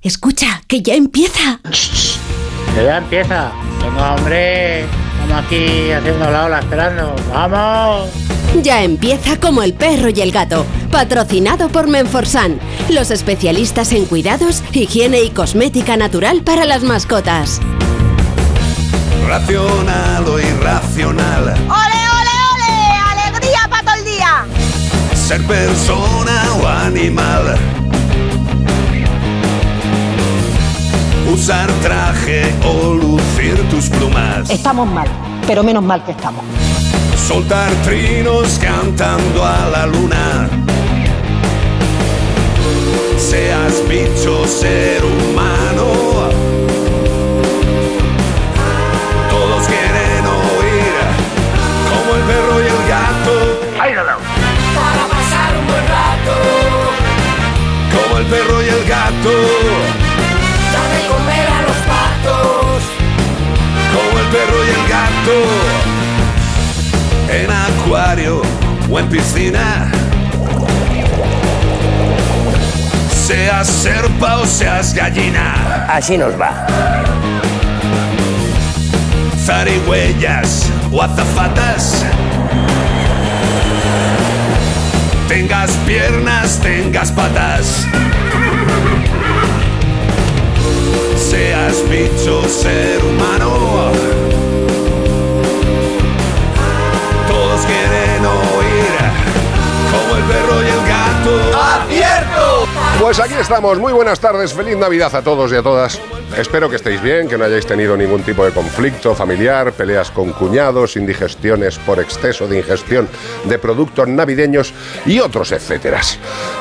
Escucha, que ya empieza. Que ya empieza. Venga, hombre. Estamos aquí haciendo la ola esperando. ¡Vamos! Ya empieza como el perro y el gato, patrocinado por Menforsan, los especialistas en cuidados, higiene y cosmética natural para las mascotas. Racional o irracional. ¡Ole, ole, ole! ¡Alegría para todo el día! Ser persona o animal. Usar traje o lucir tus plumas. Estamos mal, pero menos mal que estamos. Soltar trinos cantando a la luna. Seas bicho, ser humano. Todos quieren oír como el perro y el gato. Para pasar un buen rato. Como el perro y el gato. Perro y el gato. En acuario o en piscina. Seas serpa o seas gallina. Así nos va. zarigüeyas o azafatas. Tengas piernas, tengas patas. Seas bicho, ser humano. Todos quieren oír como el perro y el gato. ¡Abierto! Pues aquí estamos, muy buenas tardes, feliz Navidad a todos y a todas. Espero que estéis bien, que no hayáis tenido ningún tipo de conflicto familiar, peleas con cuñados, indigestiones por exceso de ingestión de productos navideños y otros etcétera.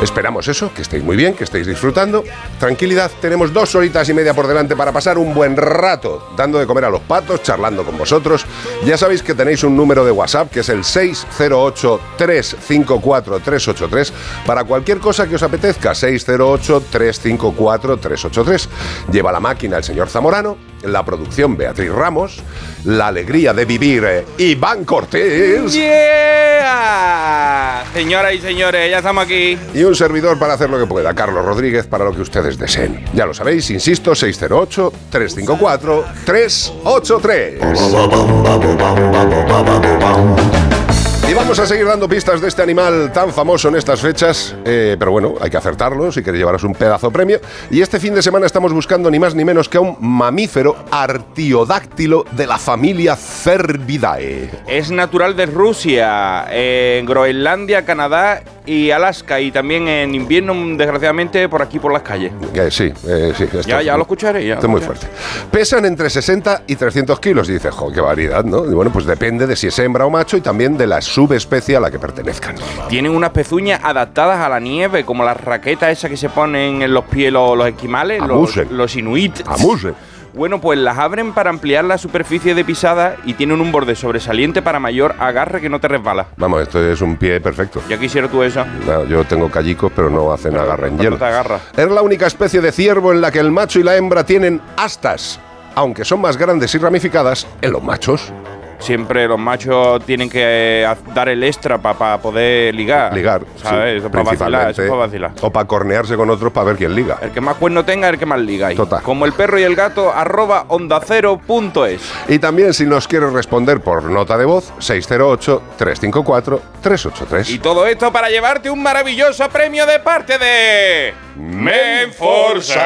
Esperamos eso, que estéis muy bien, que estéis disfrutando. Tranquilidad, tenemos dos horitas y media por delante para pasar un buen rato dando de comer a los patos, charlando con vosotros. Ya sabéis que tenéis un número de WhatsApp que es el 608-354-383 para cualquier cosa que os apetezca, 608-354-383. Lleva la máquina el señor Zamorano, la producción Beatriz Ramos, la alegría de vivir eh, Iván Cortés ¡Yeah! Señoras y señores, ya estamos aquí. y un servidor para hacer lo que pueda, Carlos Rodríguez, para lo que ustedes deseen. Ya lo sabéis, insisto, 608-354-383. Y vamos a seguir dando pistas de este animal tan famoso en estas fechas, eh, pero bueno, hay que acertarlo si queréis llevaros un pedazo premio. Y este fin de semana estamos buscando ni más ni menos que a un mamífero artiodáctilo de la familia Cervidae. Es natural de Rusia, en Groenlandia, Canadá y Alaska. Y también en invierno, desgraciadamente, por aquí por las calles. Eh, sí, eh, sí. Ya, ya lo escucharé. Ya. Esto es muy fuerte. Pesan entre 60 y 300 kilos. Y dice, jo, qué variedad, ¿no? Y bueno, pues depende de si es hembra o macho y también de la subespecie a la que pertenezcan. Tienen unas pezuñas adaptadas a la nieve, como las raquetas esas que se ponen en los pies los, los esquimales, los, los inuit. Amuse. Bueno, pues las abren para ampliar la superficie de pisada y tienen un borde sobresaliente para mayor agarre que no te resbala. Vamos, esto es un pie perfecto. Ya quisiera tú eso. No, yo tengo callicos, pero no hacen agarre en ¿Cuándo hielo. te agarra? Es la única especie de ciervo en la que el macho y la hembra tienen astas, aunque son más grandes y ramificadas en los machos. Siempre los machos tienen que eh, dar el extra para poder ligar. Ligar, ¿Sabes? sí, eso para vacilar, eso para vacilar. O para cornearse con otros para ver quién liga. El que más cuerno tenga, el que más liga. ahí. Total. Como el perro y el gato, arroba onda cero punto es. Y también si nos quieres responder por nota de voz, 608-354-383. Y todo esto para llevarte un maravilloso premio de parte de. Menforsan.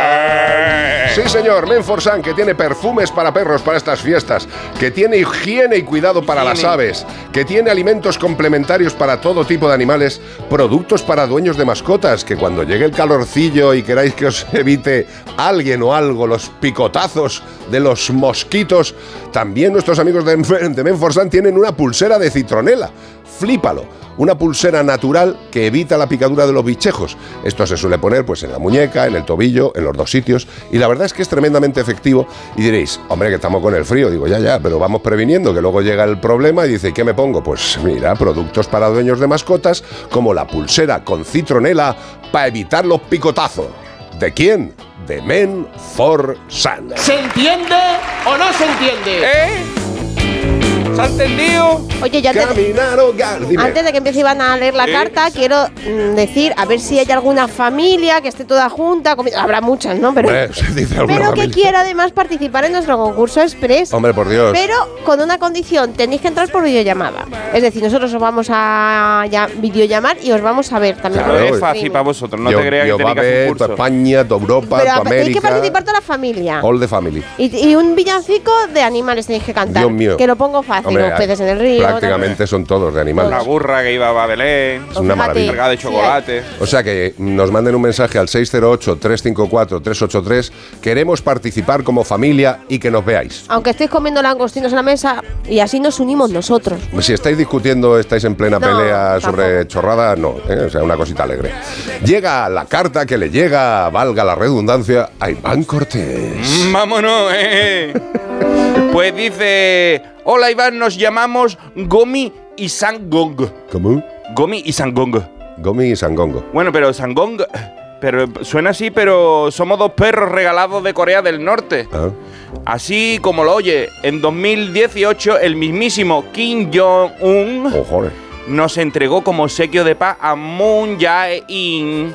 Sí, señor, Menforsan, que tiene perfumes para perros para estas fiestas, que tiene higiene y cuidado para las aves, que tiene alimentos complementarios para todo tipo de animales, productos para dueños de mascotas, que cuando llegue el calorcillo y queráis que os evite alguien o algo los picotazos de los mosquitos, también nuestros amigos de, de Menforsan tienen una pulsera de citronela. Flípalo, una pulsera natural que evita la picadura de los bichejos. Esto se suele poner pues en la muñeca, en el tobillo, en los dos sitios y la verdad es que es tremendamente efectivo y diréis, hombre, que estamos con el frío, digo, ya, ya, pero vamos previniendo que luego llega el problema y dice, ¿y ¿qué me pongo? Pues mira, productos para dueños de mascotas como la pulsera con citronela para evitar los picotazos. ¿De quién? De Men for Sun. ¿Se entiende o no se entiende? ¿Eh? ¿Se ha entendido? Oye, Caminar gal- Dime. antes de que empiece Iván a leer la Sí. carta, quiero mm, decir, a ver si hay alguna familia que esté toda junta. Habrá muchas, ¿no? Pero, Hombre, se dice alguna pero que familia. quiera además participar en nuestro concurso express. Hombre, por Dios. Pero con una condición, tenéis que entrar por videollamada. Es decir, nosotros os vamos a ya, videollamar y os vamos a ver también. Claro, es fácil para vosotros, no yo, te creas yo que tenéis a que hacer curso. España, tu Europa, Pero tu a- tenéis que América. participar toda la familia. All the family. Y, y un villancico de animales tenéis que cantar. Dios mío. Que lo pongo fácil. Hombre, los peces en el río. Prácticamente son todos de animales. Una burra que iba a Belén, Es una Fíjate. maravilla. cargada de Sí, chocolate. O sea que nos manden un mensaje al 608-354-383. Queremos participar como familia y que nos veáis. Aunque estéis comiendo langostinos en la mesa y así nos unimos nosotros. Si estáis discutiendo, estáis en plena No, pelea sobre chorrada, no. ¿eh? O sea, una cosita alegre. Llega la carta que le llega, valga la redundancia, a Iván Cortés. Vámonos, eh. Pues dice, hola Iván, nos llamamos Gomi y Sangong. ¿Cómo? Gomi y Sangong. Gomi y Sangongo. Bueno, pero Sangong, pero suena así, pero somos dos perros regalados de Corea del Norte. Ah, Así como lo oye, en 2018 el mismísimo Kim Jong-un oh, nos entregó como obsequio de paz a Moon Jae-in,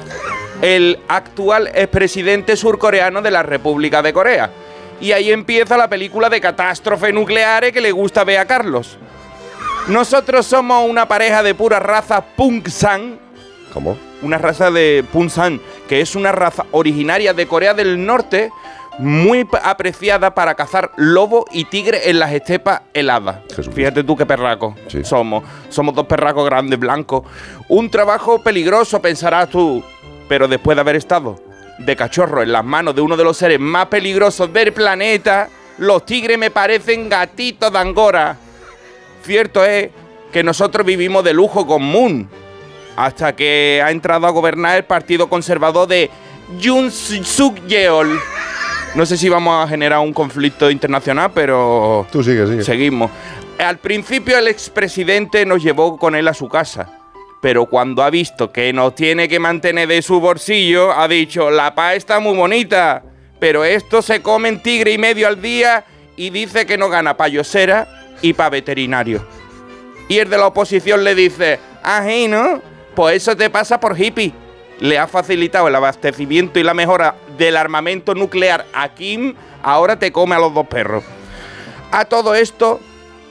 el actual expresidente surcoreano de la República de Corea. Y ahí empieza la película de catástrofe nucleares que le gusta ver a Carlos. Nosotros somos una pareja de pura raza Pungsan, ¿Cómo? una raza de Punsan, que es una raza originaria de Corea del Norte, muy apreciada para cazar lobo y tigre en las estepas heladas. Fíjate tú qué perraco Sí. somos. Somos dos perracos grandes, blancos. Un trabajo peligroso, pensarás tú, pero después de haber estado de cachorro en las manos de uno de los seres más peligrosos del planeta, los tigres me parecen gatitos de Angora. Cierto es que nosotros vivimos de lujo con Moon, hasta que ha entrado a gobernar el Partido Conservador de Yoon Suk Yeol. No sé si vamos a generar un conflicto internacional, pero Tú sigue, sigue. seguimos. Al principio el expresidente nos llevó con él a su casa, pero cuando ha visto que nos tiene que mantener de su bolsillo, ha dicho, la paz está muy bonita, pero esto se come en tigre y medio al día y dice que no gana pa' yosera y pa' veterinario. Y el de la oposición le dice, ají, ¿no? Pues eso te pasa por hippie. Le ha facilitado el abastecimiento y la mejora del armamento nuclear a Kim, ahora te come a los dos perros. A todo esto,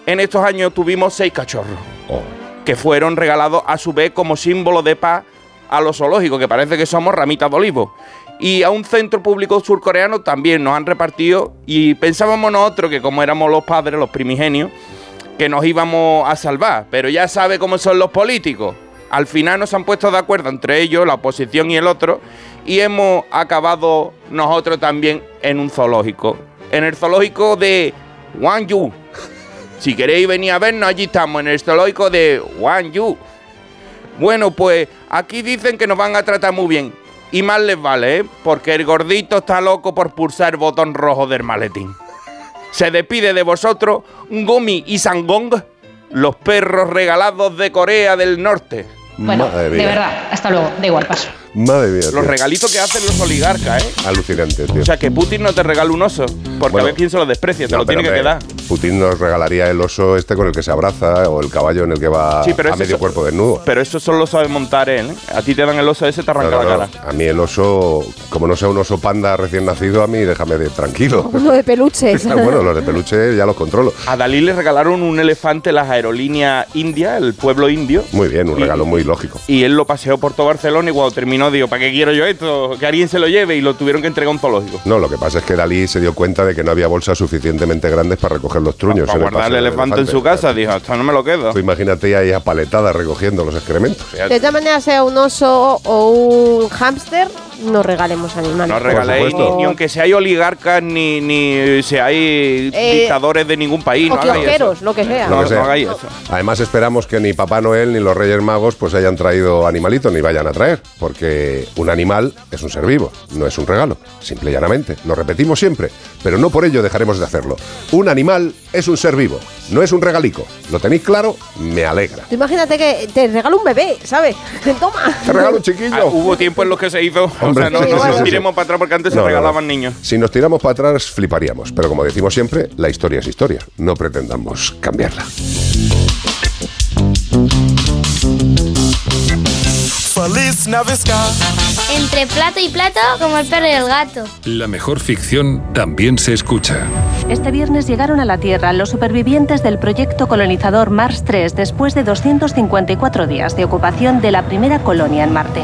en estos años tuvimos seis cachorros, Oh. Que fueron regalados a su vez como símbolo de paz a los zoológicos, que parece que somos ramitas de olivo. Y a un centro público surcoreano también nos han repartido y pensábamos nosotros que como éramos los padres, los primigenios, que nos íbamos a salvar. Pero ya sabe cómo son los políticos. Al final nos han puesto de acuerdo entre ellos, la oposición y el otro, y hemos acabado nosotros también en un zoológico. En el zoológico de Wangyu. Si queréis venir a vernos, allí estamos, en el zoológico de Wangyu. Bueno, pues aquí dicen que nos van a tratar muy bien. Y más les vale, ¿eh? Porque el gordito está loco por pulsar el botón rojo del maletín. Se despide de vosotros Gomi y Sangong, los perros regalados de Corea del Norte. Bueno, Madre de verdad, hasta luego, da igual, paso. Madre mía. Los tío. regalitos que hacen los oligarcas, ¿eh? Alucinante, tío. O sea, que Putin no te regala un oso, porque Bueno, a ver quién se lo desprecia, te No, lo tiene que hombre, quedar. Putin nos regalaría el oso este con el que se abraza o el caballo en el que va Sí, pero a medio so- cuerpo desnudo. Pero eso solo lo sabe montar él, ¿eh? A ti te dan el oso ese, te arranca No, no, la no. cara. A mí el oso, como no sea un oso panda recién nacido, a mí déjame de tranquilo. Uno de peluches. bueno, los de peluche ya los controlo. A Dalí le regalaron un elefante las aerolíneas India, el pueblo indio. Muy bien, un Y- regalo muy lógico. Y él lo paseó por todo Barcelona y cuando terminó dijo, ¿para qué quiero yo esto? Que alguien se lo lleve y lo tuvieron que entregar a un zoológico. No, lo que pasa es que Dalí se dio cuenta de que no había bolsas suficientemente grandes para recoger los truños. Para guardar el elefante en su casa, dijo, esto no me lo quedo. Tú imagínate ahí a paletada recogiendo los excrementos. De todas maneras, sea un oso o un hámster, no regalemos animales. No regaléis, ni, ni aunque seáis oligarcas, ni, ni seáis Eh, dictadores de ningún país. O No hagáis lo que sea. No, Lo que sea. no hagáis eso. Además esperamos que ni Papá Noel ni los Reyes Magos pues hayan traído animalitos ni vayan a traer, porque un animal es un ser vivo, no es un regalo, simple y llanamente. Lo repetimos siempre, pero no por ello dejaremos de hacerlo. Un animal es un ser vivo, no es un regalico. ¿Lo tenéis claro? Me alegra. Tú imagínate que te regalo un bebé, ¿sabes? Toma. Te regalo un chiquillo. Ah, hubo tiempo en los que se hizo Hombre, o sea, no, sí, no sí, nos sí, sí. tiremos para atrás porque antes No, se no, no. regalaban niños. Si nos tiramos para atrás, fliparíamos. Pero como decimos siempre, la historia es historia. No pretendamos cambiarla. Feliz Navidad. Entre plato y plato, como el perro y el gato. La mejor ficción también se escucha. Este viernes llegaron a la Tierra los supervivientes del proyecto colonizador Mars 3 después de 254 días de ocupación de la primera colonia en Marte.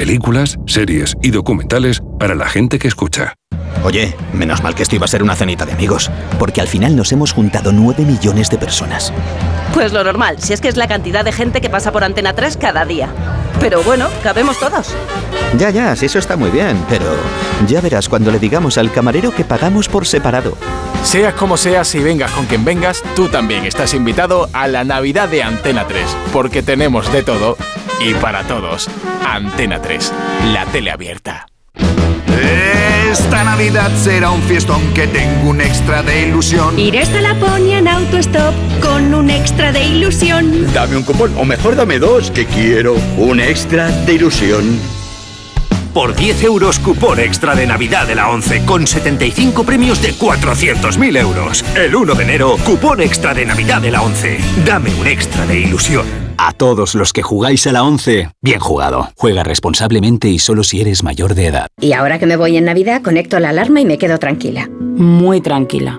películas, series y documentales para la gente que escucha. Oye, menos mal que esto iba a ser una cenita de amigos, porque al final nos hemos juntado 9 millones de personas. Pues lo normal, si es que es la cantidad de gente que pasa por Antena 3 cada día. Pero bueno, cabemos todos. Ya, ya, si eso está muy bien, pero ya verás cuando le digamos al camarero que pagamos por separado. Seas como seas y vengas con quien vengas, tú también estás invitado a la Navidad de Antena 3, porque tenemos de todo y para todos. Antena 3, la tele abierta. Esta Navidad será un fiestón que tengo un extra de ilusión. Iré hasta Laponia en autostop con un extra de ilusión. Dame un cupón, o mejor dame dos, que quiero un extra de ilusión. Por 10 euros, cupón extra de Navidad de la 11, con 75 premios de 400.000 euros. El 1 de enero, cupón extra de Navidad de la 11. Dame un extra de ilusión. A todos los que jugáis a la 11, bien jugado. Juega responsablemente y solo si eres mayor de edad. Y ahora que me voy en Navidad, conecto la alarma y me quedo tranquila. Muy tranquila.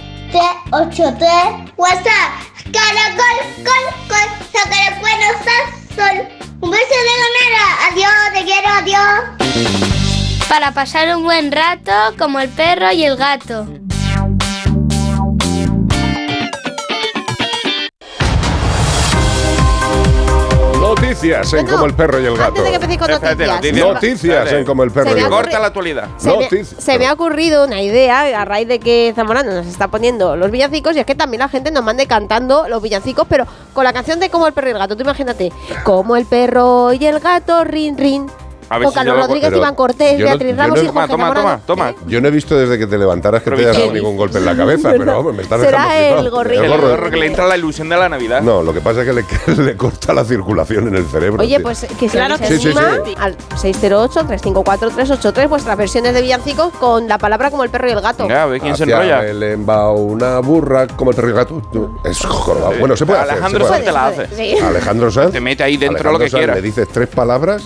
383 WhatsApp. Caracol, col, col, saca el cuerno, sol. Un beso de ganera. Adiós, te quiero, adiós. Para pasar un buen rato como el perro y el gato. Noticias en No. Como el perro y el gato. Antes de que empecéis con Espérate, noticias. Noticias en Como el perro Se y el ha gato. Corta la actualidad. Se me, Noticias. se me ha ocurrido una idea a raíz de que Zamorano nos está poniendo los villancicos y es que también la gente nos mande cantando los villancicos, pero con la canción de Como el perro y el gato. Tú imagínate, Como el perro y el gato, rin, rin. A ver Con si Carlos yo lo- Rodríguez, pero Iván Cortés, yo no- Beatriz yo Ramos no- y Toma, Jorge toma, Zamorano. toma, toma. Yo no he visto desde que te levantaras que te haya dado ningún golpe en la cabeza, pero vamos, me estás Será dejando el flipado. gorrito. El gorro. gorro que le entra la ilusión de la Navidad. No, lo que pasa es que le, que le corta la circulación en el cerebro. Oye, tío. pues que se Claro que sí. Sí, sí, al 608-354-383 vuestras versiones de villancicos con la palabra como el perro y el gato. Venga, a ver quién se Hacia enrolla. Belén va una burra como el perro y el gato. Tú, Es jorobado. Bueno, se puede hacer, Alejandro se puede Sanz te la hace. sí. Alejandro Sanz. Te mete ahí dentro Alejandro lo que Sanz, quieras. Le dices tres palabras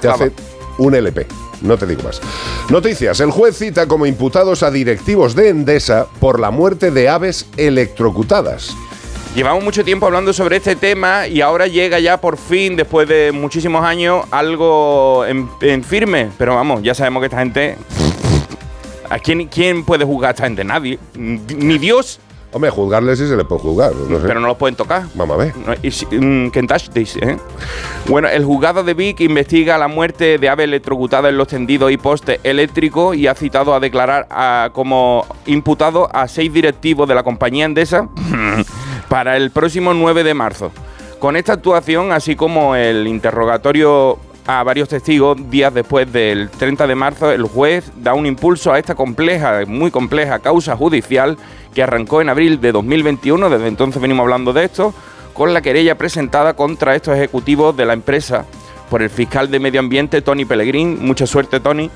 Te hace un LP. No te digo más. Noticias. El juez cita como imputados a directivos de Endesa por la muerte de aves electrocutadas. Llevamos mucho tiempo hablando sobre este tema y ahora llega ya por fin, después de muchísimos años, algo en, en firme. Pero vamos, ya sabemos que esta gente. ¿A quién, quién puede juzgar a esta gente? Nadie. Ni Dios. Hombre, juzgarle sí se le puede juzgar. No sé. Pero no los pueden tocar. Vamos a ver. No, si- mm, ¿eh? Bueno, el juzgado de Vic investiga la muerte de ave electrocutada en los tendidos y postes eléctricos y ha citado a declarar a- como imputado a seis directivos de la compañía Endesa para el próximo 9 de marzo. Con esta actuación, así como el interrogatorio a varios testigos días después del 30 de marzo, el juez da un impulso a esta compleja, muy compleja causa judicial que arrancó en abril de 2021, desde entonces venimos hablando de esto, con la querella presentada contra estos ejecutivos de la empresa por el fiscal de medio ambiente Tony Pellegrín, mucha suerte Tony,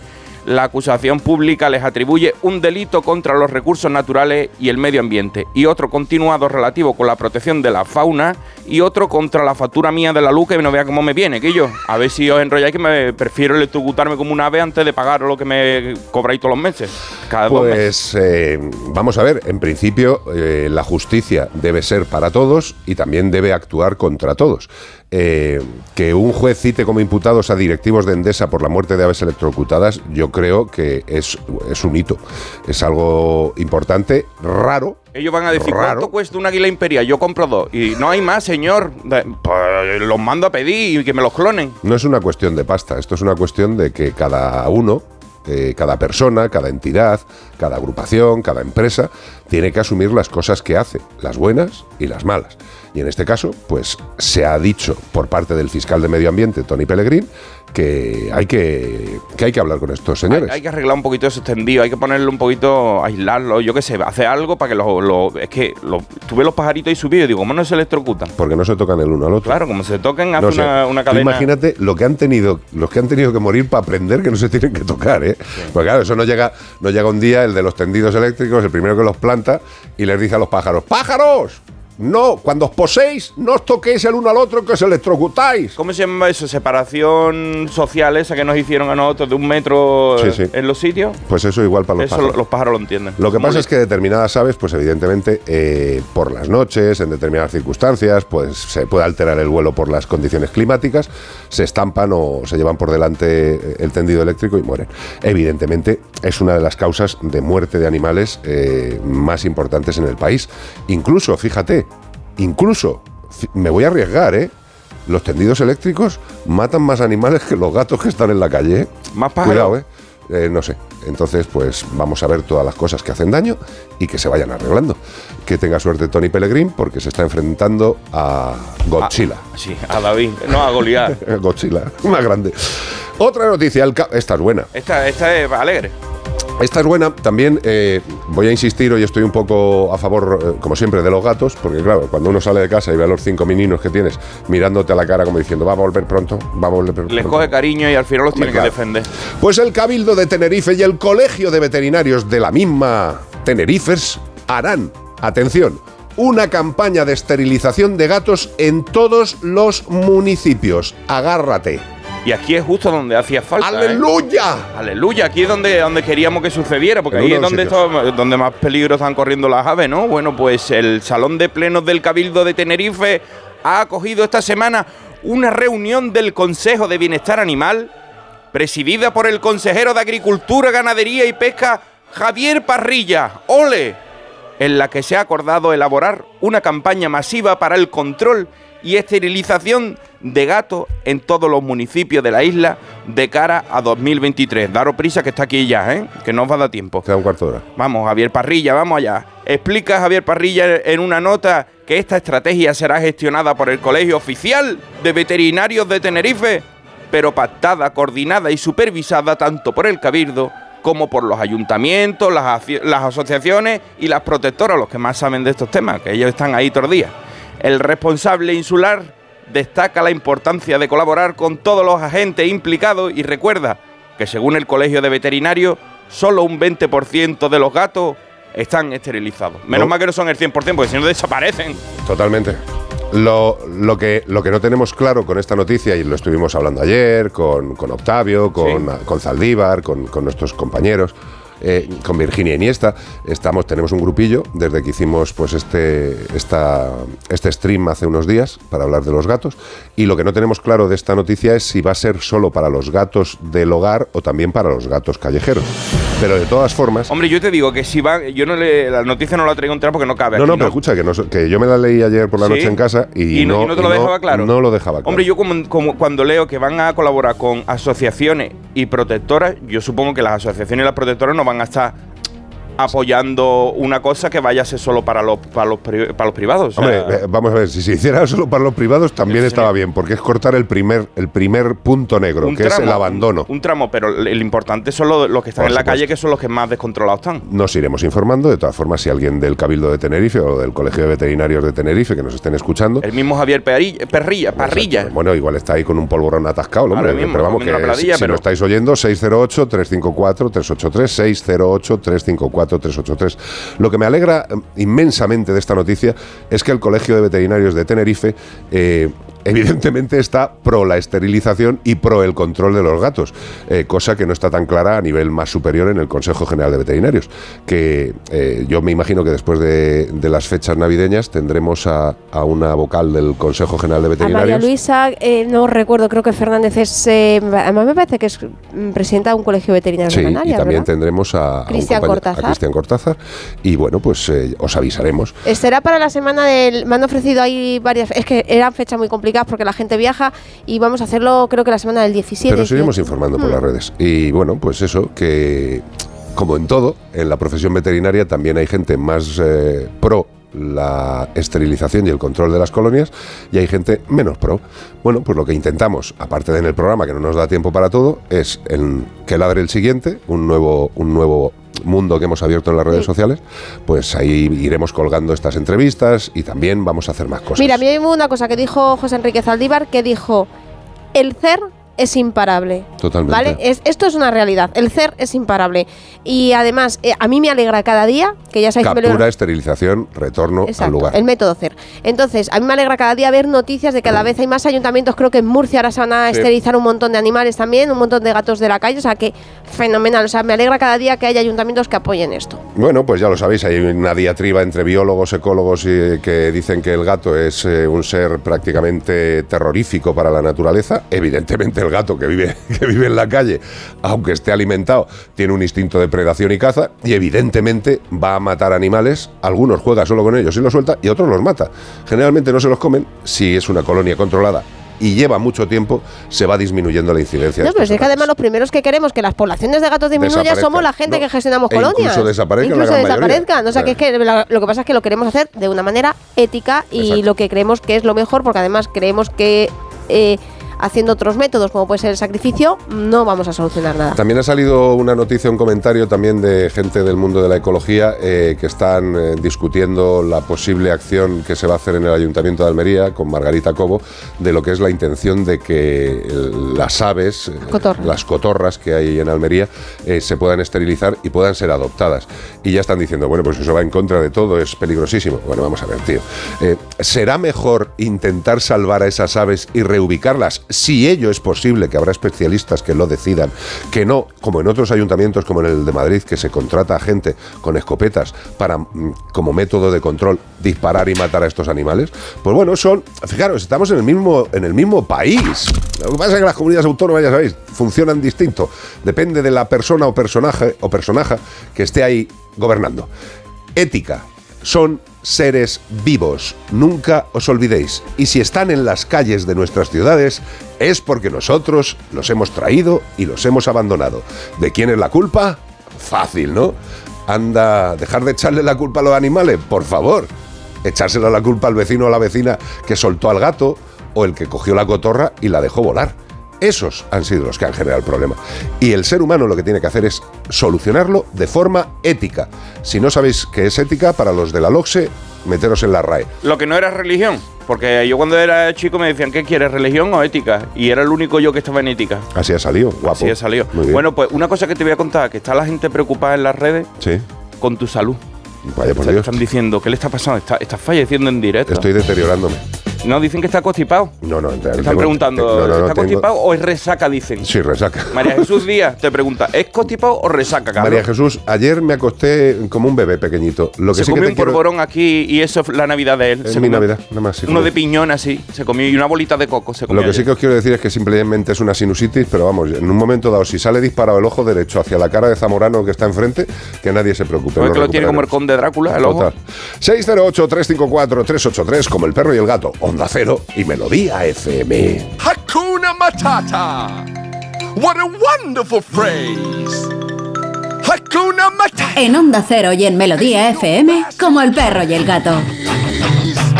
La acusación pública les atribuye un delito contra los recursos naturales y el medio ambiente y otro continuado relativo con la protección de la fauna y otro contra la factura mía de la luz que no vea cómo me viene, que yo. A ver si os enrolláis que me prefiero electrocutarme como un ave antes de pagar lo que me cobráis todos los meses. Cada. Pues eh, vamos a ver, en principio eh, la justicia debe ser para todos y también debe actuar contra todos. Eh, que un juez cite como imputados a directivos de Endesa por la muerte de aves electrocutadas, yo creo que es, es un hito. Es algo importante, raro. Ellos van a decir, Raro. ¿cuánto cuesta una águila imperial? Yo compro dos. Y no hay más, señor. Pues los mando a pedir y que me los clonen. No es una cuestión de pasta, esto es una cuestión de que cada uno, eh, cada persona, cada entidad, cada agrupación, cada empresa, tiene que asumir las cosas que hace, las buenas y las malas. Y en este caso, pues se ha dicho por parte del fiscal de Medio Ambiente, Tony Pellegrin, que hay que, que, hay que hablar con estos señores. Hay que arreglar un poquito eso extendido, hay que ponerlo un poquito, aislarlo, yo qué sé, hacer algo para que los... los- es que lo, tuve los pajaritos ahí subidos y digo, ¿cómo no se electrocutan? Porque no se tocan el uno al otro. Claro, como se toquen, hace No sé. una, una cadena... imagínate lo que han tenido, los que han tenido que morir para aprender que no se tienen que tocar, ¿eh? Porque claro, eso no llega, no llega un día el de los tendidos eléctricos, el primero que los planta y les dice a los pájaros, ¡pájaros! No, cuando os poséis, no os toquéis el uno al otro que os electrocutáis. ¿Cómo se llama eso? Separación social esa que nos hicieron a nosotros de un metro Sí, sí. en los sitios. Pues eso igual para los Eso pájaros. los pájaros lo entienden. Lo que Muy pasa es que determinadas aves, pues evidentemente, eh, por las noches, en determinadas circunstancias, pues se puede alterar el vuelo por las condiciones climáticas, se estampan o se llevan por delante eh, el tendido eléctrico y mueren. Evidentemente, es una de las causas de muerte de animales eh, más importantes en el país. Incluso, fíjate, incluso, me voy a arriesgar, ¿eh? Los tendidos eléctricos matan más animales que los gatos que están en la calle. ¿eh? Más pájaros. Cuidado, ¿eh? Eh, no sé. Entonces, pues vamos a ver todas las cosas que hacen daño y que se vayan arreglando. Que tenga suerte Tony Pellegrin porque se está enfrentando a Godzilla. Sí, a David, no a Goliat. Godzilla, más grande. Otra noticia, el esta es buena. Esta, esta es alegre. Esta es buena. También eh, voy a insistir, hoy estoy un poco a favor, eh, como siempre, de los gatos, porque claro, cuando uno sale de casa y ve a los cinco meninos que tienes mirándote a la cara como diciendo, va a volver pronto, va a volver pronto. Les coge cariño y al final los tiene Claro. que defender. Pues el Cabildo de Tenerife y el Colegio de Veterinarios de la misma Tenerifes harán, atención, una campaña de esterilización de gatos en todos los municipios. Agárrate. Y aquí es justo donde hacía falta. ¿eh? ¡Aleluya! Aleluya, aquí es donde, donde queríamos que sucediera, porque En ahí es de donde, donde más peligro están corriendo las aves, ¿no? Bueno, pues el Salón de Plenos del Cabildo de Tenerife ha acogido esta semana una reunión del Consejo de Bienestar Animal, presidida por el consejero de Agricultura, Ganadería y Pesca, Javier Parrilla. ¡Ole! en la que se ha acordado elaborar una campaña masiva para el control y esterilización de gatos en todos los municipios de la isla de cara a 2023. Daros prisa que está aquí ya, ¿eh? que no os va a dar tiempo. Queda un cuarto de hora. Vamos, Javier Parrilla, vamos allá. Explica Javier Parrilla en una nota que esta estrategia será gestionada por el Colegio Oficial de Veterinarios de Tenerife, pero pactada, coordinada y supervisada tanto por el Cabildo como por los ayuntamientos, las, las asociaciones y las protectoras, los que más saben de estos temas, que ellos están ahí todos los días. El responsable insular destaca la importancia de colaborar con todos los agentes implicados y recuerda que según el Colegio de Veterinarios, solo un 20% de los gatos están esterilizados. Menos No. mal que no son el 100%, porque si no desaparecen. Totalmente. Lo, lo que, lo que no tenemos claro con esta noticia, y lo estuvimos hablando ayer con, con Octavio, con, con Zaldívar, con, con nuestros compañeros, eh, con Virginia Iniesta, estamos, tenemos un grupillo desde que hicimos pues este, esta, este stream hace unos días para hablar de los gatos. Y lo que no tenemos claro de esta noticia es si va a ser solo para los gatos del hogar o también para los gatos callejeros. Pero de todas formas. Hombre, yo te digo que si va, yo no le, la noticia no la traigo entera porque no cabe. No, aquí, no, pero escucha, que, no que yo me la leí ayer por la ¿Sí? noche en casa y, ¿Y no- y no te lo dejaba claro? No lo dejaba claro. Hombre, yo como, como cuando leo que van a colaborar con asociaciones y protectoras, yo supongo que las asociaciones y las protectoras no van a estar apoyando una cosa que vaya a ser solo para los, para los, para los privados. o sea, Hombre, eh, vamos a ver, si se hiciera solo para los privados también estaba bien, porque es cortar el primer, el primer punto negro, que es el abandono. Un, un tramo, pero el, importante son los, los que están Por en la calle, que son los que más descontrolados están. Nos iremos informando, de todas formas, si alguien del Cabildo de Tenerife o del Colegio de Veterinarios de Tenerife que nos estén escuchando. El mismo Javier Perilla, Perrilla, Parrilla. Bueno, igual está ahí con un polvorón atascado, el hombre. Mismo, pero vamos, que si, si pero- lo estáis oyendo, 608-354-383, 608-354-383. Lo que me alegra eh, inmensamente de esta noticia es que el Colegio de Veterinarios de Tenerife eh, evidentemente está pro la esterilización y pro el control de los gatos, eh, cosa que no está tan clara a nivel más superior en el Consejo General de Veterinarios, que eh, yo me imagino que después de, de las fechas navideñas tendremos a, a una vocal del Consejo General de A María Veterinarios. Luisa, eh, no recuerdo, creo que Fernández es. además, me parece que es mm, presidenta de un colegio veterinario Sí, de y Canarias. también ¿verdad? tendremos a, a Cristian Cortázar. Y bueno, pues os avisaremos. Será para la semana del. Me han ofrecido ahí varias. Es que eran fechas muy porque la gente viaja y vamos a hacerlo, creo que la semana del 17. Pero os iremos 18. informando por Mm. las redes. Y bueno, pues eso, que como en todo, en la profesión veterinaria también hay gente más eh, pro la esterilización y el control de las colonias y hay gente menos pro. Bueno, pues lo que intentamos, aparte de en el programa que no nos da tiempo para todo, es en que ladre el siguiente, un nuevo, un nuevo mundo que hemos abierto en las redes Sí. sociales, pues ahí iremos colgando estas entrevistas y también vamos a hacer más cosas. Mira, a mí me hubo una cosa que dijo José Enrique Zaldívar que dijo: el CER es imparable. Totalmente. ¿Vale? Es, esto es una realidad. El CER es imparable. Y además, eh, a mí me alegra cada día, que ya sabéis que me Captura, esterilización, retorno al lugar. el método CER. Entonces, a mí me alegra cada día ver noticias de que cada vez hay más ayuntamientos. Creo que en Murcia ahora se van a Sí. esterilizar un montón de animales también, un montón de gatos de la calle. O sea, que fenomenal. O sea, me alegra cada día que haya ayuntamientos que apoyen esto. Bueno, pues ya lo sabéis, hay una diatriba entre biólogos, ecólogos y, que dicen que el gato es eh, un ser prácticamente terrorífico para la naturaleza. Evidentemente el gato que vive, que vive en la calle, aunque esté alimentado, tiene un instinto de predación y caza y evidentemente va a matar animales. Algunos juega solo con ellos y los suelta y otros los mata. Generalmente no se los comen si es una colonia controlada. Y lleva mucho tiempo, se va disminuyendo la incidencia. de pero es que además los primeros que queremos que las poblaciones de gatos disminuyan somos la gente No, que gestionamos e colonias. incluso desaparezcan la Incluso gran mayoría. desaparezcan. O sea, que es que lo, lo que pasa es que lo queremos hacer de una manera ética y Exacto. lo que creemos que es lo mejor, porque además creemos que eh, haciendo otros métodos, como puede ser el sacrificio, no vamos a solucionar nada. También ha salido una noticia, un comentario también de gente del mundo de la ecología eh, que están eh, discutiendo la posible acción que se va a hacer en el Ayuntamiento de Almería con Margarita Cobo de lo que es la intención de que las aves, eh, Cotorras. las cotorras que hay en Almería, eh, se puedan esterilizar y puedan ser adoptadas. Y ya están diciendo, bueno, pues eso va en contra de todo, es peligrosísimo. Bueno, vamos a ver, tío. ¿Será mejor intentar salvar a esas aves y reubicarlas? Si ello es posible, que habrá especialistas que lo decidan, que no, como en otros ayuntamientos, como en el de Madrid, que se contrata a gente con escopetas para, mm, como método de control, disparar y matar a estos animales. Pues bueno, son, fijaros, estamos en el mismo, en el mismo país. Lo que pasa es que las comunidades autónomas, ya sabéis, funcionan distinto. Depende de la persona o personaje o personaje que esté ahí gobernando. Ética. Son seres vivos. Nunca os olvidéis. Y si están en las calles de nuestras ciudades, es porque nosotros los hemos traído y los hemos abandonado. ¿De quién es la culpa? Fácil, ¿no? Anda, dejar de echarle la culpa a los animales, por favor. Echársela la culpa al vecino o a la vecina que soltó al gato o el que cogió la cotorra y la dejó volar. Esos han sido los que han generado el problema. Y el ser humano lo que tiene que hacer es solucionarlo de forma ética. Si no sabéis qué es ética, para los de la LOXE, meteros en la RAE. Lo que no era religión. Porque yo cuando era chico me decían, ¿qué quieres, religión o ética? Y era el único yo que estaba en ética. Así ha salido, guapo. Así ha salido. Bueno, pues una cosa que te voy a contar, que está la gente preocupada en las redes Sí, con tu salud. vaya por Dios. están diciendo, ¿qué le está pasando? Está, estás falleciendo en directo. Estoy deteriorándome. No, dicen que está constipado. No, no, te- Están tengo- preguntando, te- no, no, no, ¿está tengo- constipado o es resaca? Dicen. Sí, resaca. María Jesús Díaz te pregunta, ¿es constipado o resaca, Carlos? María Jesús, ayer me acosté como un bebé pequeñito. Lo que se sí que comió te un quiero... polvorón aquí y eso es la Navidad de él. Es Se mi comió Navidad, nada más. sí, Uno de piñón así, se comió y una bolita de coco se comió. Lo que sí que os quiero decir es que simplemente es una sinusitis, pero vamos, en un momento dado, si sale disparado el ojo derecho hacia la cara de Zamorano que está enfrente, que nadie se preocupe. Pues lo que lo tiene como el conde Drácula, el ojo. Total. 608-354-383, como el perro y el gato, Onda Cero y Melodía FM. Hakuna Matata. What a wonderful phrase. Hakuna Matata. En Onda Cero y en Melodía FM, como el perro y el gato.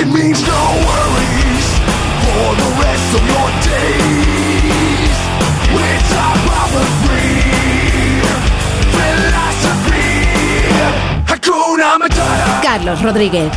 It means no worries for the rest of your days. It's a power-free philosophy. Hakuna Matata. Carlos Rodríguez.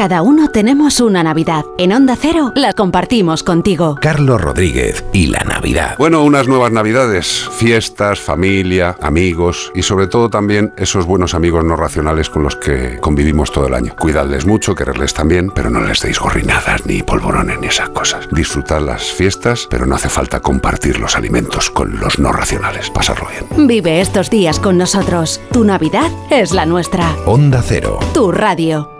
Cada uno tenemos una Navidad. En Onda Cero la compartimos contigo. Carlos Rodríguez y la Navidad. Bueno, unas nuevas navidades, fiestas, familia, amigos y sobre todo también esos buenos amigos no racionales con los que convivimos todo el año. Cuidadles mucho, quererles también, pero no les deis gorrinadas ni polvorones ni esas cosas. Disfrutad las fiestas, pero no hace falta compartir los alimentos con los no racionales. Pasarlo bien. Vive estos días con nosotros. Tu Navidad es la nuestra. Onda Cero. Tu radio.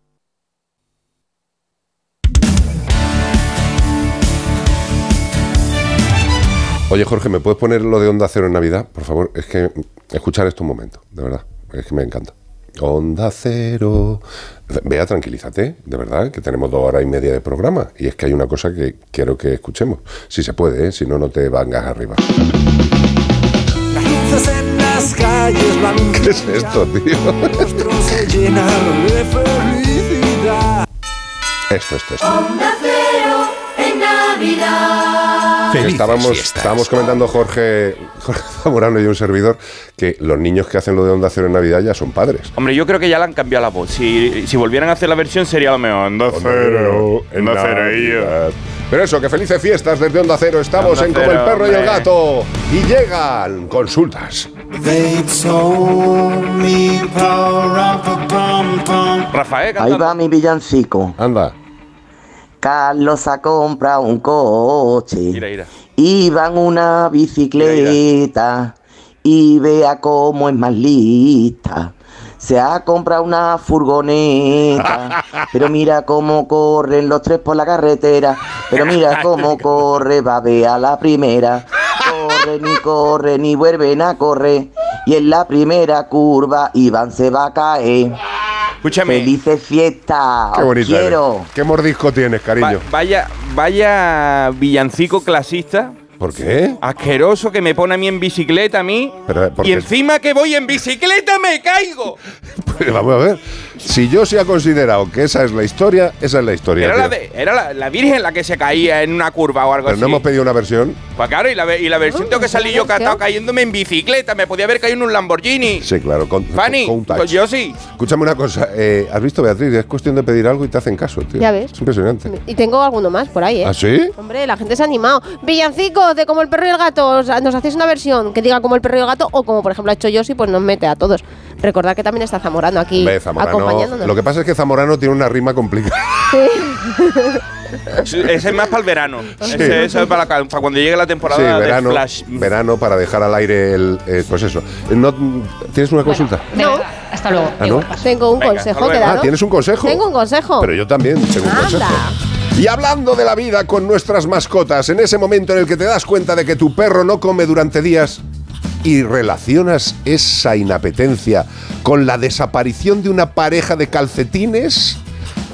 Oye, Jorge, ¿me puedes poner lo de Onda Cero en Navidad? Por favor, es que escuchar esto un momento, de verdad. Es que me encanta. Onda Cero. Vea, tranquilízate, de verdad, que tenemos dos horas y media de programa. Y es que hay una cosa que quiero que escuchemos. Si se puede, ¿eh? si no, no te vangas arriba. en las calles van ¿Qué es esto, tío? se llenan de felicidad. Esto, esto, esto. Onda Cero en Navidad. Estábamos, estábamos comentando Jorge, Jorge Zamorano y un servidor que los niños que hacen lo de Onda Cero en Navidad ya son padres. Hombre, yo creo que ya le han cambiado la voz. Si, si volvieran a hacer la versión sería lo mejor. Onda Cero, Onda Cero y yo. Navidad. Pero eso, que felices fiestas desde Onda Cero. Estamos Onda en Como Cero, el perro y el hombre. gato. Y llegan consultas. Rafael, Ahí va mi villancico. Anda. Carlos ha comprado un coche. Mira, mira. En una bicicleta. Y vea cómo es más lista. Se ha comprado una furgoneta. Pero mira cómo corren los tres por la carretera. Pero mira cómo corre, va a ver a la primera. Corre ni corre ni vuelven a correr. Y en la primera curva Iván se va a caer. Escúchame. Felices fiestas. Qué bonito. quiero. eres. Qué mordisco tienes, Va- cariño. vaya, vaya villancico clasista. ¿Por qué? Asqueroso que me pone a mí en bicicleta a mí. Pero, ¿por y encima que voy en bicicleta me caigo. Pues vamos a ver. Si yo sí ha considerado que esa es la historia, esa es la historia. Era, la, de- era la, la Virgen la que se caía en una curva o algo Pero así. no hemos pedido una versión. Pues claro, y la, y la versión tengo que salir yo catado cayéndome en bicicleta. Me podía haber caído en un Lamborghini. Sí, claro. Con, Fanny, con un touch. pues yo sí. Escúchame una cosa. eh, ¿Has visto, Beatriz? Es cuestión de pedir algo y te hacen caso, tío. Ya ves. Es impresionante. Y tengo alguno más por ahí, ¿eh? ¿Ah, sí? Hombre, la gente se ha animado. Villancicos de como el perro y el gato. O sea, Nos hacéis una versión que diga como el perro y el gato o como por ejemplo ha hecho Yossi, pues nos mete a todos. Recordad que también está Zamorano aquí Ve, Zamorano. acompañándonos. Lo que pasa es que Zamorano tiene una rima complicada. Ese es más para el verano. Sí. Ese, ese es para, la- para cuando llegue la temporada Sí, de verano, Flash. verano para dejar al aire el. eh, pues eso. No, ¿Tienes una consulta? No, hasta luego. ¿Ah, no? tengo un Venga, consejo que dar. Ah, ¿tienes un consejo? Tengo un consejo. Pero yo también tengo un Anda. consejo. Y hablando de la vida con nuestras mascotas, en ese momento en el que te das cuenta de que tu perro no come durante días y relacionas esa inapetencia con la desaparición de una pareja de calcetines,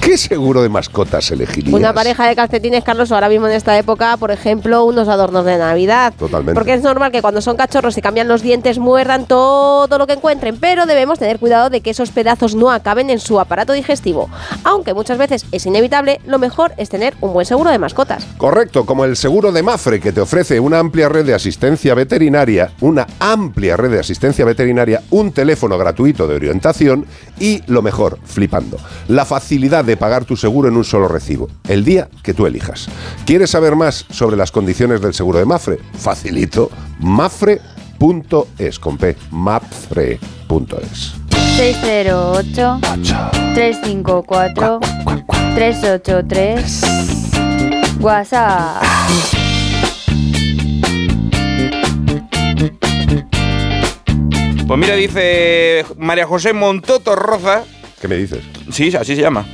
¿qué seguro de mascotas elegirías? Una pareja de calcetines, Carlos, ahora mismo en esta época, por ejemplo, unos adornos de Navidad. Totalmente. Porque es normal que cuando son cachorros y cambian los dientes muerdan todo lo que encuentren, pero debemos tener cuidado de que esos pedazos no acaben en su aparato digestivo. Aunque muchas veces es inevitable, lo mejor es tener un buen seguro de mascotas. Correcto, como el seguro de Mafre, que te ofrece una amplia red de asistencia veterinaria, una amplia red de asistencia veterinaria, un teléfono gratuito de orientación y, lo mejor, flipando, la facilidad de pagar tu seguro en un solo recibo, el día que tú elijas. ¿Quieres saber más sobre las condiciones del seguro de Mafre? Facilito, mafre.es, con P, mafre.es. 608 354 383 WhatsApp. Pues mira, dice María José Montoto Roza. ¿Qué me dices? Sí, así se llama.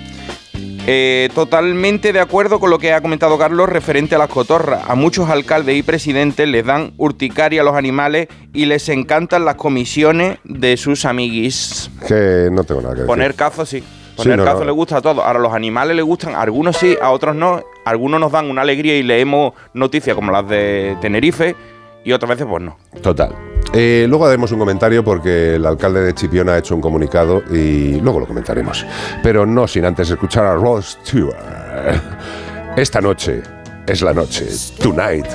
Eh, totalmente de acuerdo con lo que ha comentado Carlos referente a las cotorras. A muchos alcaldes y presidentes les dan urticaria a los animales y les encantan las comisiones de sus amiguis. Que no tengo nada que decir. Poner cazo sí. Poner no, cazo no. le gusta a todos. Ahora los animales le gustan, a algunos sí, a otros no. Algunos nos dan una alegría y leemos noticias como las de Tenerife y otras veces pues no. Total. Eh, luego haremos un comentario porque el alcalde de Chipiona ha hecho un comunicado y luego lo comentaremos. Pero no sin antes escuchar a Ross Stewart. Esta noche es la noche. Tonight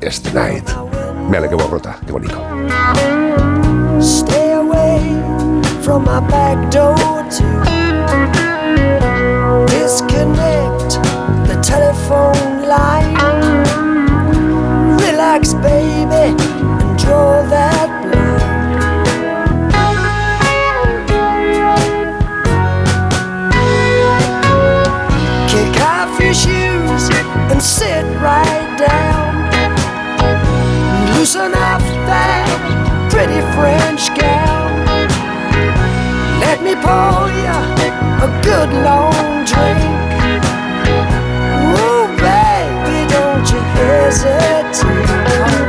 is the night. Mira qué rota, qué bonito. Stay away from my back door to good long drink. Ooh, baby, don't you hesitate.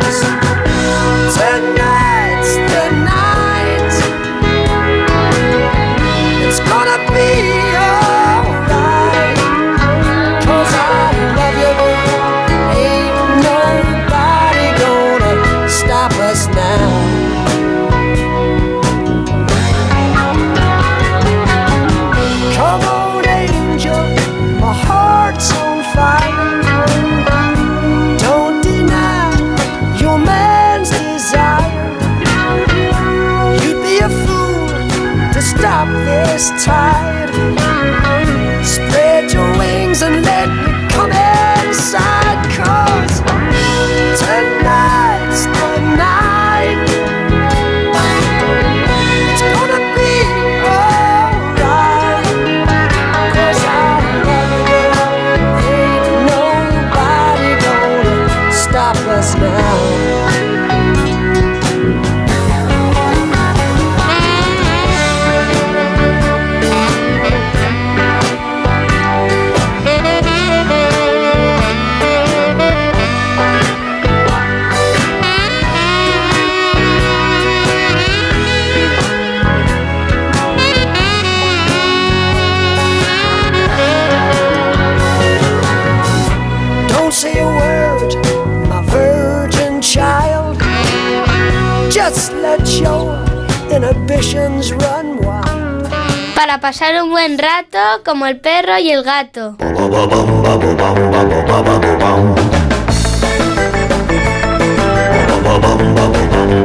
Pasar un buen rato como el perro y el gato.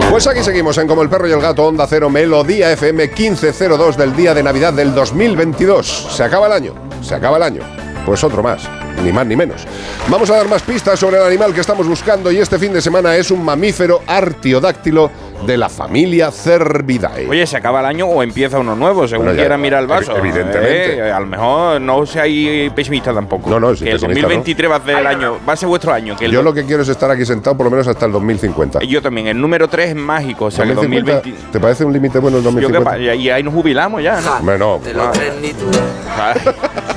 Pues aquí seguimos en Como el perro y el gato, Onda Cero, Melodía FM 1502 del día de Navidad del 2022. Se acaba el año, se acaba el año. Pues otro más, ni más ni menos. Vamos a dar más pistas sobre el animal que estamos buscando y este fin de semana es un mamífero artiodáctilo de la familia Cervidae. Oye, se acaba el año o empieza uno nuevo, según Bueno, ya, quiera mirar el vaso. evi- evidentemente. Eh, a lo mejor no seáis pesimista tampoco. No, no, sí, que el pesimista no. 2023 va a ser el año, va a ser vuestro año. Que el Yo lo que quiero es estar aquí sentado por lo menos hasta el 2050. Yo también, el número 3 es mágico, o sea que 2050, 2020. ¿Te parece un límite bueno el Yo que 2050? y ahí nos jubilamos ya, ¿no? Hombre, no. Ah,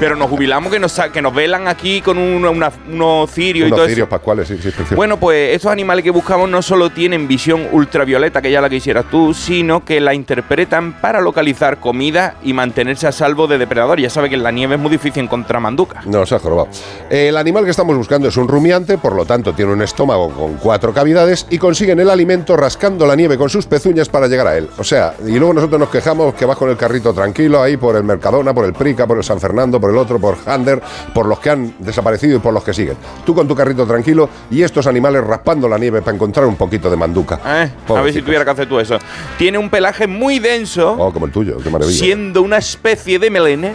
Pero nos jubilamos que nos, que nos velan aquí con un- una- unos cirios y todo cirios eso. pascuales, sí, sí. Bueno, pues estos animales que buscamos no solo tienen visión ultravioleta, que ya la quisieras tú, sino que la interpretan para localizar comida y mantenerse a salvo de depredadores. Ya sabes que en la nieve es muy difícil encontrar manducas. No, se ha jorobado. El animal que estamos buscando es un rumiante, por lo tanto tiene un estómago con cuatro cavidades y consiguen el alimento rascando la nieve con sus pezuñas para llegar a él. O sea, y luego nosotros nos quejamos que vas con el carrito tranquilo ahí por el Mercadona, por el Prica, por el San Fernando, por el otro, por Hander, por los que han desaparecido y por los que siguen. Tú con tu carrito tranquilo y estos animales raspando la nieve para encontrar un poquito de manduca. Eh, a ver si tuviera que hacer tú eso. Tiene un pelaje muy denso, Oh, como el tuyo, qué maravilla. siendo una especie de melene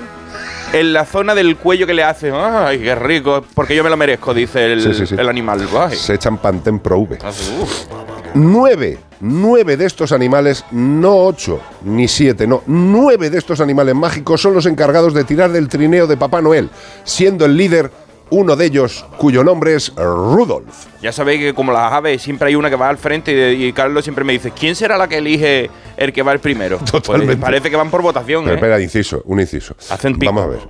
en la zona del cuello que le hace. ¡Ay, qué rico! Porque yo me lo merezco, dice el, Sí, sí, sí. el animal. Ay. Se echan Pantén Pro V. Uf. Nueve, de estos animales, no ocho ni siete, no, nueve de estos animales mágicos son los encargados de tirar del trineo de Papá Noel, siendo el líder uno de ellos cuyo nombre es Rudolf. Ya sabéis que como las aves siempre hay una que va al frente y, y Carlos siempre me dice, ¿quién será la que elige el que va el primero? Totalmente. Pues parece que van por votación. Pero ¿eh? espera, inciso, un inciso. Vamos a ver.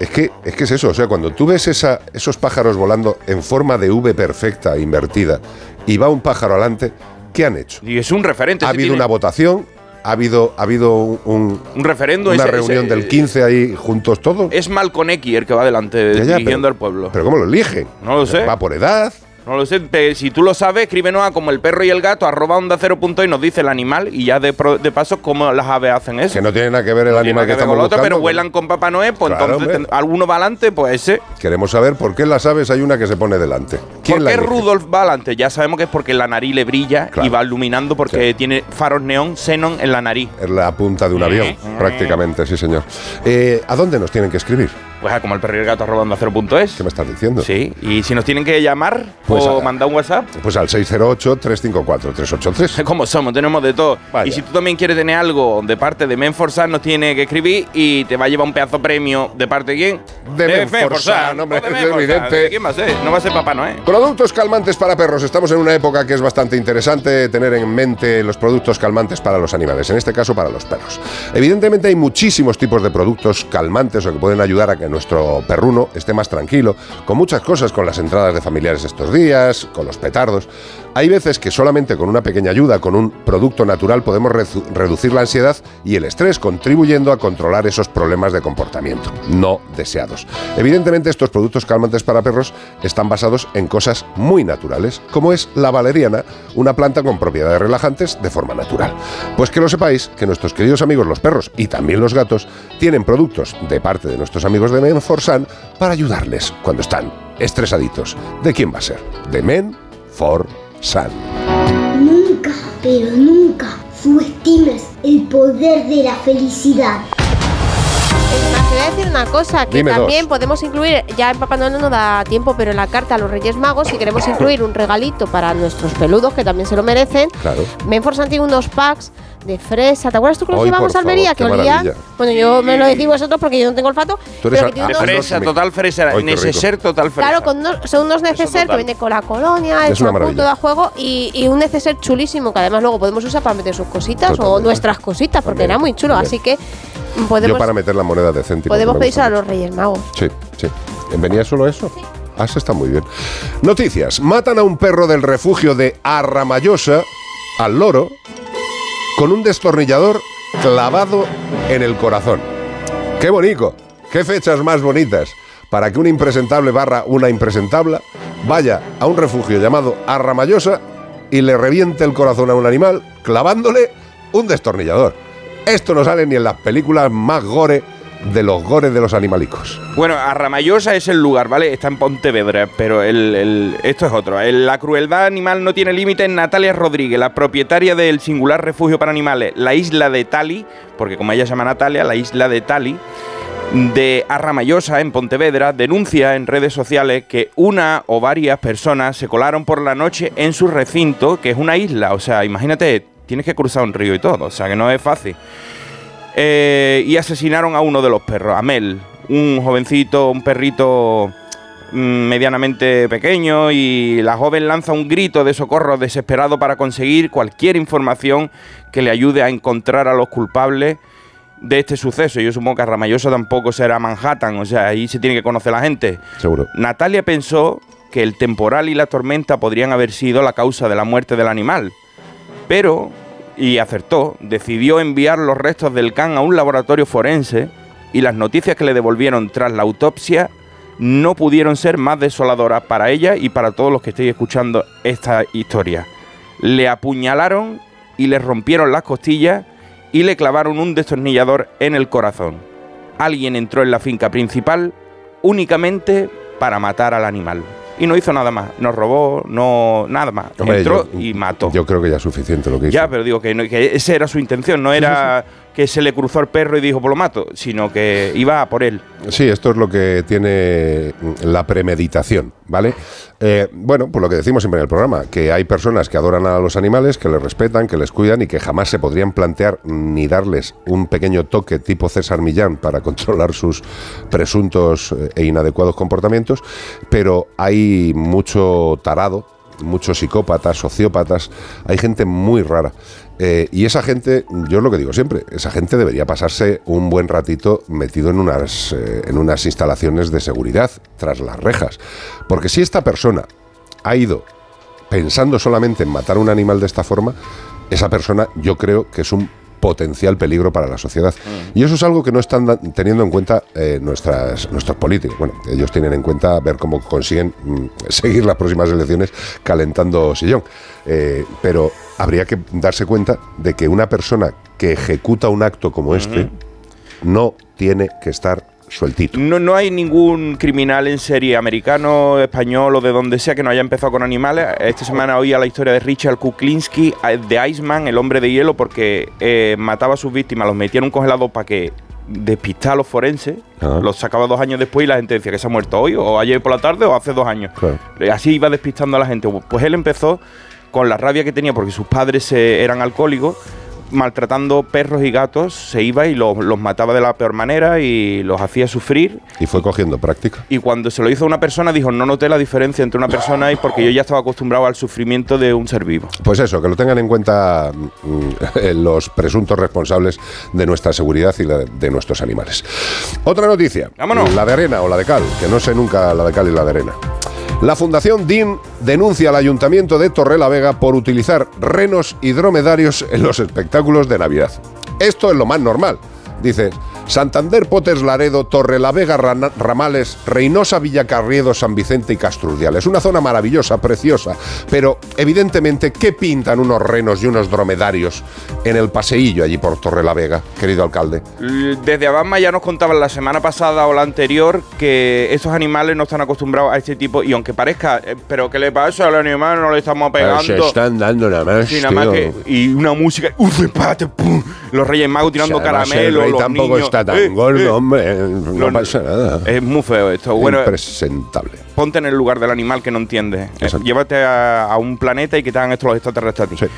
Es que, es que es eso, o sea, cuando tú ves esa, esos pájaros volando en forma de V perfecta, invertida, y va un pájaro adelante, ¿qué han hecho? Y es un referente. Ha habido tiene- una votación, ha habido, ha habido un, un- Un referendo, una ese- reunión ese- del 15 ahí juntos todos. Es Malcon X el que va delante Ya, ya, dirigiendo pero- al pueblo. Pero ¿cómo lo eligen? No lo sé. ¿Va por edad? No lo sé. Si tú lo sabes, escríbenos a como el perro y el gato, arroba onda cero punto y nos dice el animal y ya de, pro- de paso cómo las aves hacen eso. Que no tiene nada que ver el No animal que con estamos otro, pero vuelan con Papá Noel, pues Claro, entonces ten- alguno va adelante, pues ese. Queremos saber por qué en las aves hay una que se pone delante. ¿Quién ¿Por qué? Rudolf va adelante? Ya sabemos que es porque la nariz le brilla y va iluminando porque tiene faros neón, xenon en la nariz. Es la punta de un avión, prácticamente, sí, señor. Eh, ¿A dónde nos tienen que escribir? Pues a como el perro y el gato arroba onda cero punto es. ¿Qué me estás diciendo? Sí, y si nos tienen que llamar Pues o a- mandar un WhatsApp, Pues al 608-354-383. como somos, tenemos de todo. Vaya. Y si tú también quieres tener algo de parte de Menforsan, nos tiene que escribir y te va a llevar un pedazo premio de parte de quién? De Menforsan, hombre, de es evidente. ¿De quién va a ser? No va a ser Papá Noel. Productos calmantes para perros. Estamos en una época que es bastante interesante tener en mente los productos calmantes para los animales, en este caso para los perros. Evidentemente hay muchísimos tipos de productos calmantes o que pueden ayudar a que nuestro perruno esté más tranquilo, con muchas cosas, con las entradas de familiares estos días, con los petardos. Hay veces que solamente con una pequeña ayuda, con un producto natural, podemos reducir la ansiedad y el estrés, contribuyendo a controlar esos problemas de comportamiento no deseados. Evidentemente, estos productos calmantes para perros están basados en cosas muy naturales, como es la valeriana, una planta con propiedades relajantes de forma natural. Pues que lo sepáis, que nuestros queridos amigos los perros y también los gatos tienen productos de parte de nuestros amigos de Menforsan para ayudarles cuando están estresaditos. ¿De quién va a ser? De Nunca, pero nunca subestimes el poder de la felicidad. Es más, te voy a decir una cosa, que Dime también dos. podemos incluir, ya en Papá Noel no nos da tiempo, pero en la carta a los Reyes Magos, si queremos incluir un regalito para nuestros peludos, que también se lo merecen, Claro. Menforsan tiene unos packs de fresa. ¿Te acuerdas tú que los Ay, llevamos por a Almería? favor, que maravilla. Bueno, yo me lo decís vosotros porque yo no tengo olfato. Tú eres pero a- que a- De fresa, total fresa. Ay. Neceser total fresa. Claro, con unos- son unos neceser que vienen con la colonia, el champú, todo a juego y, y un neceser chulísimo que además luego podemos usar para meter sus cositas o nuestras cositas porque era muy chulo. también. Así que podemos, Yo para meter la moneda de céntimo. podemos pedir a los Reyes Magos. Sí, sí. ¿Venía solo eso? Ah, eso está muy bien. Noticias. Matan a un perro del refugio de Arramayosa, al loro, con un destornillador clavado en el corazón. ¡Qué bonito! ¡Qué fechas más bonitas! Para que un impresentable barra una impresentable vaya a un refugio llamado Arramayosa y le reviente el corazón a un animal clavándole un destornillador. Esto no sale ni en las películas más gore de los gores de los animalicos. Bueno, Arramayosa es el lugar, ¿vale? Está en Pontevedra, pero el, el- esto es otro. La crueldad animal no tiene límite. Natalia Rodríguez, la propietaria del singular refugio para animales, la isla de Tali, porque como ella se llama Natalia, la isla de Tali, de Arramayosa en Pontevedra, denuncia en redes sociales que una o varias personas se colaron por la noche en su recinto, que es una isla. O sea, imagínate, tienes que cruzar un río y todo, o sea que no es fácil. Eh, y asesinaron a uno de los perros, a Mel, un jovencito, un perrito mm, medianamente pequeño y la joven lanza un grito de socorro desesperado para conseguir cualquier información que le ayude a encontrar a los culpables de este suceso. Yo supongo que Arramayosa tampoco será Manhattan, o sea, ahí se tiene que conocer la gente. Seguro. Natalia pensó que el temporal y la tormenta podrían haber sido la causa de la muerte del animal, pero, y acertó, decidió enviar los restos del can a un laboratorio forense y las noticias que le devolvieron tras la autopsia no pudieron ser más desoladoras para ella y para todos los que estéis escuchando esta historia. Le apuñalaron y le rompieron las costillas y le clavaron un destornillador en el corazón. Alguien entró en la finca principal únicamente para matar al animal. Y no hizo nada más, no robó, no nada más. Hombre, entró yo- y mató. Yo creo que ya es suficiente lo que hizo. Ya, pero digo que, no- que esa era su intención, no era que se le cruzó el perro y dijo, pues lo mato, sino que iba a por él. Sí, esto es lo que tiene la premeditación, ¿vale? Eh, bueno, pues lo que decimos siempre en el programa, que hay personas que adoran a los animales, que les respetan, que les cuidan y que jamás se podrían plantear ni darles un pequeño toque tipo César Millán para controlar sus presuntos eh, e inadecuados comportamientos, pero hay mucho tarado, muchos psicópatas, sociópatas, hay gente muy rara. Eh, y esa gente, yo es lo que digo siempre, esa gente debería pasarse un buen ratito metido en unas, eh, en unas instalaciones de seguridad, tras las rejas. Porque si esta persona ha ido pensando solamente en matar a un animal de esta forma, esa persona yo creo que es un potencial peligro para la sociedad. Y eso es algo que no están teniendo en cuenta eh, nuestras, nuestros políticos. Bueno, ellos tienen en cuenta ver cómo consiguen mm, seguir las próximas elecciones calentando sillón. Eh, pero habría que darse cuenta de que una persona que ejecuta un acto como este no tiene que estar sueltito. No, no hay ningún criminal en serie americano, español o de donde sea que no haya empezado con animales. Esta semana oía la historia de Richard Kuklinski, eh, de Iceman, el hombre de hielo, porque eh, mataba a sus víctimas, los metía en un congelador para que despistara a los forenses, los sacaba dos años después y la gente decía que se ha muerto hoy, o ayer por la tarde, o hace dos años. Así iba despistando a la gente. Pues él empezó con la rabia que tenía porque sus padres eh, eran alcohólicos, maltratando perros y gatos, se iba y los, los mataba de la peor manera y los hacía sufrir. Y fue cogiendo práctica. Y cuando se lo hizo a una persona, dijo, no noté la diferencia entre una persona y porque yo ya estaba acostumbrado al sufrimiento de un ser vivo. Pues eso, que lo tengan en cuenta mm, los presuntos responsables de nuestra seguridad y la de nuestros animales. Otra noticia. La de arena o la de cal, que no sé nunca la de cal y la de arena. La Fundación DIN denuncia al Ayuntamiento de Torrelavega por utilizar renos y dromedarios en los espectáculos de Navidad. Esto es lo más normal. Dice, Santander, Potes, Laredo, Torrelavega, Rana- Ramales, Reynosa, Villacarriedo, San Vicente y Castrurdiales. Una zona maravillosa, preciosa, pero evidentemente, ¿qué pintan unos renos y unos dromedarios en el paseillo allí por Torrelavega, querido alcalde? Desde Abasma ya nos contaban la semana pasada o la anterior que estos animales no están acostumbrados a este tipo, y aunque parezca, eh, pero ¿qué le pasa al animal? No le estamos pegando. Se están dando nada más. Sí, nada más que, y una música, ¡uf, empate! ¡pum! Los Reyes Magos tirando O sea, El rey los tampoco niños, está tan gordo, hombre. No Los- pasa nada. Es muy feo esto. Bueno, Impresentable. Ponte en el lugar del animal que no entiendes. Eh, llévate a, a un planeta y que te hagan esto los extraterrestres a ti.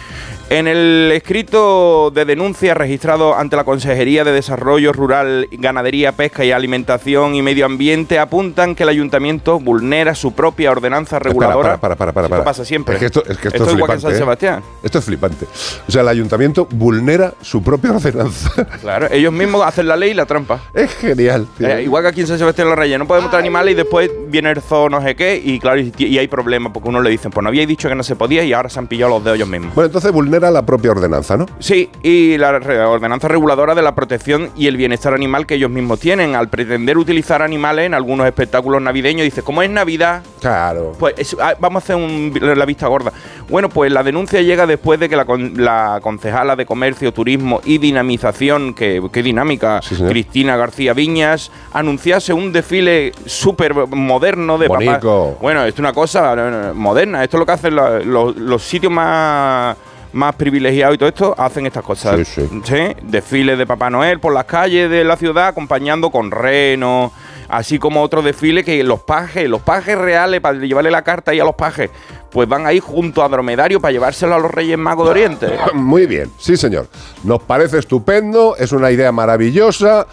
En el escrito de denuncia registrado ante la Consejería de Desarrollo Rural, Ganadería, Pesca y Alimentación y Medio Ambiente apuntan que el ayuntamiento vulnera su propia ordenanza reguladora. Para, para, para, para, Esto pasa siempre. Es que esto, es, que esto Esto es igual que en flipante. San ¿eh? Sebastián. Esto es flipante. O sea, el ayuntamiento vulnera su propia ordenanza. Claro, ellos mismos hacen la ley y la trampa. Es genial. tío. Eh, igual que aquí en San Sebastián los Reyes, no podemos traer animales y después viene el zoo no sé qué y claro, y, y hay problemas porque uno le dicen, pues no habíais dicho que no se podía y ahora se han pillado los dedos ellos mismos. Bueno, entonces vulnera la propia ordenanza, ¿no? Sí, y la ordenanza reguladora de la protección y el bienestar animal que ellos mismos tienen. Al pretender utilizar animales en algunos espectáculos navideños, dice, como es Navidad, Claro. pues es- ah, vamos a hacer un- la vista gorda. Bueno, pues la denuncia llega después de que la, la concejala de Comercio, Turismo y Dinamización, que, dinámica, Cristina García Viñas, anunciase un desfile súper moderno de. Bonico. Bueno, esto es una cosa eh, moderna. Esto es lo que hacen la- los, los sitios más más privilegiados y todo esto hacen estas cosas. Sí, sí. Desfiles de Papá Noel por las calles de la ciudad acompañando con renos, así como otro desfile que los pajes, los pajes reales para llevarle la carta ahí a los pajes, pues van ahí junto a dromedario para llevárselo a los Reyes Magos de Oriente. Muy bien, sí, señor. Nos parece estupendo, es una idea maravillosa.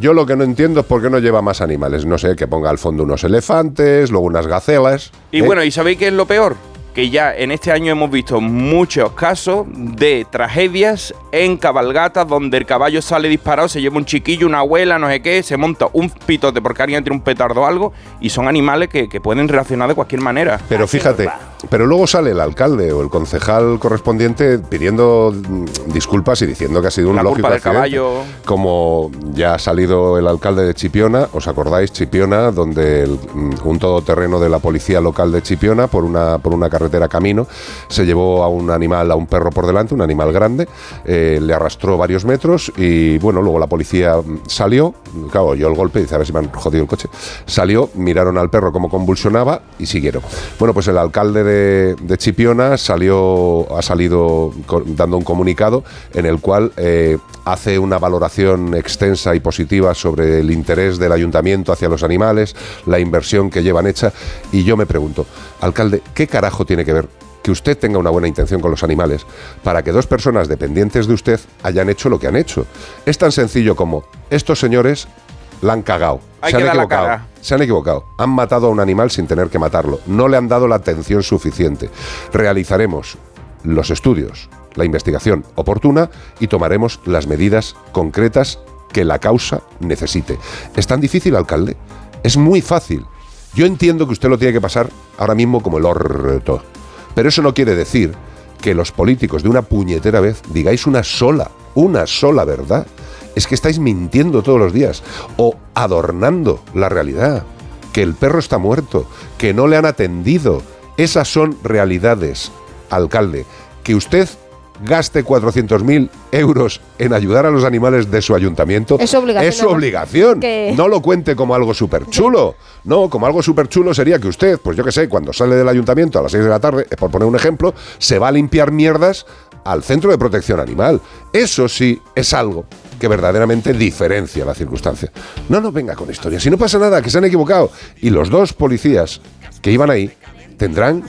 Yo lo que no entiendo es por qué no lleva más animales. No sé, que ponga al fondo unos elefantes, luego unas gacelas. Y ¿eh? bueno, ¿y sabéis qué es lo peor? Que ya en este año hemos visto muchos casos de tragedias en cabalgatas donde el caballo sale disparado, se lleva un chiquillo, una abuela, no sé qué, se monta un pitote porque alguien tiene un petardo o algo y son animales que, que pueden reaccionar de cualquier manera. Pero fíjate, pero luego sale el alcalde o el concejal correspondiente pidiendo disculpas y diciendo que ha sido un La lógico culpa del accidente. caballo. Como ya ha salido el alcalde de Chipiona, ¿os acordáis? Chipiona, donde el- mm, un todoterreno de la policía local de Chipiona, por una, por una carretera camino, se llevó a un animal, a un perro por delante, un animal grande, eh, le arrastró varios metros y bueno, luego la policía mm, salió, claro, oyó el golpe dice a ver si me han jodido el coche. Salió, miraron al perro como convulsionaba y siguieron. Bueno, pues el alcalde de, Chipiona salió, ha salido dando un comunicado en el cual eh, hace una valoración extensa y positiva sobre el interés del ayuntamiento hacia los animales, la inversión que llevan hecha y yo me pregunto, alcalde, ¿qué carajo tiene que ver que usted tenga una buena intención con los animales para que dos personas dependientes de usted hayan hecho lo que han hecho. Es tan sencillo como estos señores la han cagado. Hay se han equivocado. Se han equivocado. Han matado a un animal sin tener que matarlo. No le han dado la atención suficiente. Realizaremos los estudios, la investigación oportuna y tomaremos las medidas concretas que la causa necesite. ¿Es tan difícil, alcalde? Es muy fácil. Yo entiendo que usted lo tiene que pasar ahora mismo como el orto. Pero eso no quiere decir que los políticos de una puñetera vez digáis una sola, una sola verdad. Es que estáis mintiendo todos los días o adornando la realidad. Que el perro está muerto, que no le han atendido. Esas son realidades, alcalde. Que usted gaste 400.000 euros en ayudar a los animales de su ayuntamiento Es obligación, Es su obligación. Que- No lo cuente como algo súper chulo. No, como algo súper chulo sería que usted, pues yo qué sé, cuando sale del ayuntamiento a las 6 de la tarde, por poner un ejemplo, se va a limpiar mierdas al centro de protección animal. Eso sí es algo que verdaderamente diferencia la circunstancia. No nos venga con historias. Si no pasa nada, que se han equivocado. Y los dos policías que iban ahí tendrán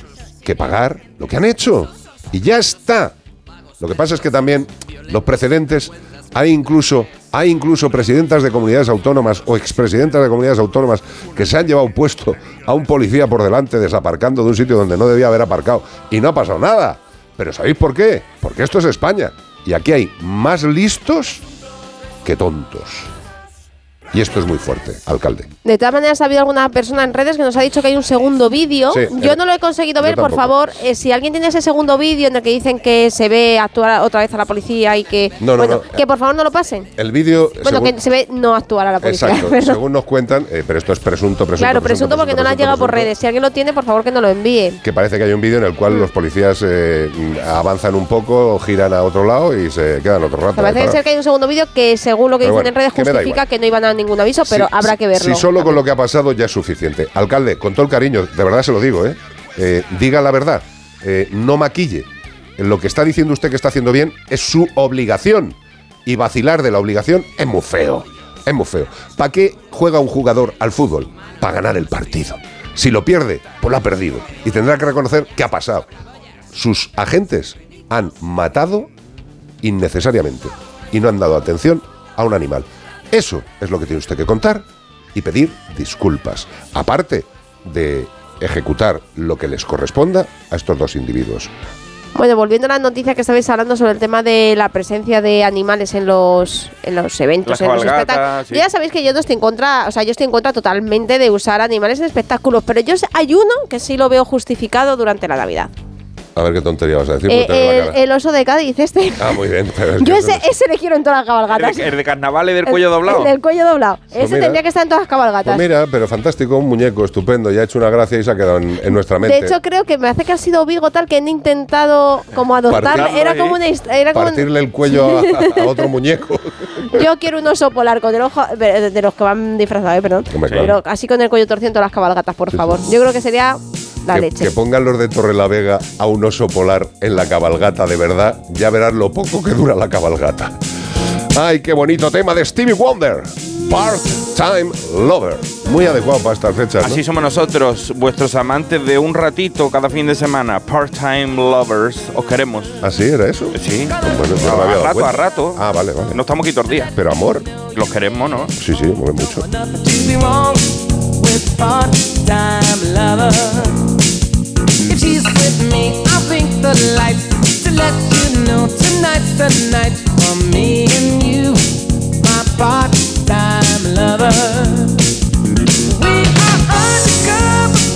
que pagar lo que han hecho. Y ya está. Lo que pasa es que también los precedentes, hay incluso, hay incluso presidentas de comunidades autónomas o expresidentas de comunidades autónomas que se han llevado puesto a un policía por delante desaparcando de un sitio donde no debía haber aparcado y no ha pasado nada. Pero ¿sabéis por qué? Porque esto es España y aquí hay más listos que tontos. Y esto es muy fuerte, alcalde. De todas maneras, ha habido alguna persona en redes que nos ha dicho que hay un segundo vídeo. Sí, Yo eh, no lo he conseguido ver, por favor. eh, si alguien tiene ese segundo vídeo en el que dicen que se ve actuar otra vez a la policía y que. No, no, bueno, no. que por favor no lo pasen. El vídeo... Bueno, según- que se ve no actuar a la policía. Exacto, según nos cuentan, eh, pero esto es presunto, presunto. claro, presunto porque no han presunto, llegado por redes. Si alguien lo tiene, por favor que nos lo envíe. que parece que hay un vídeo en el cual los policías eh, avanzan un poco, giran a otro lado y se quedan otro rato. Parece ser que hay un segundo vídeo que, según lo que Pero dicen bueno, en redes, justifica que no iban a ningún aviso, pero habrá que verlo. Si solo con lo que ha pasado ya es suficiente. Alcalde, con todo el cariño, de verdad se lo digo, ¿eh? Eh, diga la verdad, eh, no maquille. Lo que está diciendo usted que está haciendo bien es su obligación. Y vacilar de la obligación es muy feo. Es muy feo. ¿Para qué juega un jugador al fútbol? Para ganar el partido. Si lo pierde, pues lo ha perdido. Y tendrá que reconocer qué ha pasado. Sus agentes han matado innecesariamente y no han dado atención a un animal. Eso es lo que tiene usted que contar y pedir disculpas, aparte de ejecutar lo que les corresponda a estos dos individuos. Bueno, volviendo a la noticia que estabais hablando sobre el tema de la presencia de animales en los, en los eventos, en los espectáculos. sí. Ya sabéis que yo no estoy en contra, o sea, yo estoy en contra totalmente de usar animales en espectáculos, pero yo sé- hay uno que sí lo veo justificado durante la Navidad. A ver qué tontería vas a decir. Eh, el, oso de Cádiz, este. Ah, muy bien. pero es que Yo ese, ese le quiero en todas las ¿El cabalgatas. el de carnaval y del cuello doblado? El del cuello doblado. Pues ese mira. tendría que estar en todas las cabalgatas. Pues mira, pero fantástico, un muñeco estupendo, ya ha hecho una gracia y se ha quedado en, en nuestra mente. de hecho, creo que me hace que ha sido Vigo tal que han intentado como. Partirle Era como una. Era como un- Partirle el cuello a, a otro muñeco. Yo quiero un oso polar con el ojo de, de los que van disfrazados, eh, perdón. Pero así con el cuello torcido en todas las cabalgatas, por favor. Yo creo que sería la que, leche. que pongan los de Torrelavega a un oso polar en la cabalgata de verdad, ya verás lo poco que dura la cabalgata. ¡Ay, qué bonito tema de Stevie Wonder! Part-Time Lover. Muy adecuado para estas fechas. ¿no? Así somos nosotros, vuestros amantes de un ratito cada fin de semana. Part-time lovers. Os queremos. ¿Así era eso? Sí. Bueno, pues no me había a rato, cuenta. a rato. Ah, vale, vale. No estamos aquí todos los días. Pero amor. Los queremos, ¿no? Sí, sí, mueve mucho. If she's with me, I'll blink the lights to let you know tonight's the night for me and you, my part-time lover. We are undercover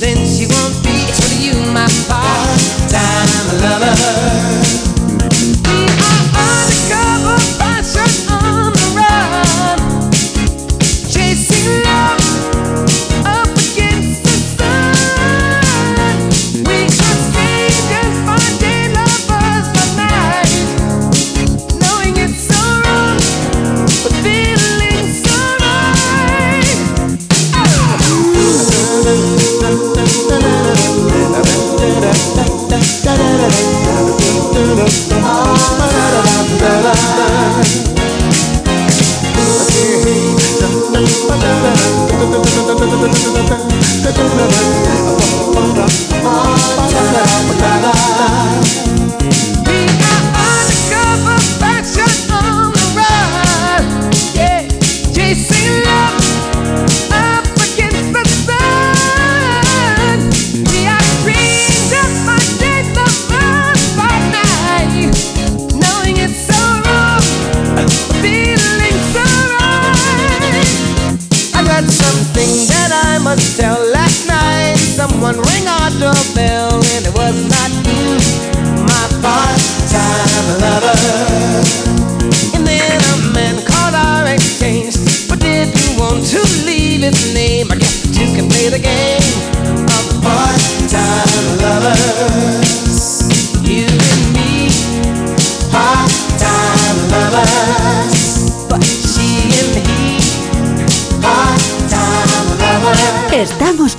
then she won't be. It's you, my part-time lover. I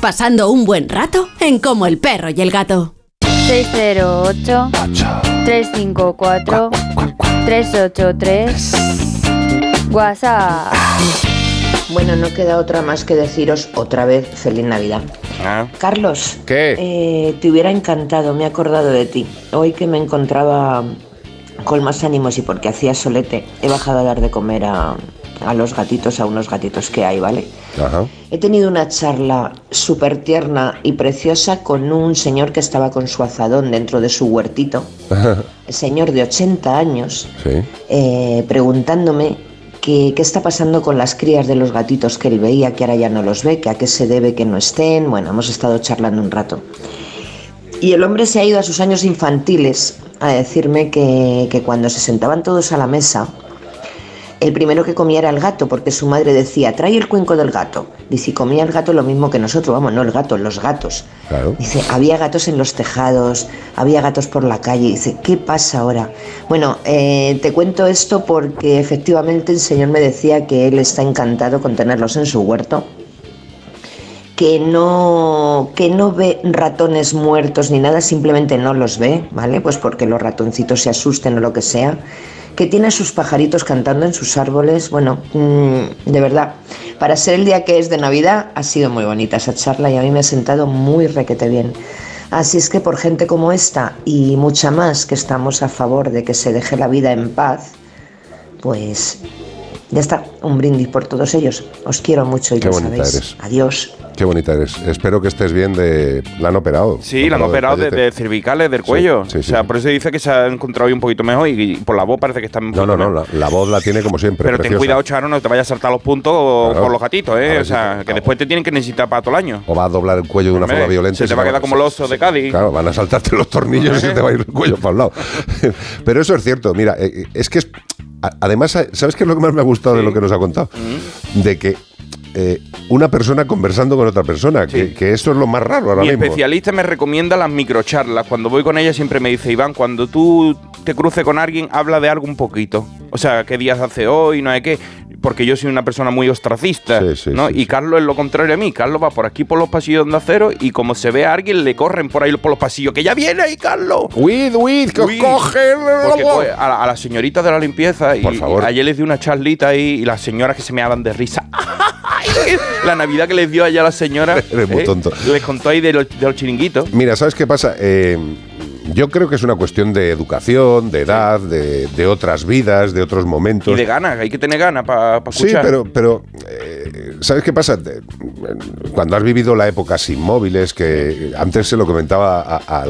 pasando un buen rato en Como el perro y el gato. 608 354 383 WhatsApp. Bueno, no queda otra más que deciros otra vez feliz Navidad. Carlos, ¿Qué? eh, te hubiera encantado, me he acordado de ti. Hoy que me encontraba con más ánimos y porque hacía solete, he bajado a dar de comer a, a los gatitos, a unos gatitos que hay, ¿vale? Ajá. He tenido una charla súper tierna y preciosa con un señor que estaba con su azadón dentro de su huertito, el señor de 80 años, Sí. eh, preguntándome que- qué está pasando con las crías de los gatitos que él veía, que ahora ya no los ve, que a qué se debe que no estén. Bueno, hemos estado charlando un rato. Y el hombre se ha ido a sus años infantiles a decirme que, que cuando se sentaban todos a la mesa, el primero que comía era el gato, porque su madre decía, trae el cuenco del gato. Dice, comía el gato lo mismo que nosotros, vamos, no el gato, los gatos. Claro. Dice, había gatos en los tejados, había gatos por la calle. Dice, ¿qué pasa ahora? Bueno, eh, te cuento esto porque efectivamente el señor me decía que él está encantado con tenerlos en su huerto, que no, que no ve ratones muertos ni nada, simplemente no los ve, ¿vale? Pues porque los ratoncitos se asusten o lo que sea. Que tiene a sus pajaritos cantando en sus árboles. Bueno, mm, de verdad, para ser el día que es de Navidad, ha sido muy bonita esa charla y a mí me ha sentado muy requete bien. Así es que por gente como esta y mucha más que estamos a favor de que se deje la vida en paz, pues ya está, un brindis por todos ellos. Os quiero mucho y Qué ya sabéis. eres. Adiós. Qué bonita eres. Espero que estés bien de... La han operado. Sí, la han operado de, cervicales, del cuello. sí, o sea, por eso dice que se ha encontrado hoy un poquito mejor y, y por la voz parece que está un No, no, no, la, la voz la tiene como siempre. Pero ten cuidado, Charo, no te vayas a saltar los puntos Claro. por los gatitos, ¿eh? ver O sea, que después te tienen que necesitar para todo el año. O va a doblar el cuello de una forma violenta. se te va a quedar como el oso de Cádiz. Claro, van a saltarte los tornillos y se te va a ir el cuello para un lado. Pero eso es cierto. Mira, eh, es que es. Además, ¿sabes qué es lo que más me ha gustado de lo que nos ha contado? Mm. De que eh, una persona conversando con otra persona, que, que eso es lo más raro ahora Mi mismo. especialista me recomienda las microcharlas. Cuando voy con ella siempre me dice, Iván, cuando tú te cruces con alguien, habla de algo un poquito. O sea, qué días hace hoy, no hay qué. Porque yo soy una persona muy ostracista, ¿no? y Carlos es lo contrario a mí. Carlos va por aquí por los pasillos de acero y como se ve a alguien, le corren por ahí por los pasillos. ¡Que ya viene ahí, Carlos! ¡Huid, huid, que os Huid. cogen! Porque coge a, la- a las señoritas de la limpieza y, Por favor. y ayer les di una charlita ahí y las señoras que se me daban de risa. la Navidad que les dio allá a las señoras. Eres muy ¿eh? tonto. Les contó ahí de los, de los chiringuitos. Mira, ¿sabes qué pasa? Eh, yo creo que es una cuestión de educación, de edad, de, de otras vidas, de otros momentos. Y de ganas, hay que tener ganas para Sí, escuchar. pero, pero eh, ¿sabes qué pasa? Cuando has vivido la época sin móviles, que antes se lo comentaba a,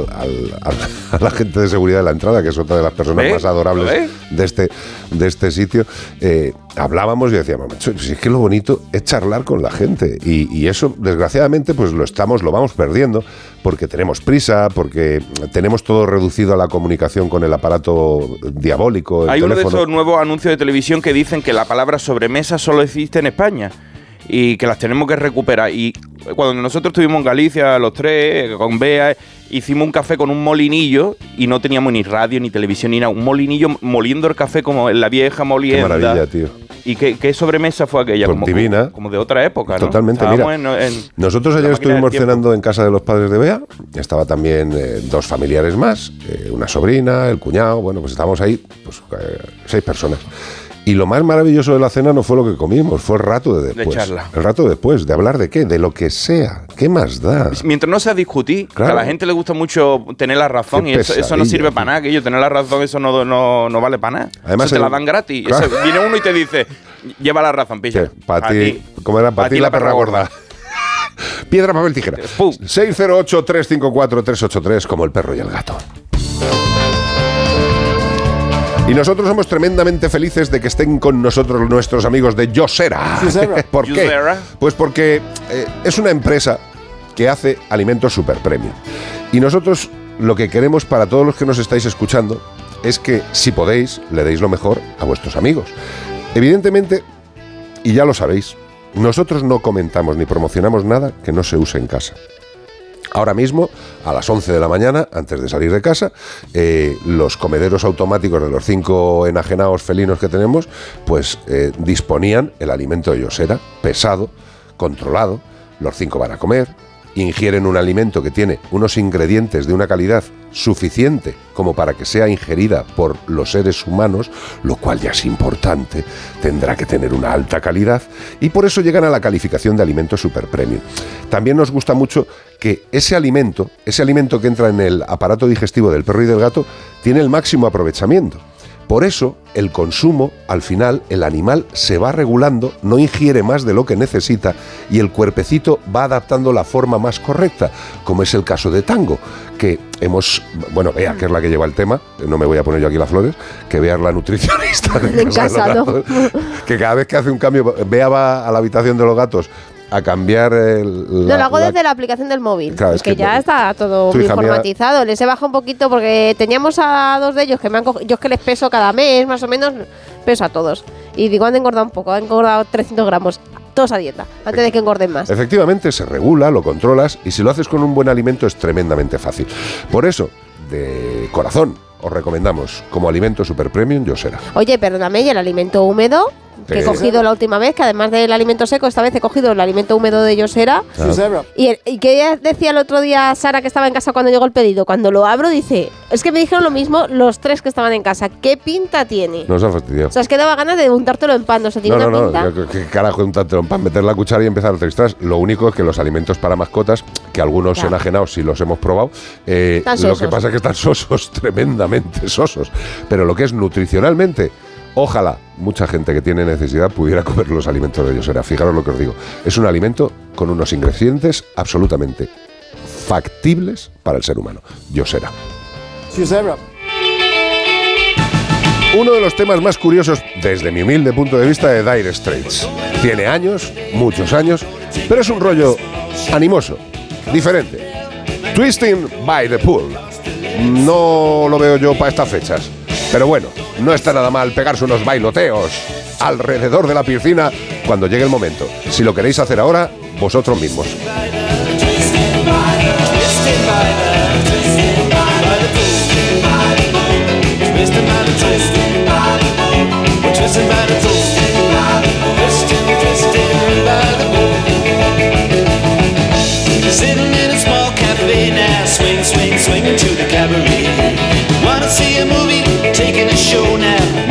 la gente de seguridad de la entrada, que es otra de las personas ¿Ves? más adorables ¿Ves? de este, de este sitio, eh, hablábamos y decíamos, "Macho, si es que lo bonito es charlar con la gente. Y, y eso, desgraciadamente, pues lo estamos, lo vamos perdiendo, porque tenemos prisa, porque tenemos todo reducido a la comunicación con el aparato diabólico, el Hay uno de teléfono. esos nuevos anuncios de televisión que dicen que la palabra sobremesa solo existe en España y que las tenemos que recuperar. Y cuando nosotros estuvimos en Galicia, los tres, con Bea, hicimos un café con un molinillo y no teníamos ni radio, ni televisión, ni nada. Un molinillo moliendo el café como en la vieja Qué molienda. maravilla, tío. ¿Y qué, qué sobremesa fue aquella? Pues como, divina. Como, como de otra época, ¿no? Totalmente, Estábamos mira. en- en- Nosotros ayer estuvimos cenando en casa de los padres de Bea. Estaba también eh, dos familiares más, eh, una sobrina, el cuñado. Bueno, pues estábamos ahí, pues eh, seis personas. Y lo más maravilloso de la cena no fue lo que comimos, fue el rato de después. charla. El rato después, de hablar de qué, de lo que sea. ¿Qué más da? Mientras no sea discutir, que Claro. a la gente le gusta mucho tener la razón Qué y eso, eso no sirve para nada, que yo tener la razón, eso no, no, no vale para nada. Además, eso te el- la dan gratis. Claro. Eso- viene uno y te dice, lleva la razón, pilla. Para ti, ¿cómo era? Para Pa' ti la perra gorda. Piedra, papel, tijera. 608-354-383, como el perro y el gato. Y nosotros somos tremendamente felices de que estén con nosotros nuestros amigos de Yosera. ¿Por qué? Pues porque eh, es una empresa que hace alimentos super premium. Y nosotros lo que queremos para todos los que nos estáis escuchando es que, si podéis, le deis lo mejor a vuestros amigos. Evidentemente, y ya lo sabéis, nosotros no comentamos ni promocionamos nada que no se use en casa. Ahora mismo, a las 11 de la mañana, antes de salir de casa, eh, los comederos automáticos de los cinco enajenados felinos que tenemos, pues eh, disponían el alimento de Yosera, pesado, controlado, los cinco van a comer, ingieren un alimento que tiene unos ingredientes de una calidad suficiente como para que sea ingerida por los seres humanos, lo cual ya es importante, tendrá que tener una alta calidad y por eso llegan a la calificación de alimento super premium. También nos gusta mucho que ese alimento, ese alimento que entra en el aparato digestivo del perro y del gato, tiene el máximo aprovechamiento. Por eso, el consumo, al final, el animal se va regulando, no ingiere más de lo que necesita y el cuerpecito va adaptando la forma más correcta, como es el caso de Tango, que hemos, bueno, Bea, que es la que lleva el tema, no me voy a poner yo aquí las flores, que Bea es la nutricionista de De casa de los casa, ¿no? gatos, que cada vez que hace un cambio, Bea va a la habitación de los gatos a cambiar el... No, lo hago la- desde la aplicación del móvil. Claro, es que, que ya está todo mía- informatizado. Les he bajado un poquito porque teníamos a dos de ellos que me han cogido. Yo es que les peso cada mes, más o menos, peso a todos. Y digo, han engordado un poco, han engordado 300 gramos. Todos a dieta, antes de que engorden más. Efectivamente, se regula, lo controlas y si lo haces con un buen alimento es tremendamente fácil. Por eso, de corazón, os recomendamos como alimento super premium Yosera. Oye, perdóname, ¿y el alimento húmedo? Que he cogido la última vez, que además del alimento seco, esta vez he cogido el alimento húmedo de Yosera. Ah. Y, y que decía el otro día Sara que estaba en casa cuando llegó el pedido. Cuando lo abro, dice: Es que me dijeron lo mismo los tres que estaban en casa. ¿Qué pinta tiene? Nos ha fastidiado. O sea, es que daba ganas de untártelo en pan. O sea, tiene No, no, una no, pinta. yo- ¿qué carajo un tantero para meter la cuchara y empezar a tristrar? Lo único es que los alimentos para mascotas, que algunos Ya. enajenados sí los hemos probado, eh, lo que pasa es que están sosos, tremendamente sosos. Pero lo que es nutricionalmente, ojalá mucha gente que tiene necesidad pudiera comer los alimentos de Yosera. Fijaros lo que os digo. Es un alimento con unos ingredientes absolutamente factibles para el ser humano. Yosera. Uno de los temas más curiosos, desde mi humilde punto de vista, de Dire Straits. Tiene años, muchos años, pero es un rollo animoso, diferente. Twisting by the Pool. No lo veo yo para estas fechas. Pero bueno, no está nada mal pegarse unos bailoteos alrededor de la piscina cuando llegue el momento. Si lo queréis hacer ahora, vosotros mismos. Wanna see a movie, taking a show now,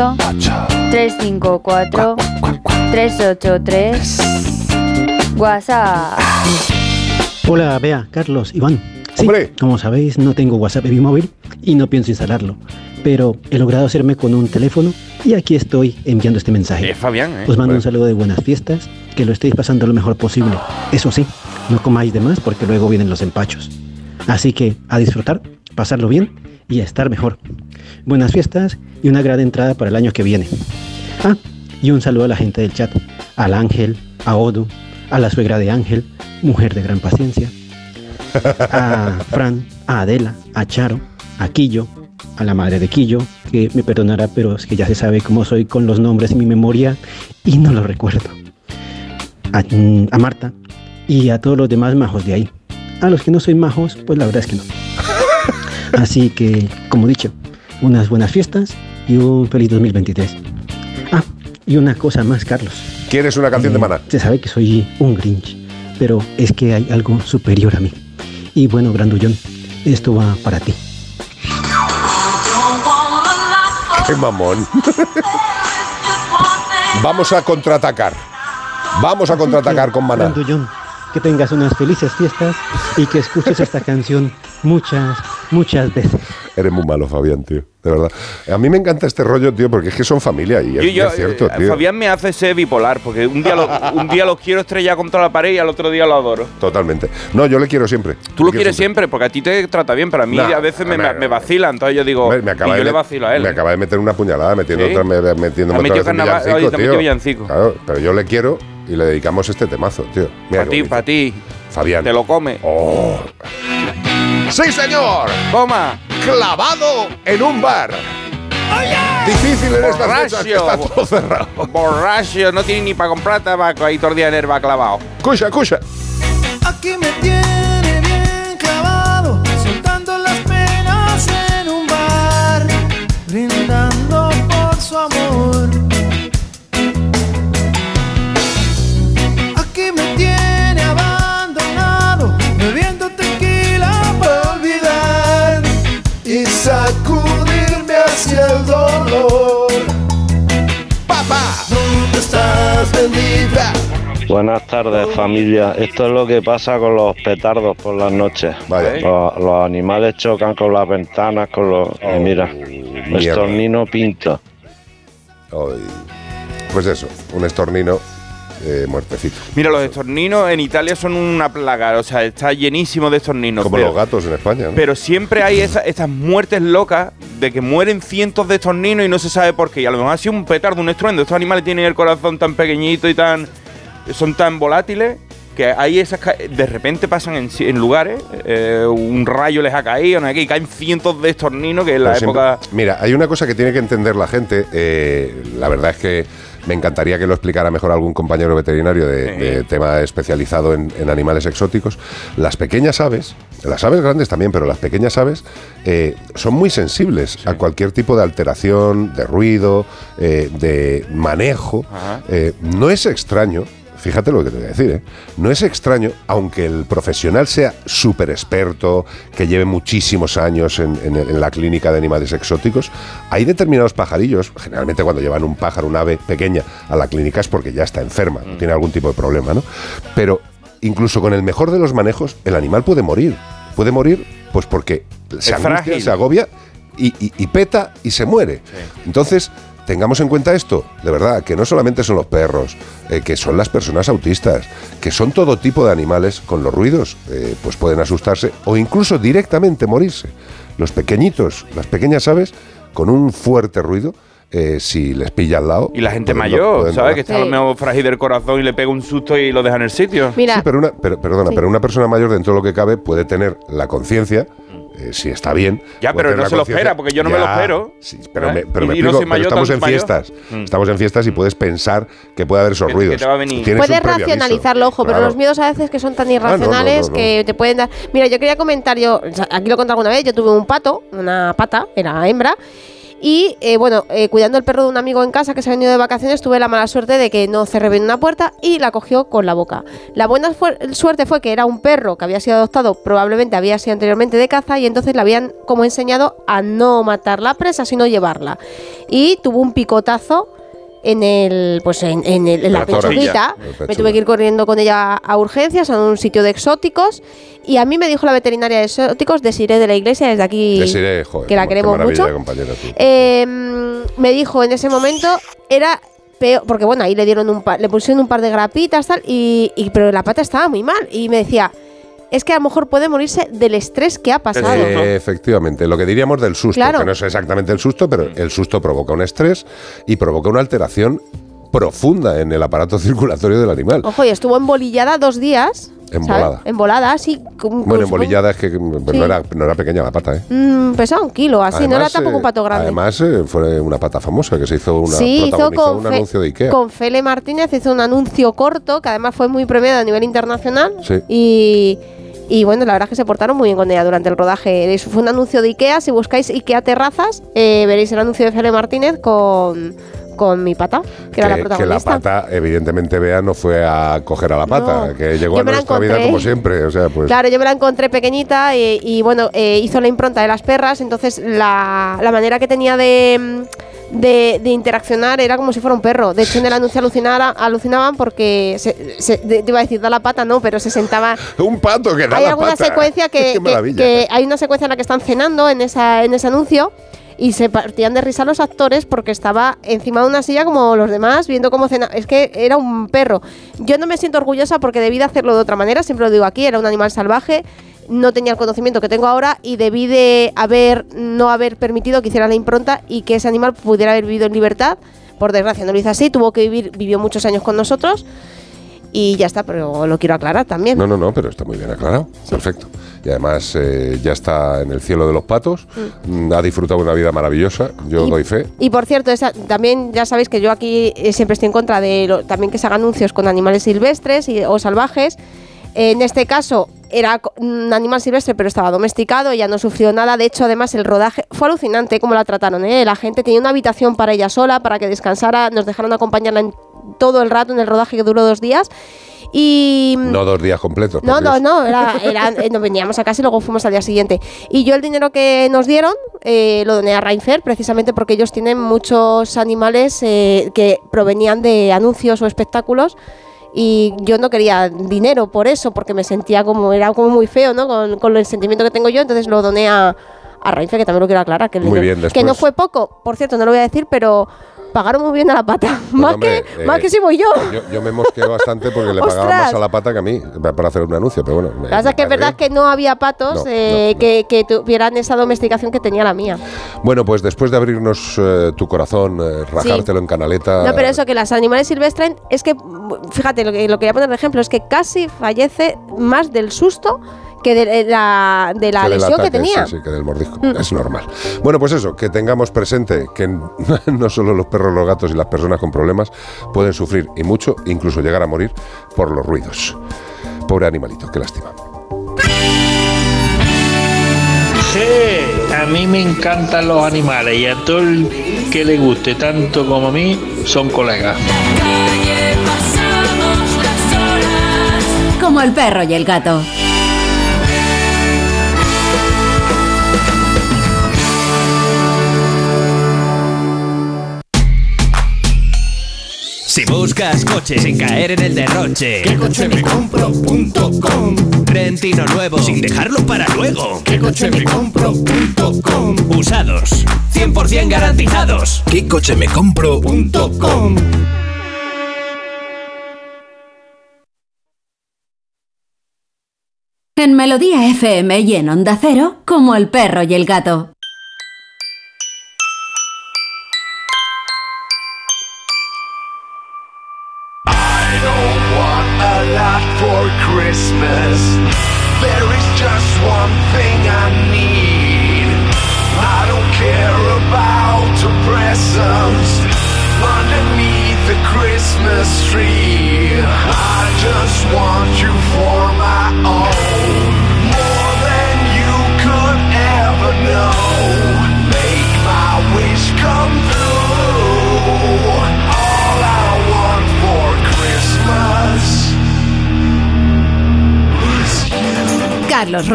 608 354 383 WhatsApp. Hola, Bea, Carlos, Iván. Sí, como sabéis, no tengo WhatsApp en mi móvil y no pienso instalarlo. Pero he logrado hacerme con un teléfono y aquí estoy enviando este mensaje. Es Fabián, ¿eh? Os mando un saludo de buenas fiestas, que lo estéis pasando lo mejor posible. Eso sí, no comáis de más porque luego vienen los empachos. Así que a disfrutar, pasarlo bien y a estar mejor. Buenas fiestas y una gran entrada para el año que viene. Ah, y un saludo a la gente del chat, al Ángel, a Odu, a la suegra de Ángel, mujer de gran paciencia, a Fran, a Adela, a Charo, a Quillo, a la madre de Quillo, que me perdonará, pero es que ya se sabe cómo soy con los nombres en mi memoria y no los recuerdo. A, mm, a Marta y a todos los demás majos de ahí. A los que no soy majos, pues la verdad es que no. Así que, como dicho, unas buenas fiestas y un feliz 2023. Ah, y una cosa más, Carlos. ¿Quieres una canción de Eh, Maná? Se sabe que soy un Grinch, pero es que hay algo superior a mí. Y bueno, Grandullón, esto va para ti. ¡Qué mamón! Vamos a contraatacar. Vamos a contraatacar con Maná. Grandullón, que tengas unas felices fiestas y que escuches esta canción muchas, muchas veces. Eres muy malo, Fabián, tío. De verdad. A mí me encanta este rollo, tío, porque es que son familia y es, Yo- es cierto, eh, tío. Fabián me hace ser bipolar, porque un día, lo- un día los quiero estrellar contra la pared y al otro día lo adoro. Totalmente. No, yo le quiero siempre. Tú lo quieres siempre, porque a ti te trata bien, pero a mí Nah, a veces me, a ver, me vacila. Entonces yo digo, Me, me acaba y yo de le vacilo a él. Me acaba de meter una puñalada metiendo ¿Sí? otra, me, metido otra vez villancico, oye, tío. villancico. Claro, pero yo le quiero y le dedicamos este temazo, tío. Para ti, para ti. Fabián. Te lo come. Oh. ¡Sí, señor! ¡Toma! ¡Clavado en un bar! Difícil en estas fechas que está todo cerrado. Borracho, no tiene ni para comprar tabaco, ahí todo el día en herba clavado. Escucha, escucha. Aquí me tiene dolor. Papá, ¿dónde estás, bendita? Buenas tardes familia, esto es lo que pasa con los petardos por las noches. Los, los animales chocan con las ventanas, con los... y mira, estornino pinto. Ay. Pues eso, un estornino eh, muertecito. Mira, los estorninos en Italia son una plaga, o sea, está llenísimo de estorninos. Como pero, los gatos en España, ¿no? pero siempre hay esa- estas muertes locas de que mueren cientos de estorninos y no se sabe por qué. Y a lo mejor ha sido un petardo, un estruendo. Estos animales tienen el corazón tan pequeñito y tan. son tan volátiles que hay esas. de repente pasan en, en lugares, eh, un rayo les ha caído, y caen cientos de estorninos que en la Pero siempre- época. mira, hay una cosa que tiene que entender la gente. eh, la verdad es que me encantaría que lo explicara mejor algún compañero veterinario de, de tema especializado en, en animales exóticos. Las pequeñas aves, las aves grandes también, pero las pequeñas aves eh, son muy sensibles a cualquier tipo de alteración, de ruido, eh, de manejo. Eh, no es extraño Fíjate lo que te voy a decir, ¿eh? No es extraño, aunque el profesional sea súper experto, que lleve muchísimos años en, en- en la clínica de animales exóticos, hay determinados pajarillos, generalmente cuando llevan un pájaro, un ave pequeña a la clínica es porque ya está enferma, Mm. tiene algún tipo de problema, ¿no? Pero incluso con el mejor de los manejos, el animal puede morir. Puede morir, pues porque se Es angustia, frágil. se agobia y, y- y peta y se muere. Entonces, tengamos en cuenta esto, de verdad, que no solamente son los perros, eh, que son las personas autistas, que son todo tipo de animales con los ruidos, eh, pues pueden asustarse o incluso directamente morirse. Los pequeñitos, las pequeñas aves, con un fuerte ruido, eh, si les pilla al lado. Y la gente pueden- mayor, pueden ¿sabes? Que está Sí. mejor frágil del corazón y le pega un susto y lo deja en el sitio. Mira. Sí, pero una, pero- perdona, Sí. pero una persona mayor dentro de lo que cabe puede tener la conciencia, eh, si está bien. Ya, pero no se lo espera, porque yo no me lo espero. sí, pero ¿Eh? me, pero me no explico, pero estamos en mayor. fiestas. Mm. Estamos en fiestas y puedes pensar que puede haber esos ruidos. te va a venir. Tienes Puedes racionalizarlo, ojo, pero los miedos a veces que son tan no, no, irracionales no. que te pueden dar. Mira, yo quería comentar, yo, aquí lo he contado alguna vez, yo tuve un pato, una pata, era hembra, Y eh, bueno, eh, cuidando el perro de un amigo en casa que se ha venido de vacaciones, tuve la mala suerte de que no cerré bien una puerta y la cogió con la boca. La buena suerte fue que era un perro que había sido adoptado, probablemente había sido anteriormente de caza y entonces le habían como enseñado a no matar la presa, sino llevarla. Y tuvo un picotazo en el pues en, en el- en la, La pechuguita. Me tuve que ir corriendo con ella a urgencias a un sitio de exóticos y a mí me dijo la veterinaria de exóticos Desiree de la iglesia desde aquí joder, que la queremos mucho. eh, me dijo en ese momento era peor porque bueno ahí le dieron un par, le pusieron un par de grapitas tal y, y- pero la pata estaba muy mal y me decía es que a lo mejor puede morirse del estrés que ha pasado Eh, efectivamente, lo que diríamos del susto, Claro. que no es exactamente el susto, pero el susto provoca un estrés y provoca una alteración profunda en el aparato circulatorio del animal. ojo y estuvo embolillada dos días Embolada. embolada así como- Bueno, embolillada es que mm, Sí. no, era, no era pequeña la pata, ¿eh? Mm, pesaba un kilo así no era tampoco un eh, pato grande Además, eh, fue una pata famosa que se hizo una Sí, hizo con, un Fe- anuncio de Ikea. con Fele Martínez, hizo un anuncio corto que además fue muy premiado a nivel internacional. Sí. Y, y bueno, la verdad es que se portaron muy bien con ella durante el rodaje. Eso fue un anuncio de Ikea. Si buscáis Ikea Terrazas, eh, veréis el anuncio de Fele Martínez con, con mi pata, que, era la que, que la protagonista. pata, evidentemente, Bea no fue a coger a la pata, No. que llegó Yo a nuestra vida como siempre. O sea, pues. Claro, yo me la encontré pequeñita y, y, bueno, eh, hizo la impronta de las perras, entonces la, la manera que tenía de, de, de interaccionar era como si fuera un perro. De hecho, en el anuncio alucinara- alucinaban porque, se, se- te iba a decir, da la pata, no, pero se sentaba... Un pato que da Hay la alguna pata. secuencia que, que- que hay una secuencia en la que están cenando en, esa, en ese anuncio y se partían de risa los actores porque estaba encima de una silla como los demás viendo cómo cena. Es que era un perro. Yo no me siento orgullosa porque debí de hacerlo de otra manera, siempre lo digo aquí, era un animal salvaje. No tenía el conocimiento que tengo ahora y debí de haber no haber permitido que hiciera la impronta y que ese animal pudiera haber vivido en libertad. Por desgracia no lo hizo así, tuvo que vivir, vivió muchos años con nosotros y ya está, pero lo quiero aclarar también. No, no, no, pero está muy bien aclarado. Perfecto. Y además eh, ya está en el cielo de los patos. Mm, Ha disfrutado una vida maravillosa. Yo Y- doy fe. Y por cierto, esa- también ya sabéis que yo aquí eh, siempre estoy en contra de lo- también que se hagan anuncios con animales silvestres y- o salvajes. En este caso era un animal silvestre, pero estaba domesticado, ella no sufrió nada. De hecho, además, el rodaje fue alucinante cómo la trataron. ¿eh? La gente tenía una habitación para ella sola, para que descansara. Nos dejaron acompañarla en todo el rato en el rodaje que duró dos días. Y No dos días completos. no, no, no, era, era- eh, nos veníamos a casa y luego fuimos al día siguiente. Y yo el dinero que nos dieron eh, lo doné a Rainfair precisamente porque ellos tienen muchos animales eh, que provenían de anuncios o espectáculos y yo no quería dinero por eso porque me sentía como, era como muy feo, ¿no? Con, con el sentimiento que tengo yo, entonces lo doné a, a que también lo quiero aclarar, que, Muy bien, que no fue poco, por cierto, no lo voy a decir, pero pagaron muy bien a la pata. más, hombre, que, eh, más que si voy yo. Yo, yo me mosqueé bastante porque le pagaban más a la pata que a mí para hacer un anuncio, pero bueno. me- que pasa es que es me verdad que no había patos No, eh, Que, que tuvieran esa domesticación que tenía la mía. Bueno, pues después de abrirnos eh, tu corazón, eh, rajártelo en canaleta. No, pero eso que las animales silvestres es que, fíjate, lo que lo quería poner de ejemplo, es que casi fallece más del susto que de la, de la que lesión que ataque, tenía. Sí, sí, que del mordisco. Mm. Es normal. Bueno, pues eso, que tengamos presente que no solo los perros, los gatos y las personas con problemas pueden sufrir y mucho, incluso llegar a morir por los ruidos. Pobre animalito, qué lástima. Sí, a mí me encantan los animales y a todo el que le guste tanto como a mí son colegas. Como el perro y el gato. Si buscas coche sin caer en el derroche, ¿qué coche me compro.com? Rentino nuevo sin dejarlo para luego, ¿qué coche me compro.com? Usados, 100% garantizados. ¿Qué coche me compro.com? En Melodía FM y en Onda Cero, como el perro y el gato.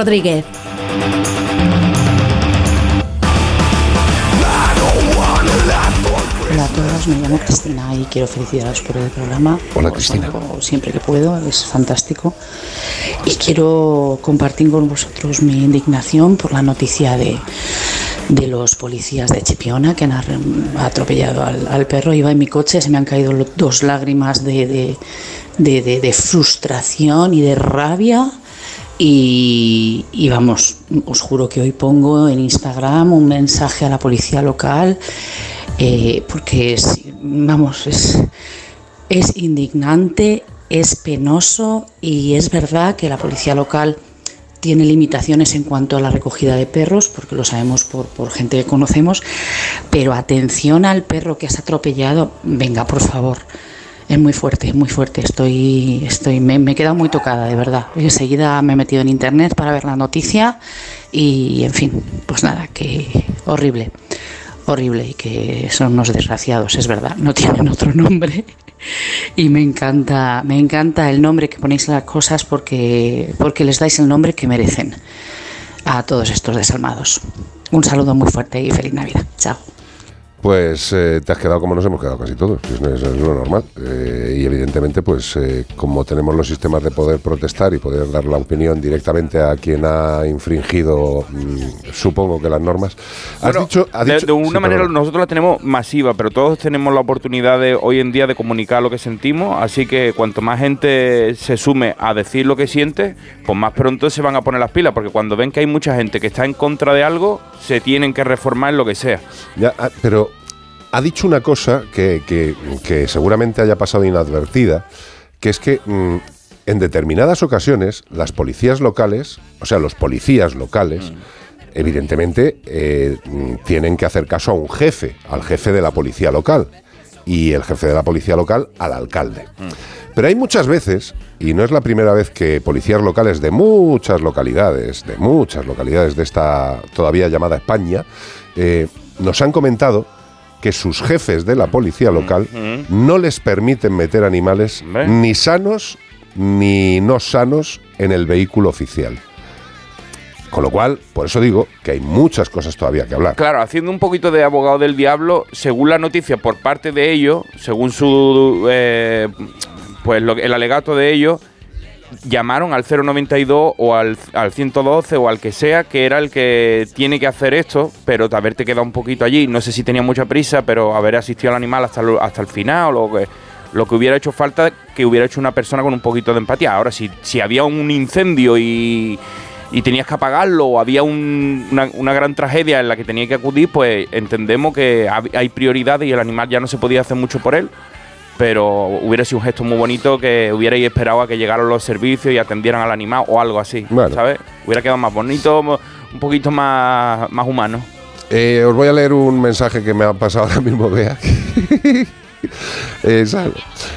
Rodríguez. Hola a todos, me llamo Cristina y quiero felicitaros por el programa. Hola, Cristina. Siempre que puedo, es fantástico. Y quiero compartir con vosotros mi indignación por la noticia de, de los policías de Chipiona que han atropellado al, al perro. Iba en mi coche, se me han caído dos lágrimas de, de- de- de- de frustración y de rabia. Y, vamos, os juro que hoy pongo en Instagram un mensaje a la policía local eh, porque es, vamos, es, es indignante, es penoso y es verdad que la policía local tiene limitaciones en cuanto a la recogida de perros, porque lo sabemos por, por gente que conocemos, pero atención al perro que has atropellado, venga, por favor. Es muy fuerte, muy fuerte. Estoy, estoy, me, he quedado muy tocada, de verdad. Enseguida me he metido en internet para ver la noticia y, en fin, pues nada, que horrible, horrible y que son unos desgraciados, es verdad. No tienen otro nombre y me encanta, me encanta el nombre que ponéis a las cosas porque, porque les dais el nombre que merecen a todos estos desalmados. Un saludo muy fuerte y feliz Navidad. Chao. Pues eh, te has quedado como nos hemos quedado casi todos, es, es lo normal. Eh, y evidentemente, pues eh, como tenemos los sistemas de poder protestar y poder dar la opinión directamente a quien ha infringido, mm, supongo que las normas. Has Bueno, dicho, has de, dicho- de una sí, manera perdón. nosotros la tenemos masiva, pero todos tenemos la oportunidad de hoy en día de comunicar lo que sentimos, así que cuanto más gente se sume a decir lo que siente, pues más pronto se van a poner las pilas, porque cuando ven que hay mucha gente que está en contra de algo, se tienen que reformar en lo que sea. Ya, ah, pero ha dicho una cosa que, que- que seguramente haya pasado inadvertida, que es que mm, en determinadas ocasiones las policías locales, o sea, los policías locales, evidentemente eh, mm, tienen que hacer caso a un jefe, al jefe de la policía local, y el jefe de la policía local al alcalde. Pero hay muchas veces, y no es la primera vez que policías locales de muchas localidades, de muchas localidades de esta todavía llamada España, eh, nos han comentado que sus jefes de la policía local no les permiten meter animales ni sanos ni no sanos en el vehículo oficial. Con lo cual, por eso digo que hay muchas cosas todavía que hablar. Claro, haciendo un poquito de abogado del diablo, según la noticia por parte de ellos, según su eh, pues lo- el alegato de ellos, llamaron al 092 o al, al 112 o al que sea, que era el que tiene que hacer esto, pero de haberte quedado un poquito allí, no sé si tenía mucha prisa, pero haber asistido al animal hasta, hasta el final o que, lo que hubiera hecho falta, que hubiera hecho una persona con un poquito de empatía. Ahora, si, si había un incendio y, y tenías que apagarlo o había un- una, una gran tragedia en la que tenía que acudir, pues entendemos que hay prioridades y el animal ya no se podía hacer mucho por él pero hubiera sido un gesto muy bonito que hubierais esperado a que llegaran los servicios y atendieran al animal o algo así, ¿sabes? Hubiera quedado más bonito, un poquito más, más humano. Eh, os voy a leer un mensaje que me ha pasado ahora mismo, Bea. es, al-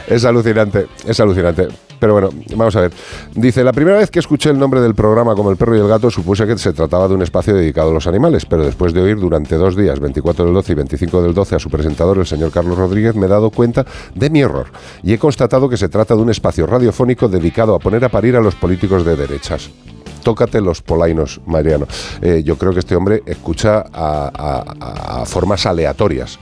es alucinante, es alucinante. Pero bueno, vamos a ver. Dice, la primera vez que escuché el nombre del programa como El perro y el gato supuse que se trataba de un espacio dedicado a los animales, pero después de oír durante dos días, 24 del 12 y 25 del 12, a su presentador, el señor Carlos Rodríguez, me he dado cuenta de mi error y he constatado que se trata de un espacio radiofónico dedicado a poner a parir a los políticos de derechas. Tócate los polainos, Mariano. Eh, yo creo que este hombre escucha a formas aleatorias.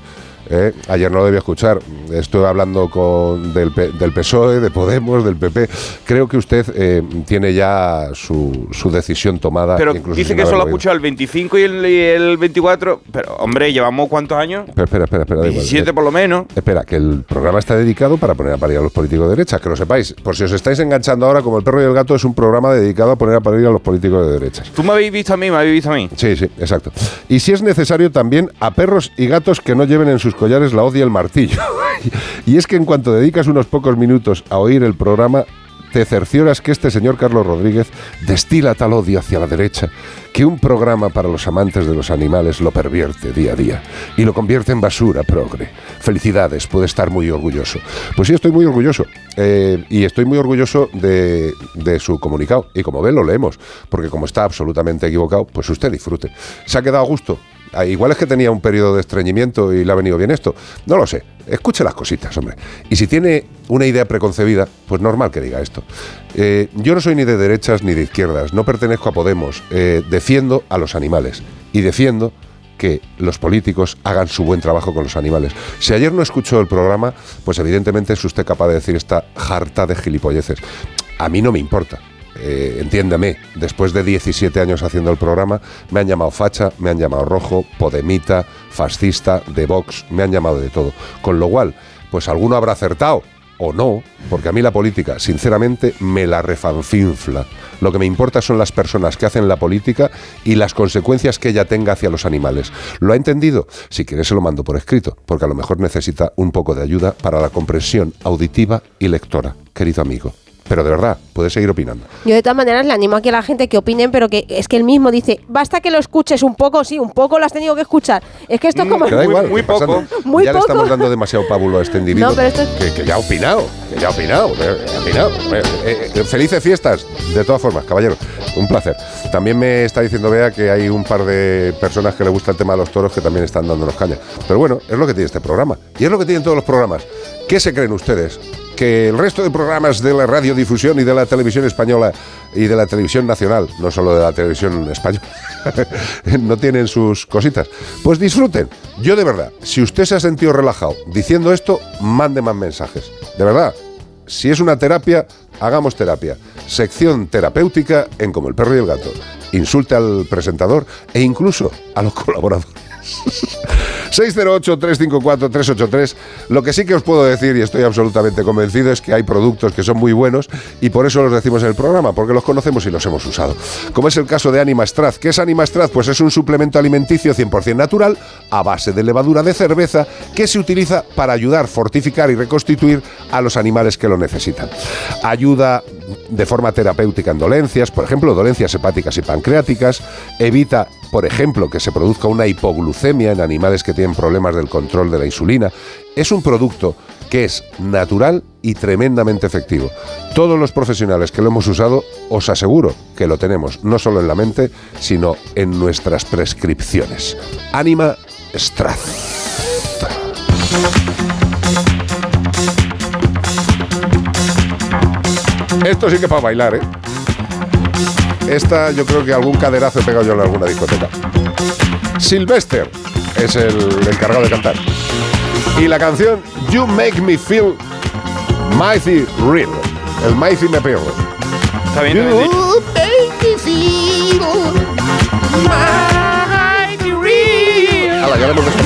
¿Eh? Ayer no lo debía escuchar. Estuve hablando con del, del PSOE, de Podemos, del PP. Creo que usted eh, tiene ya su, su decisión tomada. Pero dice que solo ha escuchado el 25 y el, y el 24, pero hombre, llevamos cuántos años? Pero espera, espera, espera. da igual. 17 por lo menos. Espera, que el programa está dedicado para poner a parir a los políticos de derecha, que lo sepáis. Por si os estáis enganchando ahora, como el perro y el gato es un programa dedicado a poner a parir a los políticos de derechas. Tú me habéis visto a mí, me habéis visto a mí. Sí, sí, exacto. Y si es necesario también a perros y gatos que no lleven en sus collares la hoz y el martillo. y es que en cuanto dedicas unos pocos minutos a oír el programa, te cercioras que este señor Carlos Rodríguez destila tal odio hacia la derecha que un programa para los amantes de los animales lo pervierte día a día y lo convierte en basura progre. Felicidades, puede estar muy orgulloso. Pues sí, estoy muy orgulloso. eh, y estoy muy orgulloso de, de su comunicado. Y como ven, lo leemos. Porque como está absolutamente equivocado, pues usted disfrute. ¿Se ha quedado a gusto? Ah, Igual es que tenía un periodo de estreñimiento y le ha venido bien esto. No lo sé. Escuche las cositas, hombre. Y si tiene una idea preconcebida, pues normal que diga esto. Eh, yo no soy ni de derechas ni de izquierdas, no pertenezco a Podemos. Eh, defiendo a los animales y defiendo que los políticos hagan su buen trabajo con los animales. Si ayer no escuchó el programa, pues evidentemente es usted capaz de decir esta jarta de gilipolleces. A mí no me importa. Eh, entiéndame, después de 17 años haciendo el programa, me han llamado facha, me han llamado rojo, podemita, fascista, de Vox, me han llamado de todo. Con lo cual, pues alguno habrá acertado o no, porque a mí la política, sinceramente, me la refanfinfla. Lo que me importa son las personas que hacen la política y las consecuencias que ella tenga hacia los animales. ¿Lo ha entendido? Si quiere se lo mando por escrito, porque a lo mejor necesita un poco de ayuda para la comprensión auditiva y lectora, querido amigo. Pero de verdad, puede seguir opinando. Yo de todas maneras le animo aquí a la gente que opinen, pero que es que él mismo dice, basta que lo escuches un poco, sí, un poco lo has tenido que escuchar. Es que esto es como... Que da igual. Muy ya le poco. estamos dando demasiado pábulo a este individuo. No, pero esto es- que, que ya ha opinado, que ya ha opinado, eh, ha opinado. Eh, eh, eh, felices fiestas, de todas formas, caballero. Un placer. También me está diciendo Bea que hay un par de personas que le gusta el tema de los toros que también están dándonos caña. Pero bueno, es lo que tiene este programa. Y es lo que tienen todos los programas. ¿Qué se creen ustedes? Que el resto de programas de la radiodifusión y de la televisión española y de la televisión nacional, no solo de la televisión española, no tienen sus cositas. Pues disfruten. Yo de verdad, si usted se ha sentido relajado diciendo esto, mande más mensajes. De verdad, si es una terapia, hagamos terapia. Sección terapéutica en Como el perro y el gato. Insulte al presentador e incluso a los colaboradores. 608-354-383. Lo que sí que os puedo decir, y estoy absolutamente convencido, es que hay productos que son muy buenos y por eso los decimos en el programa, porque los conocemos y los hemos usado. Como es el caso de Anima Straz. ¿Qué es Anima Straz? Pues es un suplemento alimenticio 100% natural a base de levadura de cerveza que se utiliza para ayudar, fortificar y reconstituir a los animales que lo necesitan. Ayuda de forma terapéutica en dolencias, por ejemplo, dolencias hepáticas y pancreáticas, evita, por ejemplo, que se produzca una hipoglucemia en animales que tienen problemas del control de la insulina. Es un producto que es natural y tremendamente efectivo. Todos los profesionales que lo hemos usado, os aseguro que lo tenemos no solo en la mente, sino en nuestras prescripciones. Anima Straz. Esto sí que para bailar, ¿eh? Esta yo creo que algún caderazo he pegado yo en alguna discoteca. Sylvester es el encargado de cantar. Y la canción You Make Me Feel Mighty Real. El Mighty me pego. Está bien, You bien make me feel mighty real. Hala, ya lo hemos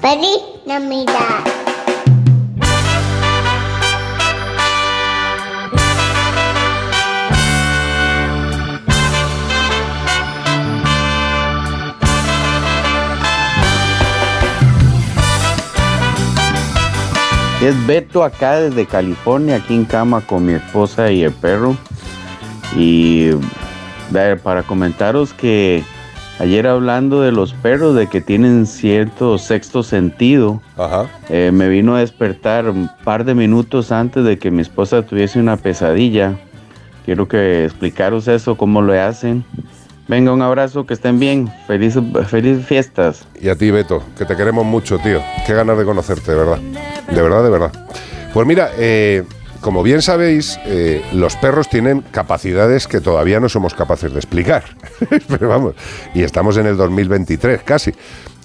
Feliz Navidad. Es Beto acá desde California, aquí en cama con mi esposa y el perro. Y para comentaros que ayer hablando de los perros, de que tienen cierto sexto sentido, eh, me vino a despertar un par de minutos antes de que mi esposa tuviese una pesadilla. Quiero que explicaros eso, cómo lo hacen. Venga, un abrazo, que estén bien. Feliz, feliz fiestas. Y a ti, Beto, que te queremos mucho, tío. Qué ganas de conocerte, de verdad. De verdad, de verdad. Pues mira, eh, como bien sabéis, eh, los perros tienen capacidades que todavía no somos capaces de explicar. Pero vamos, y estamos en el 2023 casi.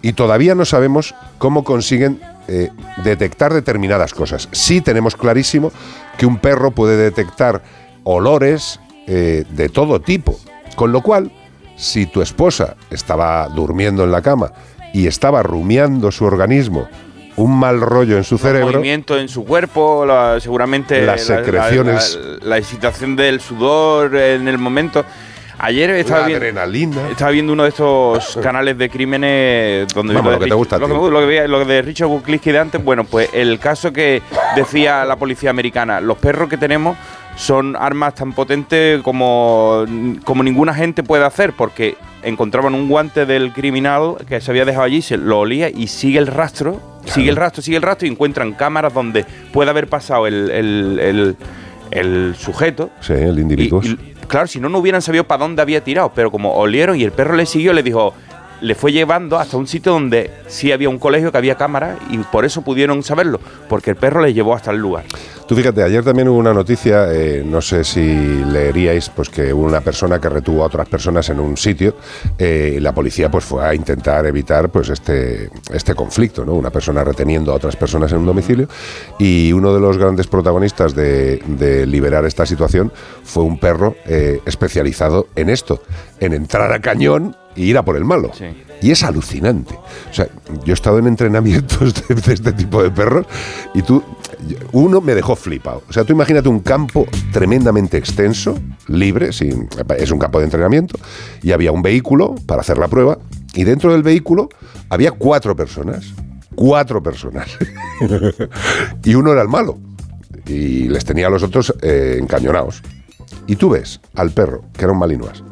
Y todavía no sabemos cómo consiguen eh, detectar determinadas cosas. Sí tenemos clarísimo que un perro puede detectar olores de todo tipo. Con lo cual, si tu esposa estaba durmiendo en la cama y estaba rumiando su organismo un mal rollo en su cerebro. movimiento en su cuerpo, la- seguramente Las la- la- secreciones. La, la excitación del sudor en el momento. Ayer estaba, viendo, adrenalina. estaba viendo uno de estos canales de crímenes donde Vamos, lo que te gusta lo, que me- lo que veía- lo de Richard Buklinski de antes. Bueno, pues el caso que decía la policía americana, los perros que tenemos son armas tan potentes como, como ninguna gente puede hacer, porque encontraban un guante del criminal que se había dejado allí, se lo olía y sigue el rastro, sigue el rastro, sigue el rastro y encuentran cámaras donde puede haber pasado el, el- el- el sujeto. Sí, el individuo. Y, y, claro, si no, no hubieran sabido para dónde había tirado, pero como olieron y el perro le siguió, le dijo, le fue llevando hasta un sitio donde sí había un colegio que había cámara y por eso pudieron saberlo, porque el perro les llevó hasta el lugar. Tú fíjate, ayer también hubo una noticia, eh, no sé si leeríais, pues que hubo una persona que retuvo a otras personas en un sitio eh, y la policía pues fue a intentar evitar pues este, este conflicto, ¿no? Una persona reteniendo a otras personas en un domicilio y uno de los grandes protagonistas de, liberar esta situación fue un perro eh, especializado en esto, en entrar a cañón y ir a por el malo. Y es alucinante. O sea, yo he estado en entrenamientos de, este tipo de perros y tú, uno me dejó flipado. O sea, tú imagínate un campo tremendamente extenso, libre, es un campo de entrenamiento, y había un vehículo para hacer la prueba, y dentro del vehículo había cuatro personas. Cuatro personas. y uno era el malo. Y les tenía a los otros eh, encañonados. Y tú ves al perro, que era un malinois,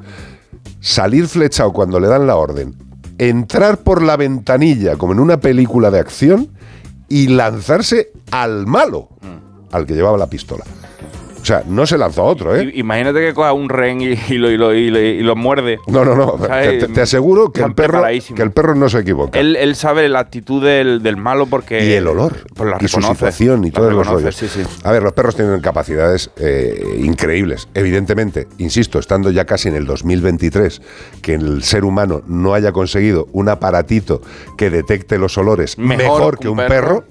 salir flechado cuando le dan la orden, entrar por la ventanilla como en una película de acción y lanzarse al malo, al que llevaba la pistola. O sea, no se lanzó a otro, ¿eh? Imagínate que coja un ren y, y lo, y, lo, y lo- y lo muerde. No, no, no. Te, te aseguro que el, perro, que el perro no se equivoca. Él, él sabe la actitud del, del malo porque... y el olor. Pues la y su situación y La todos los rollos. sí, sí. A ver, los perros tienen capacidades eh, increíbles. Evidentemente, insisto, estando ya casi en el 2023, que el ser humano no haya conseguido un aparatito que detecte los olores Mejor mejor, que un un perro. perro,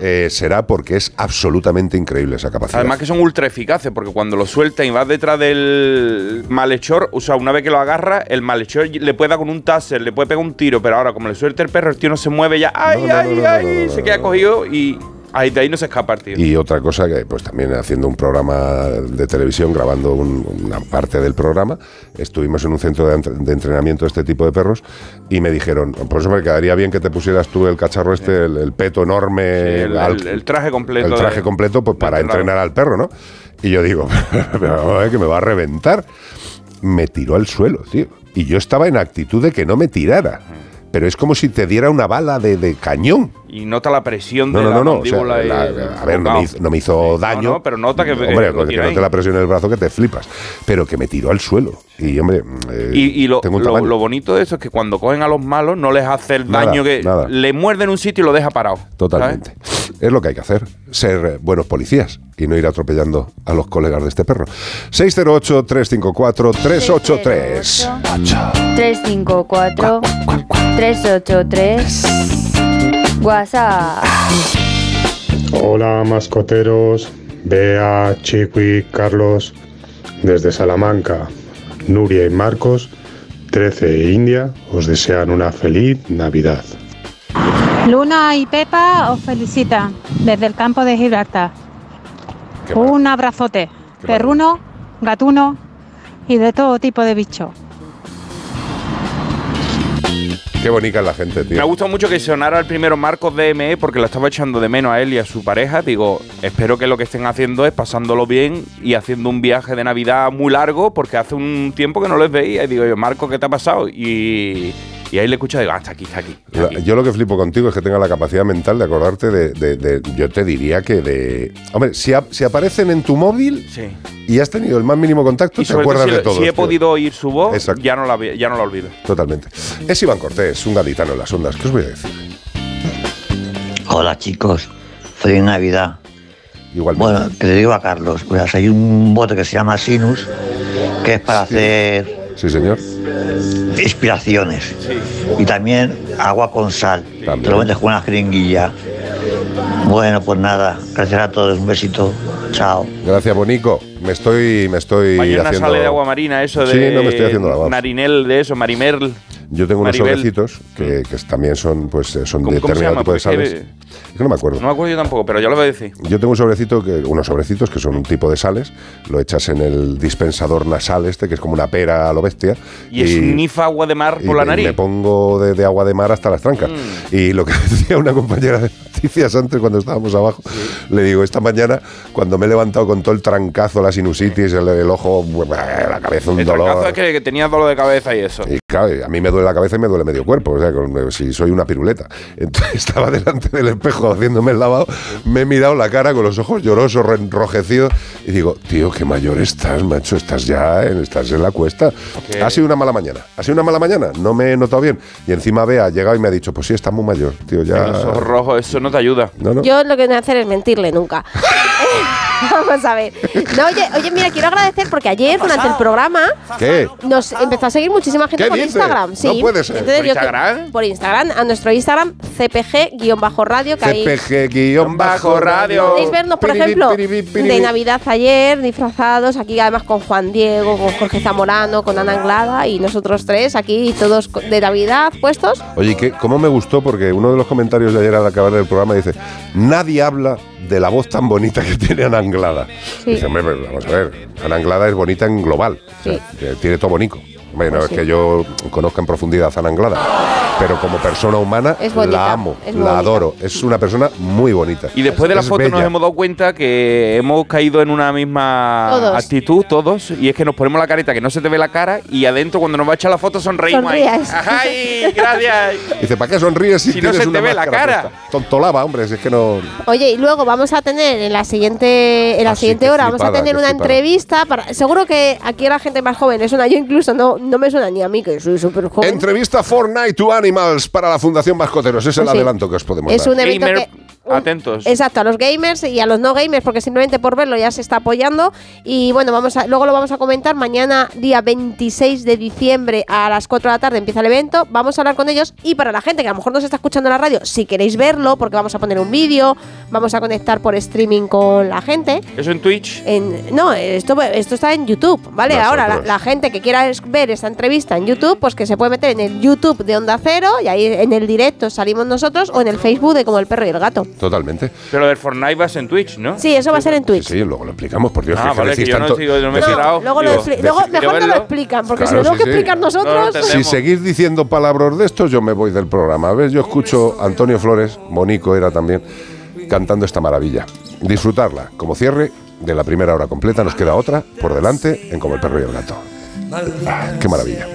eh, será porque es absolutamente increíble esa capacidad. Además que son ultra eficaces, porque cuando lo sueltan y vas detrás del malhechor, o sea, una vez que lo agarra, el malhechor le puede dar con un taser, le puede pegar un tiro, pero ahora como le suelta el perro, el tío no se mueve ya, ¡ay, No, no, ay, no, ay! se queda cogido y ahí de ahí no se escapa el tío. Y otra cosa que, pues también haciendo un programa de televisión, grabando un- una parte del programa, estuvimos en un centro de, entre- de entrenamiento de este tipo de perros y me dijeron, por eso me quedaría bien que te pusieras tú el cacharro este, el, el peto enorme, Sí, el, al- el- el traje completo. el traje de- completo, pues para entrenar al perro, ¿no? Y yo digo, pero vamos a ver que me va a reventar. Me tiró al suelo, tío. Y yo estaba en actitud de que no me tirara. Pero es como si te diera una bala de, de cañón. Y nota la presión No, de no, la no, no. o sea, mandíbula la- a ver, no me, hizo, no me hizo daño. no, pero nota que- que Hombre, lo porque tiene no la presión en el brazo que te flipas. Pero que me tiró al suelo. Y, hombre, eh, Y, y lo, tengo un lo- tamaño. lo bonito de eso es que cuando cogen a los malos no les hace el Nada, daño que nada. le muerde en un sitio y lo deja parado. Totalmente. Es lo que hay que hacer, ser eh, buenos policías y no ir atropellando a los colegas de este perro. 608-354-383. 354 383 WhatsApp. Hola mascoteros, Bea, Chiqui, Carlos, desde Salamanca, Nuria y Marcos, 13 e India, os desean una feliz Navidad. Luna y Pepa os felicitan desde el campo de Gibraltar. Un abrazote. Perruno, gatuno y de todo tipo de bicho. Qué bonita es la gente, tío. Me gustado mucho que sonara el primero Marcos DME porque lo estaba echando de menos a él y a su pareja. Digo, espero que lo que estén haciendo es pasándolo bien y haciendo un viaje de Navidad muy largo porque hace un tiempo que no les veía. Y digo, yo, Marcos, ¿qué te ha pasado? Y, y ahí le escucho y digo, ah, está aquí, está aquí. Yo lo que flipo contigo es que tenga la capacidad mental de acordarte de, de- de- yo te diría que de... Hombre, si, si aparecen en tu móvil Sí. y has tenido el más mínimo contacto, Y te acuerdas si, de todo. si he podido oír su voz, ya no, la, ya no la olvido. Totalmente. Es Iván Cortés, un gaditano en las ondas. ¿Qué os voy a decir? Hola chicos, feliz Navidad. Igualmente. Bueno, que le digo a Carlos, pues hay un bote que se llama Sinus, que es para hacer Sí, señor. inspiraciones. Y también agua con sal. Te lo vendes con una jeringuilla. Bueno, pues nada, gracias a todos, un besito. Chao. Gracias, Bonico. Me estoy, me estoy Mañana haciendo... sale de agua marina, eso de. Sí, no me estoy haciendo la voz. Narinel de eso, Marimerl. Yo tengo unos Maribel. sobrecitos que, que también son, pues, eh, son ¿Cómo- cómo se determinado tipo de Porque sales. Es que no me acuerdo. No me acuerdo yo tampoco, pero ya lo voy a decir. Yo tengo un sobrecito, que, unos sobrecitos que son un tipo de sales, lo echas en el dispensador nasal este, que es como una pera a lo bestia. Y es nifa agua de mar y por la nariz. Mm. Me pongo de, de agua de mar hasta las trancas. Y lo que decía una compañera de noticias antes, cuando estábamos abajo, le digo, esta mañana, cuando me he levantado con todo el trancazo, la sinusitis, el, el ojo, la cabeza, un El dolor. trancazo es que, que tenía dolor de cabeza y eso. Y claro, a mí me duele la cabeza y me duele medio cuerpo, o sea, con- si soy una piruleta. Entonces estaba delante del espejo haciéndome el lavado, me he mirado la cara con los ojos llorosos, enrojecidos, y digo, tío, qué mayor estás, macho, estás ya en, estás en la cuesta. ¿Qué? Ha sido una mala mañana, ha sido una mala mañana, no me he notado bien. Y encima Bea ha llegado y me ha dicho, pues sí, estás muy mayor, tío, ya... Los ojos rojos, eso no te ayuda. No, no. Yo lo que no voy a hacer es mentirle nunca. Vamos a ver. No, oye, oye, mira, quiero agradecer porque ayer durante el programa ¿Qué? nos empezó a seguir muchísima gente ¿Qué por dices? Instagram. No Sí. puede ser. Entonces ¿Por yo que- Instagram? por Instagram, a nuestro Instagram, CPG-radio, que ahí CPG-radio. podéis vernos, por ejemplo, de Navidad ayer, disfrazados, aquí además con Juan Diego, con Jorge Zamorano, con Ana Anglada y nosotros tres aquí, todos co- de Navidad puestos. Oye, ¿qué, ¿cómo me gustó? Porque uno de los comentarios de ayer al acabar el programa dice, nadie habla de la voz tan bonita que tiene Ana Anglada. Sí. Dice, vamos a ver, Ana Anglada es bonita en global, o sea, Sí. tiene todo bonito. Bueno, Pues es que yo conozca en profundidad a Ana Anglada, pero como persona humana Es bonita, la amo, es la bonita. adoro. Es una persona muy bonita. Y después de la Es foto nos hemos dado cuenta que hemos caído en una misma Todos. actitud todos y es que nos ponemos la careta que no se te ve la cara y adentro cuando nos va a echar la foto sonreímos ahí. Sonríes. ¡Ay, gracias! Dice, ¿para qué sonríes si, Si no se te una ve la cara? puesta?". Tontolaba, hombre, si es que no... Oye, y luego vamos a tener en la siguiente, en la Ah, siguiente hora, vamos a tener una flipada. entrevista para. Seguro que aquí la gente más joven es una. Yo incluso no, no me suena ni a mí, que soy súper joven. Entrevista Fortnite to Animals para la Fundación Mascoteros. Es el sí. adelanto que os podemos Es dar. un evento Gamer, que. Atentos. Exacto, a los gamers y a los no gamers, porque simplemente por verlo ya se está apoyando. Y bueno, vamos a, luego lo vamos a comentar. Mañana, día 26 de diciembre, a las 4 de la tarde empieza el evento. Vamos a hablar con ellos. Y para la gente que a lo mejor nos está escuchando en la radio, si queréis verlo, porque vamos a poner un vídeo, vamos a conectar por streaming con la gente. Eso en Twitch. En, no, esto, esto está en YouTube, ¿vale? Nosotros. Ahora, la, la gente que quiera ver esta entrevista en YouTube, pues que se puede meter en el YouTube de Onda Cero y ahí en el directo salimos nosotros o en el Facebook de Como el Perro y el Gato. Totalmente. Pero del Fortnite va a ser en Twitch, ¿no? Sí, eso va a ser en Twitch. Sí, luego lo explicamos, por Dios. Ah, vale, decís que yo no tanto- sigo- no me he. Luego, lo luego mejor no lo explican, porque Claro, si lo tengo sí, que sí. explicar nosotros. Si seguís diciendo palabras de estos, yo me voy del programa. ¿Ves? Yo escucho a Antonio Flores, Monico era también, cantando esta maravilla. Disfrutarla como cierre de la primera hora completa. Nos queda otra por delante en Como el perro y el gato. Ah, ¡Qué maravilla!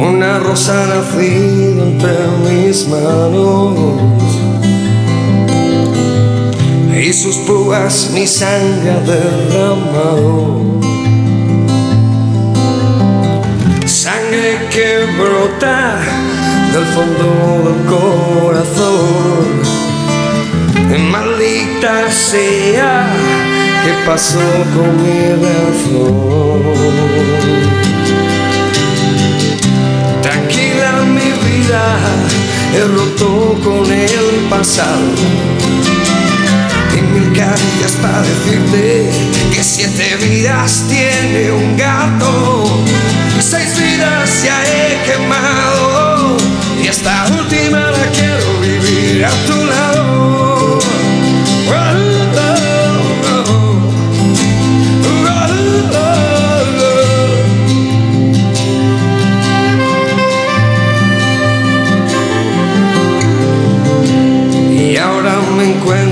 Una rosa nacida entre mis manos y sus púas mi sangre derramado. Sangre que brota del fondo del corazón. Maldita sea que pasó con mi razón. he roto con el pasado. En mil cartas para decirte que siete vidas tiene un gato, seis vidas ya he quemado y esta última la quiero vivir a tu lado.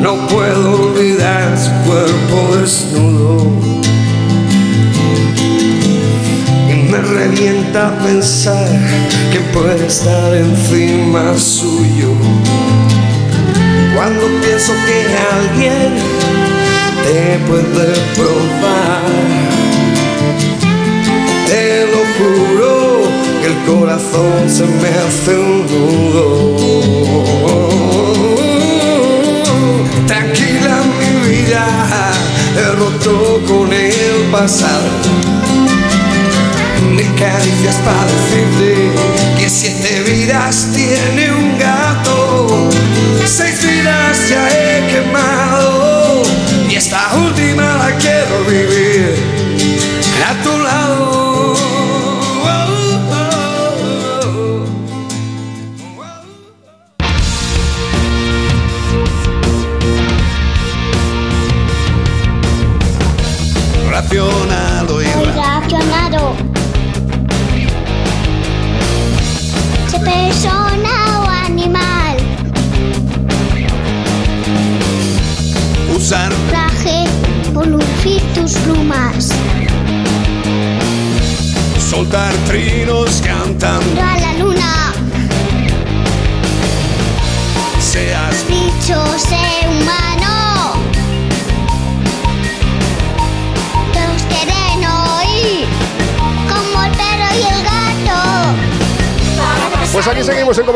No puedo olvidar su cuerpo desnudo. Y me revienta pensar que puede estar encima suyo. Cuando pienso que alguien te puede probar, te lo juro que el corazón se me hace un nudo. He roto con el pasado. Me caricias para decirte que siete vidas tiene un gato, seis vidas ya he quemado y esta última la quiero vivir a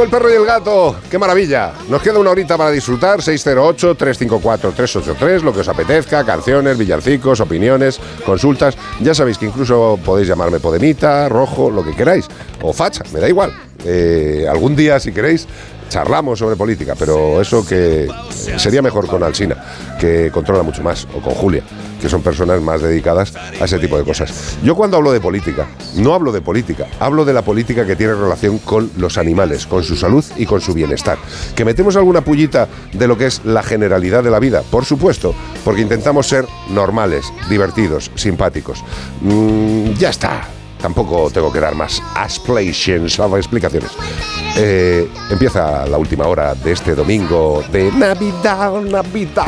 el perro y el gato. ¡Qué maravilla! Nos queda una horita para disfrutar. 608-354-383, lo que os apetezca, canciones, villancicos, opiniones, consultas. Ya sabéis que incluso podéis llamarme Podemita, Rojo, lo que queráis. O Facha, me da igual. Eh, algún día, si queréis, charlamos sobre política, pero eso que sería mejor con Alsina, que controla mucho más, o con Julia, que son personas más dedicadas a ese tipo de cosas. Yo cuando hablo de política, no hablo de política, hablo de la política que tiene relación con los animales, con su salud y con su bienestar. Que metemos alguna pullita de lo que es la generalidad de la vida, por supuesto, porque intentamos ser normales, divertidos, simpáticos. Mm, ya está. Tampoco tengo que dar más explanations, o explicaciones. Eh, empieza la última hora de este domingo de Navidad, Navidad.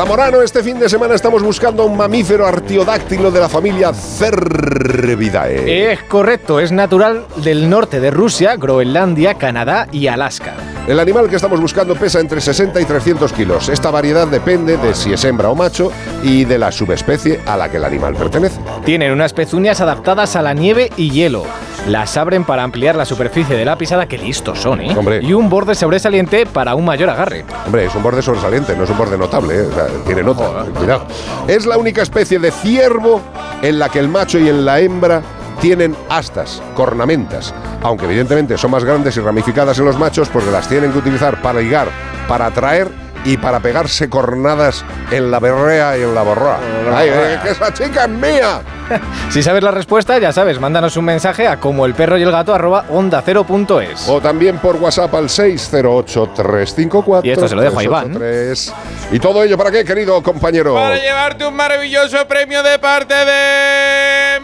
Zamorano, este fin de semana estamos buscando un mamífero artiodáctilo de la familia Cervidae. Es correcto, es natural del norte de Rusia, Groenlandia, Canadá y Alaska. El animal que estamos buscando pesa entre 60 y 300 kilos. Esta variedad depende de si es hembra o macho y de la subespecie a la que el animal pertenece. Tienen unas pezuñas adaptadas a la nieve y hielo. Las abren para ampliar la superficie de la pisada, que listos son, ¿eh? Hombre. Y un borde sobresaliente para un mayor agarre. Hombre, es un borde sobresaliente, no es un borde notable, ¿eh? O sea, tiene nota, cuidado. Es la única especie de ciervo en la que el macho y en la hembra tienen astas, cornamentas, aunque evidentemente son más grandes y ramificadas en los machos porque las tienen que utilizar para ligar, para atraer y para pegarse cornadas en la berrea y en la borroa. ¡Ay, eh, que esa chica es mía! Si sabes la respuesta, ya sabes, mándanos un mensaje a como el perro y el gato arroba onda cero punto es. O también por WhatsApp al 608-354. Y esto se lo dejo a Iván. 383. ¿Y todo ello para qué, querido compañero? Para llevarte un maravilloso premio de parte de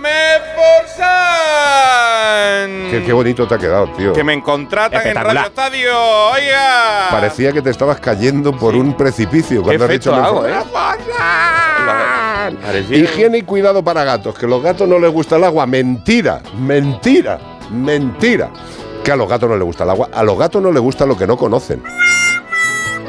Qué, qué bonito te ha quedado, tío. Que me contratan en. Radio Estadio. Oiga. Parecía que te estabas cayendo por un precipicio cuando has dicho hago. ¿eh? Parecía- Higiene y cuidado para gatos, que a los gatos no les gusta el agua. Mentira, mentira, mentira. Que a los gatos no les gusta el agua. A los gatos no les gusta lo que no conocen.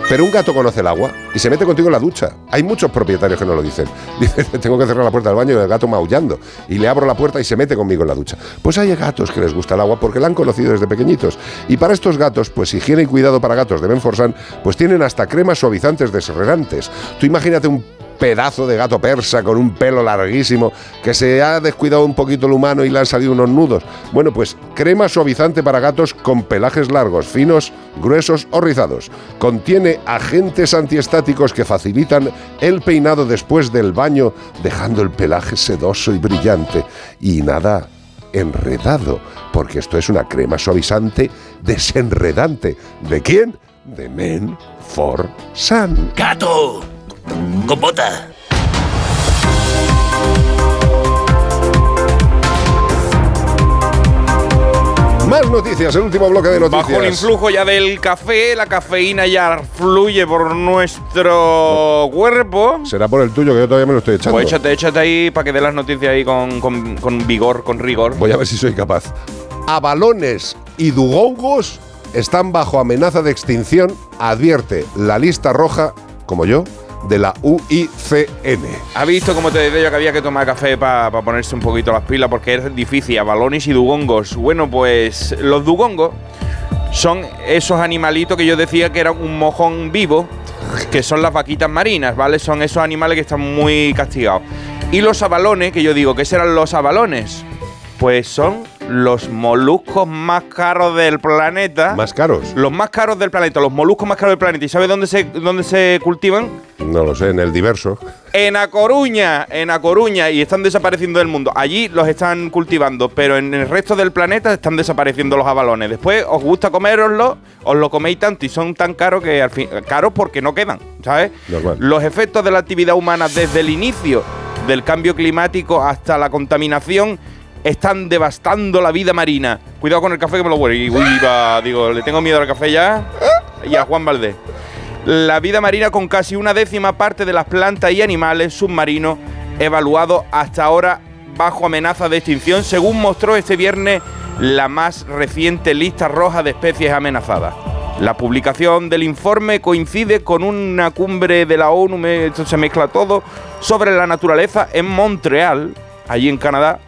Pero un gato conoce el agua y se mete contigo en la ducha. Hay muchos propietarios que no lo dicen. Dicen, tengo que cerrar la puerta del baño y el gato maullando. Y le abro la puerta y se mete conmigo en la ducha. Pues hay gatos que les gusta el agua porque la han conocido desde pequeñitos. Y para estos gatos, pues higiene y cuidado para gatos de Benforsan, pues tienen hasta cremas suavizantes desregantes. Tú imagínate un pedazo de gato persa con un pelo larguísimo que se ha descuidado un poquito el humano y le han salido unos nudos. Bueno, pues crema suavizante para gatos con pelajes largos, finos, gruesos o rizados. Contiene agentes antiestáticos que facilitan el peinado después del baño, dejando el pelaje sedoso y brillante. Y nada enredado, porque esto es una crema suavizante desenredante. ¿De quién? De Men for Sun. ¡Gato! ¡Con bota! Más noticias, el último bloque de noticias. Bajo el influjo ya del café, la cafeína ya fluye por nuestro cuerpo. Será por el tuyo, que yo todavía me lo estoy echando. Pues échate, échate ahí para que dé las noticias ahí con, con- con vigor, con rigor. Voy a ver si soy capaz. Abalones y dugongos están bajo amenaza de extinción, advierte la lista roja, como yo, de la UICN. ¿Ha visto cómo te decía yo que había que tomar café para ponerse un poquito las pilas? Porque es difícil, a y dugongos. Bueno, pues los dugongos son esos animalitos que yo decía que eran un mojón vivo, que son las vaquitas marinas, ¿vale? Son esos animales que están muy castigados. Y los abalones, que yo digo, ¿qué serán los abalones? Pues son los moluscos más caros del planeta. ¿Más caros? Los más caros del planeta, los moluscos más caros del planeta. ¿Y sabes dónde se, dónde se cultivan? No lo sé, en el diverso. En A Coruña, en A Coruña, y están desapareciendo del mundo. Allí los están cultivando, pero en el resto del planeta están desapareciendo los abalones. Después os gusta coméroslos, os lo coméis tanto y son tan caros que al fin, caros porque no quedan, ¿sabes? Normal. Los efectos de la actividad humana desde el inicio del cambio climático hasta la contaminación están devastando la vida marina. Cuidado con el café que me lo huele. Y, uy, va, digo, le tengo miedo al café ya. Y a Juan Valdés. La vida marina con casi una décima parte de las plantas y animales submarinos evaluados hasta ahora bajo amenaza de extinción, según mostró este viernes la más reciente lista roja de especies amenazadas. La publicación del informe coincide con una cumbre de la ONU, esto se mezcla todo, sobre la naturaleza en Montreal, allí en Canadá,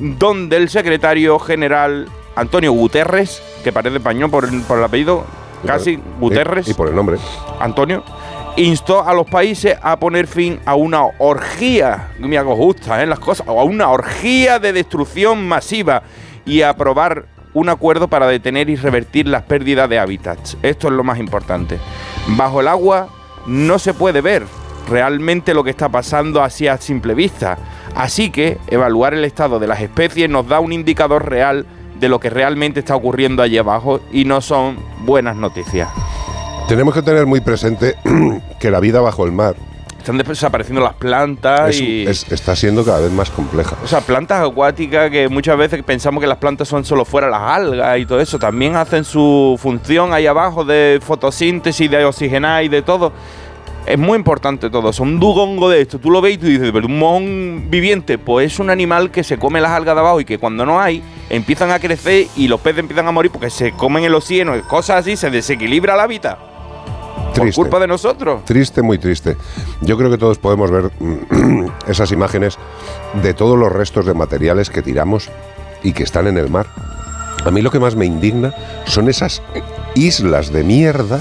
donde el secretario general Antonio Guterres, que parece español por, por el apellido, casi Guterres, Y, por el nombre. Antonio, instó a los países a poner fin a una orgía, mira que os gusta, ¿eh? Las cosas, a una orgía de destrucción masiva y a aprobar un acuerdo para detener y revertir las pérdidas de hábitats. Esto es lo más importante. Bajo el agua no se puede ver realmente lo que está pasando así a simple vista. Así que evaluar el estado de las especies nos da un indicador real de lo que realmente está ocurriendo allí abajo y no son buenas noticias. Tenemos que tener muy presente que la vida bajo el mar Están desapareciendo las plantas es- y... es- está siendo cada vez más compleja. O sea, plantas acuáticas que muchas veces pensamos que las plantas son solo fuera las algas y todo eso. También hacen su función ahí abajo de fotosíntesis, de oxigenar y de todo. Es muy importante todo. Son un dugongo de esto. Tú lo ves y tú dices, pero un mojón viviente, pues es un animal que se come las algas de abajo y que cuando no hay, empiezan a crecer y los peces empiezan a morir porque se comen el y cosas así, se desequilibra el hábitat. Por Triste. culpa de nosotros. Triste, muy triste. Yo creo que todos podemos ver esas imágenes de todos los restos de materiales que tiramos y que están en el mar. A mí lo que más me indigna son esas islas de mierda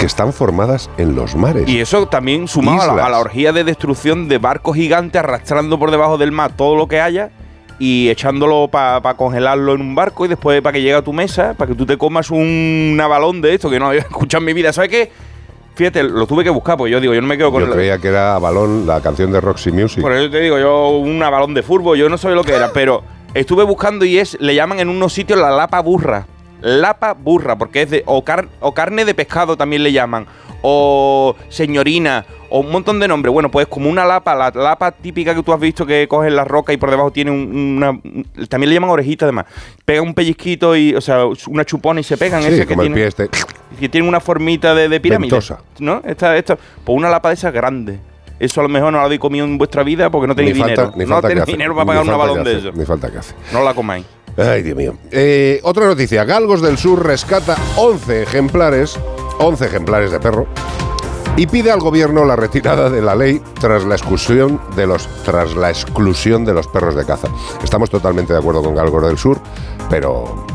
que están formadas en los mares. Y eso también sumado a la, Islas. a la orgía de destrucción de barcos gigantes arrastrando por debajo del mar todo lo que haya y echándolo para congelarlo en un barco y después para que llegue a tu mesa, para que tú te comas un balón de esto que no había escuchado en mi vida. ¿Sabes qué? Fíjate, lo tuve que buscar, porque yo digo, yo no me quedo con Yo el- creía que era Balón, la canción de Roxy Music. Por eso te digo, yo un balón de fútbol, yo no sabía lo que era, pero estuve buscando y es, le llaman en unos sitios la lapa burra. Lapa burra, porque es de, o, car- o carne de pescado también le llaman, o señorina, o un montón de nombres. Bueno, pues como una lapa, la lapa típica que tú has visto que coges la roca y por debajo tiene un- una. un- También le llaman orejita además. Pega un pellizquito y, o sea, una chupona y se pegan. Sí, ese que el tiene, pie este. que tiene una formita de, de pirámide. Ventosa. ¿No? Esta, esta, pues una lapa de esas grande. Eso a lo mejor no lo habéis comido en vuestra vida porque no tenéis Ni falta- dinero. ni no falta que tenéis hace. dinero para pagar un balón de eso. Ni falta que hace. No la comáis. Ay, Dios mío. Eh, otra noticia. Galgos del Sur rescata 11 ejemplares, 11 ejemplares de perro, y pide al gobierno la retirada de la ley tras la exclusión de los, tras la exclusión de los perros de caza. Estamos totalmente de acuerdo con Galgos del Sur, pero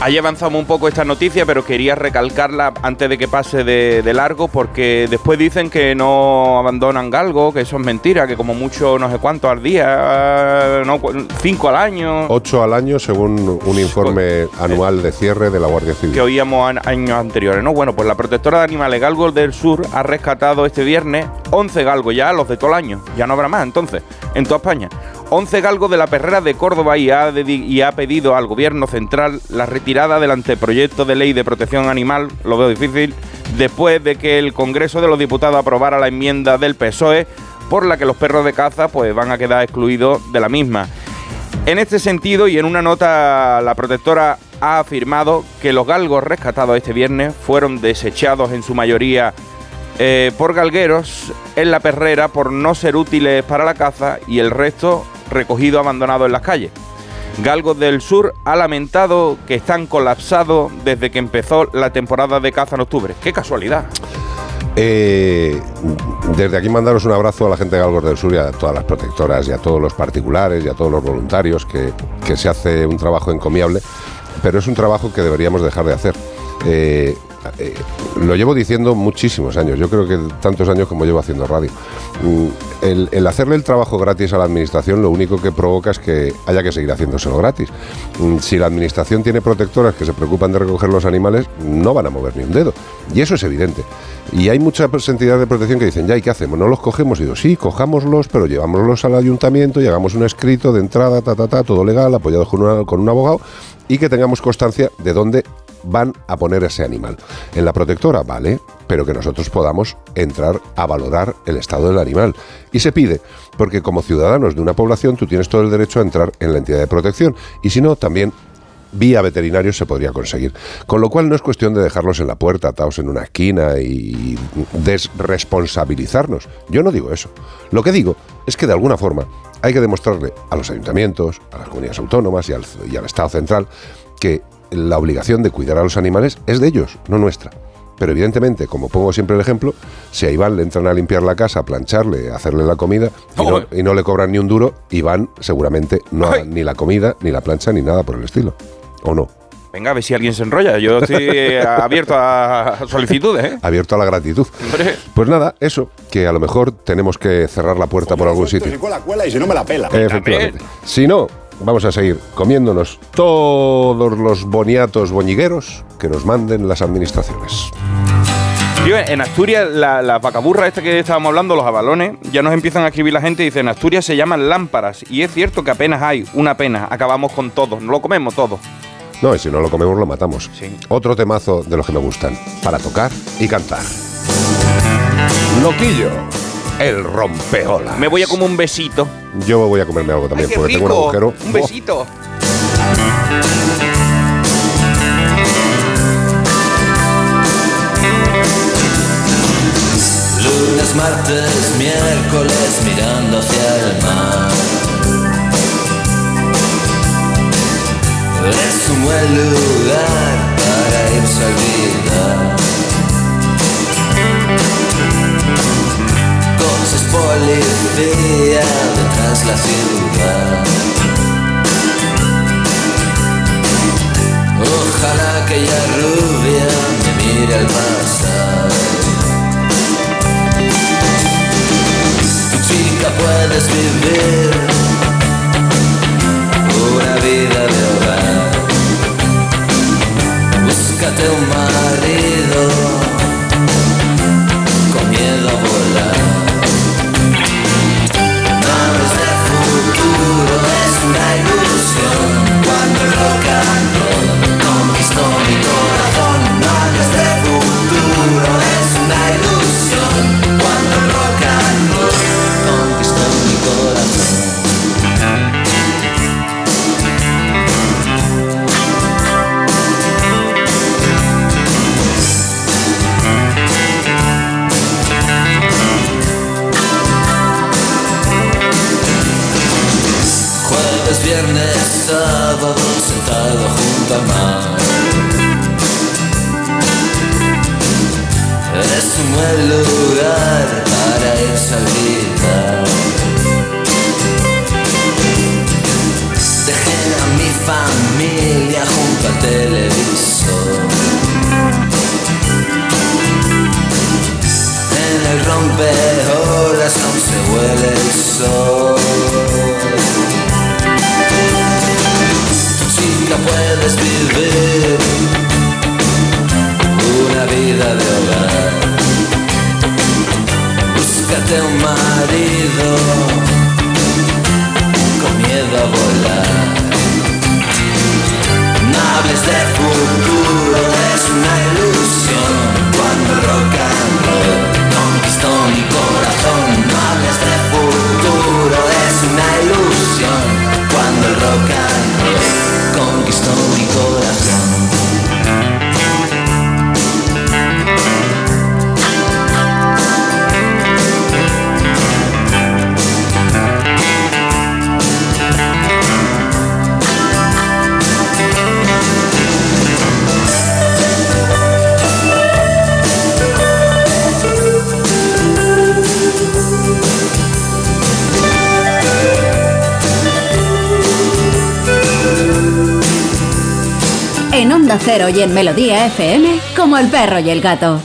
Ahí avanzamos un poco esta noticia, pero quería recalcarla antes de que pase de, de largo, porque después dicen que no abandonan galgo, que eso es mentira, que como mucho no sé cuánto al día, no, cinco al año. Ocho al año, según un informe anual de cierre de la Guardia Civil. que oíamos an- años anteriores, ¿no? Bueno, pues la protectora de animales Galgos del Sur ha rescatado este viernes 11 galgos ya, los de todo el año. Ya no habrá más entonces, en toda España. 11 galgos de la perrera de Córdoba y ha, pedido al gobierno central la retirada del anteproyecto de ley de protección animal, lo veo difícil, después de que el Congreso de los Diputados aprobara la enmienda del PSOE por la que los perros de caza pues van a quedar excluidos de la misma. En este sentido y en una nota, la protectora ha afirmado que los galgos rescatados este viernes fueron desechados en su mayoría eh, por galgueros en la perrera por no ser útiles para la caza y el resto recogido abandonado en las calles. Galgos del Sur ha lamentado que están colapsados desde que empezó la temporada de caza en octubre. ¡Qué casualidad! Eh, desde aquí mandaros un abrazo a la gente de Galgos del Sur y a todas las protectoras y a todos los particulares y a todos los voluntarios que, que se hace un trabajo encomiable, pero es un trabajo que deberíamos dejar de hacer. Eh, eh, lo llevo diciendo muchísimos años, yo creo que tantos años como llevo haciendo radio. Mm, El, hacerle el trabajo gratis a la administración lo único que provoca es que haya que seguir haciéndoselo gratis. Mm, Si la administración tiene protectoras que se preocupan de recoger los animales, no van a mover ni un dedo. Y eso es evidente. Y hay muchas entidades de protección que dicen, ya, ¿y qué hacemos? ¿No los cogemos? Y digo, sí, cojámoslos, pero llevámoslos al ayuntamiento y hagamos un escrito de entrada, ta, ta, ta, todo legal, apoyado con, con un abogado, y que tengamos constancia de dónde van a poner ese animal. En la protectora, vale, pero que nosotros podamos entrar a valorar el estado del animal. Y se pide, porque como ciudadanos de una población tú tienes todo el derecho a entrar en la entidad de protección. Y si no, también vía veterinarios se podría conseguir. Con lo cual no es cuestión de dejarlos en la puerta, atados en una esquina y desresponsabilizarnos. Yo no digo eso. Lo que digo es que de alguna forma hay que demostrarle a los ayuntamientos, a las comunidades autónomas y al, y al Estado central que la obligación de cuidar a los animales es de ellos, no nuestra. Pero evidentemente, como pongo siempre el ejemplo, si a Iván le entran a limpiar la casa, a plancharle, a hacerle la comida y no, y no le cobran ni un duro, Iván seguramente no haga ni la comida, ni la plancha, ni nada por el estilo. ¿O no? Venga, a ver si alguien se enrolla. Yo estoy abierto a solicitudes, ¿eh? Abierto a la gratitud. Hombre. Pues nada, eso, que a lo mejor tenemos que cerrar la puerta por algún sitio. Si cuela, cuela y si no me la pela. Efectivamente. Si no, vamos a seguir comiéndonos todos los boniatos boñigueros que nos manden las administraciones. Tío, en Asturias, la, la vacaburra esta que estábamos hablando, los avalones, ya nos empiezan a escribir la gente y dicen, en Asturias se llaman lámparas. Y es cierto que apenas hay, una pena, acabamos con todo, no lo comemos todo. No, y si no lo comemos lo matamos. Otro temazo de los que me gustan, para tocar y cantar. Loquillo, el rompeola. Me voy a comer un besito. Yo voy a comerme algo también, ¡Ay, qué porque rico! tengo un agujero. Un besito. Lunes, martes, miércoles mirando hacia el mar. Es un buen lugar para irse a Policía detrás la ciudad. Ojalá aquella rubia me mire al pasar. chica puedes vivir una vida de hogar. Búscate un marido Onda Cero y en Melodía FM, como el perro y el gato.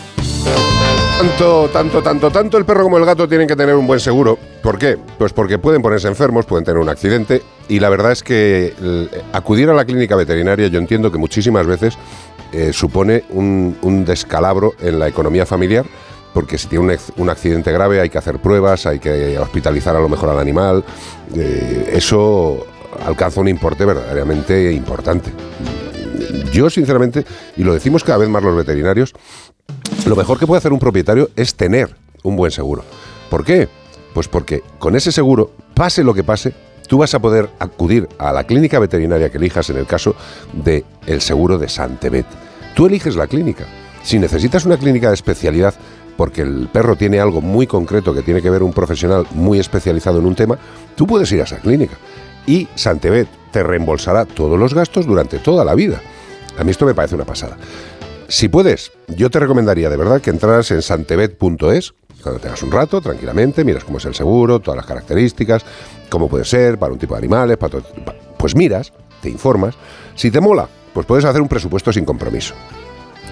Tanto, tanto, tanto, tanto el perro como el gato tienen que tener un buen seguro. ¿Por qué? Pues porque pueden ponerse enfermos, pueden tener un accidente y la verdad es que el- acudir a la clínica veterinaria yo entiendo que muchísimas veces eh, supone un, descalabro en la economía familiar porque si tiene un accidente grave hay que hacer pruebas, hay que hospitalizar a lo mejor al animal. eh, eso alcanza un importe verdaderamente importante. Yo, sinceramente, y lo decimos cada vez más los veterinarios, lo mejor que puede hacer un propietario es tener un buen seguro. ¿Por qué? Pues porque con ese seguro, pase lo que pase, tú vas a poder acudir a la clínica veterinaria que elijas en el caso del el seguro de Santebet. Tú eliges la clínica. Si necesitas una clínica de especialidad porque el perro tiene algo muy concreto que tiene que ver un profesional muy especializado en un tema, tú puedes ir a esa clínica. Y Santebet te reembolsará todos los gastos durante toda la vida. A mí esto me parece una pasada. Si puedes, yo te recomendaría de verdad que entraras en santebet.es, cuando tengas un rato, tranquilamente, miras cómo es el seguro, todas las características, cómo puede ser para un tipo de animales, para todo- pues miras, te informas. Si te mola, pues puedes hacer un presupuesto sin compromiso.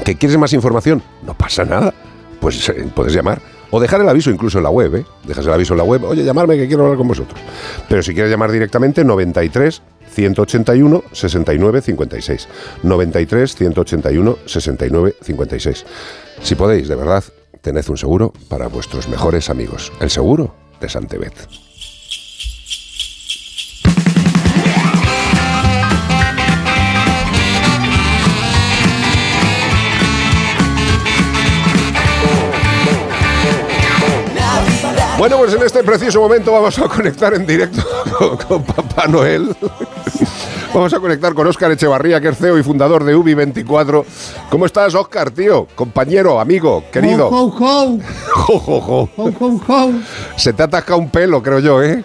¿Que quieres más información? No pasa nada. Pues eh, puedes llamar. O dejar el aviso incluso en la web, ¿eh? Dejas el aviso en la web, oye, llamarme que quiero hablar con vosotros. Pero si quieres llamar directamente, 93 181 69 56. 93 181 69 56. Si podéis, de verdad, tened un seguro para vuestros mejores amigos. El seguro de Santebet. Bueno, pues en este preciso momento vamos a conectar en directo con, con Papá Noel. Vamos a conectar con Óscar Echevarría, que es CEO y fundador de Ubi24. ¿Cómo estás, Óscar, tío? Compañero, amigo, querido. Ho, ho, ho. Ho. Se te ha atascado un pelo, creo yo, ¿eh?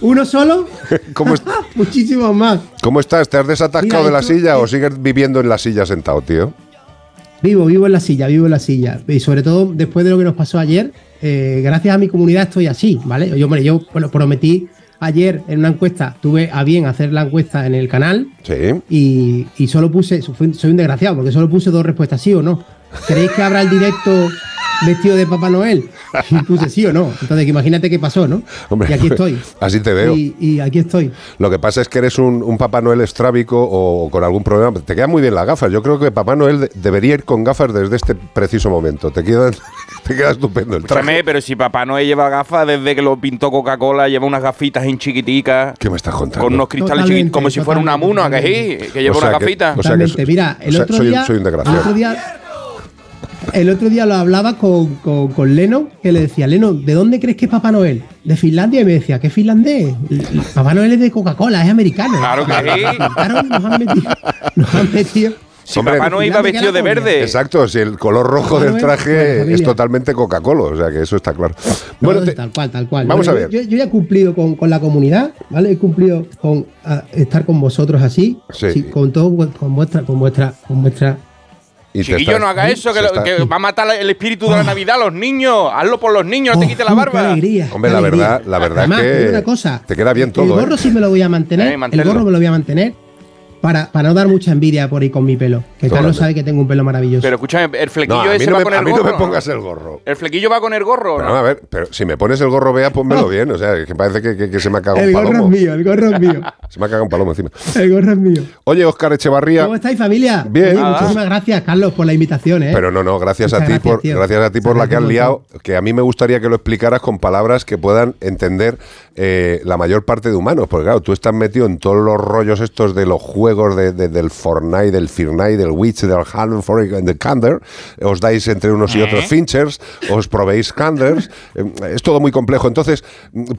¿Uno solo? ¿Cómo, Muchísimos más. cómo estás? ¿Te has desatascado Mira, de la esto- silla o sigues viviendo en la silla sentado, tío? Vivo, vivo en la silla, vivo en la silla. Y sobre todo después de lo que nos pasó ayer, eh, gracias a mi comunidad estoy así, ¿vale? Yo, hombre, yo bueno, prometí ayer en una encuesta, tuve a bien hacer la encuesta en el canal Sí. y, y solo puse, soy un desgraciado porque solo puse dos respuestas, sí o no. ¿Creéis que habrá el directo vestido de Papá Noel? Y puse sí o no. Entonces imagínate qué pasó, ¿no? Hombre, y aquí estoy. Así te veo. Y, y aquí estoy. Lo que pasa es que eres un, un Papá Noel estrábico o con algún problema. Te quedan muy bien las gafas. Yo creo que Papá Noel de- debería ir con gafas desde este preciso momento. Te queda, te queda estupendo el traje. Escúchame, pero si Papá Noel lleva gafas desde que lo pintó Coca-Cola, lleva unas gafitas en chiquiticas. ¿Qué me estás contando? Con unos cristales chiquitos, como si fuera una muna, que sí, que lleva O sea una que- gafita. o sea que. Mira, el o sea, otro soy un- día. soy un desgraciado. El otro día, el otro día lo hablaba con, con, con Leno, que le decía, Leno, ¿de dónde crees que es Papá Noel? De Finlandia, y me decía, ¿qué finlandés? Papá Noel es de Coca-Cola, es americano. Claro que sí. Claro, nos han metido. Nos han metido. Si Papá Noel iba vestido de verde. Exacto, si el color rojo Papá del traje es totalmente Coca-Cola, o sea que eso está claro. No, Bueno, te- tal cual, tal cual. vamos No, a ver. Yo, yo ya he cumplido con, con la comunidad, ¿vale? He cumplido con ah, estar con vosotros así, Sí. sí, con todo, con vuestra, con vuestra, con vuestra. Y Chiquillo, estás- no haga eso, que, lo- está- que va a matar el espíritu de la Navidad a los niños. Hazlo por los niños, no te Oh, quites la barba. qué alegría, Hombre, qué la alegría. verdad, la verdad Además, digo que una cosa, te queda bien el todo, gorro ¿eh? sí me lo voy a mantener, Eh, el gorro me lo voy a mantener, para, para no dar mucha envidia por ahí con mi pelo. Que Carlos grande. sabe que tengo un pelo maravilloso. Pero escúchame, el flequillo No, ese no va me- con el a mí no gorro. me pongas el gorro. El flequillo va con el gorro, Pero, ¿no? a ver, pero si me pones el gorro, vea, pónmelo bien. O sea, que parece que, que- que se me ha cagado el un gorro palomo. es mío, el gorro es mío. Se me ha cagado un palomo encima. El gorro es mío. Oye, Óscar Echevarría. ¿Cómo estáis, familia? Bien. Oye, muchísimas gracias, Carlos, por la invitación, ¿eh? Pero no, no, gracias a ti gracias, por tío. gracias a ti por la que has liado, que a mí me gustaría que lo explicaras con palabras que puedan entender eh, la mayor parte de humanos, porque claro, tú estás metido en todos los rollos estos de los juegos de, de- del Fortnite, del Fortnite, del Witch, del Half del Cander, os dais entre unos y otros Finchers, os probéis Canders, eh, es todo muy complejo. Entonces,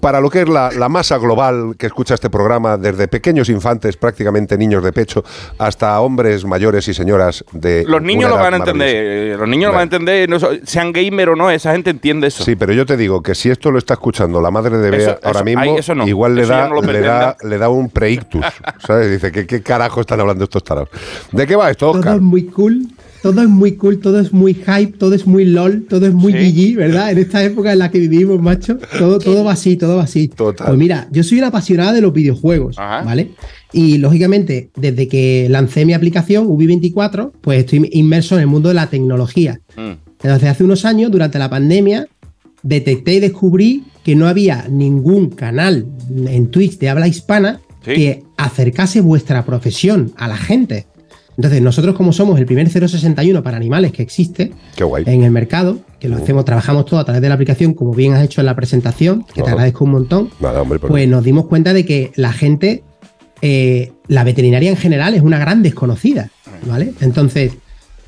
para lo que es la, la masa global que escucha este programa, desde pequeños infantes, prácticamente niños de pecho, hasta hombres mayores y señoras de Los niños lo van a entender. eh, Los niños lo van a entender, no sean gamer o no, esa gente entiende eso. Sí, pero yo te digo que si esto lo está escuchando la madre de Bea Eso- ahora eso- mismo, ay, eso no. igual le Eso da, no le, da, pretenda. le da un preictus. ¿Sabes? Dice, ¿qué, ¿qué carajo están hablando estos tarados? ¿De qué va esto, Todo es muy cool, todo es muy cool, todo es muy hype, todo es muy LOL, todo es muy GG, ¿verdad? En esta época en la que vivimos, macho, todo, todo va así, todo va así. Pues mira, yo soy una apasionada de los videojuegos, ¿vale? Y lógicamente, desde que lancé mi aplicación, Ubi24, pues estoy inmerso en el mundo de la tecnología. Entonces, hace unos años, durante la pandemia, detecté y descubrí que no había ningún canal en Twitch de habla hispana que acercase vuestra profesión a la gente. Entonces, nosotros como somos el primer 061 para animales que existe en el mercado, que lo hacemos, trabajamos todo a través de la aplicación, como bien has hecho en la presentación, que te agradezco un montón, Nada, hombre, pues nos dimos cuenta de que la gente, eh, la veterinaria en general es una gran desconocida, ¿vale? Entonces,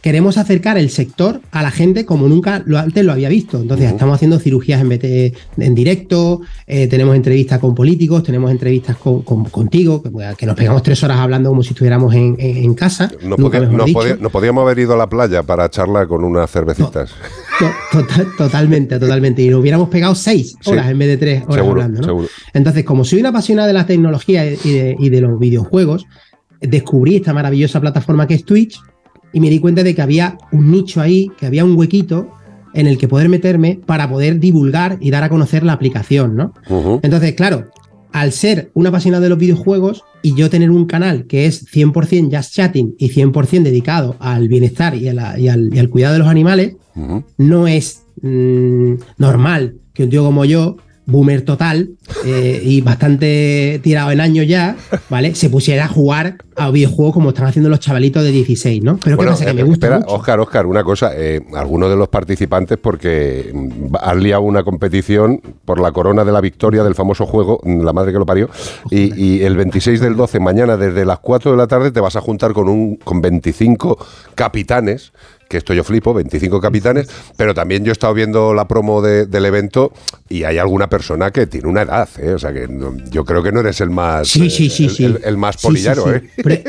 queremos acercar el sector a la gente como nunca lo, antes lo había visto. Entonces, estamos haciendo cirugías en, VT en directo, eh, tenemos entrevistas con políticos, tenemos entrevistas con, con- contigo, que, que nos pegamos tres horas hablando como si estuviéramos en, en- en casa. no, nunca podía- mejor no dicho. podía- no podíamos haber ido a la playa para charlar con unas cervecitas. To- total- totalmente, totalmente. Y nos hubiéramos pegado seis Sí. horas en vez de tres horas Seguro, hablando. ¿no? seguro. Entonces, como soy una apasionada de la tecnología y de, y de los videojuegos, descubrí esta maravillosa plataforma que es Twitch y me di cuenta de que había un nicho ahí, que había un huequito en el que poder meterme para poder divulgar y dar a conocer la aplicación, ¿no? Entonces, claro, al ser un apasionado de los videojuegos y yo tener un canal que es 100% just chatting y 100% dedicado al bienestar y, a la- y al, y al cuidado de los animales, no es mm, normal que un tío como yo, boomer total eh, y bastante tirado en años ya, ¿vale? Se pusiera a jugar a videojuegos como están haciendo los chavalitos de 16, ¿no? Pero Bueno, ¿qué pasa? Que eh, me gusta espera, mucho. Oscar, Oscar, una cosa. eh, algunos de los participantes, porque mm, has liado una competición por la corona de la victoria del famoso juego, mm, la madre que lo parió, y, y el 26 del 12, mañana desde las 4 de la tarde, te vas a juntar con, un, con 25 capitanes. Que esto yo flipo, 25 capitanes, pero también yo he estado viendo la promo de- del evento y hay alguna persona que tiene una edad, ¿eh? o sea que no- yo creo que no eres el más, Sí, sí, sí, el, sí. el- el más polillaro. ¿eh? Pero,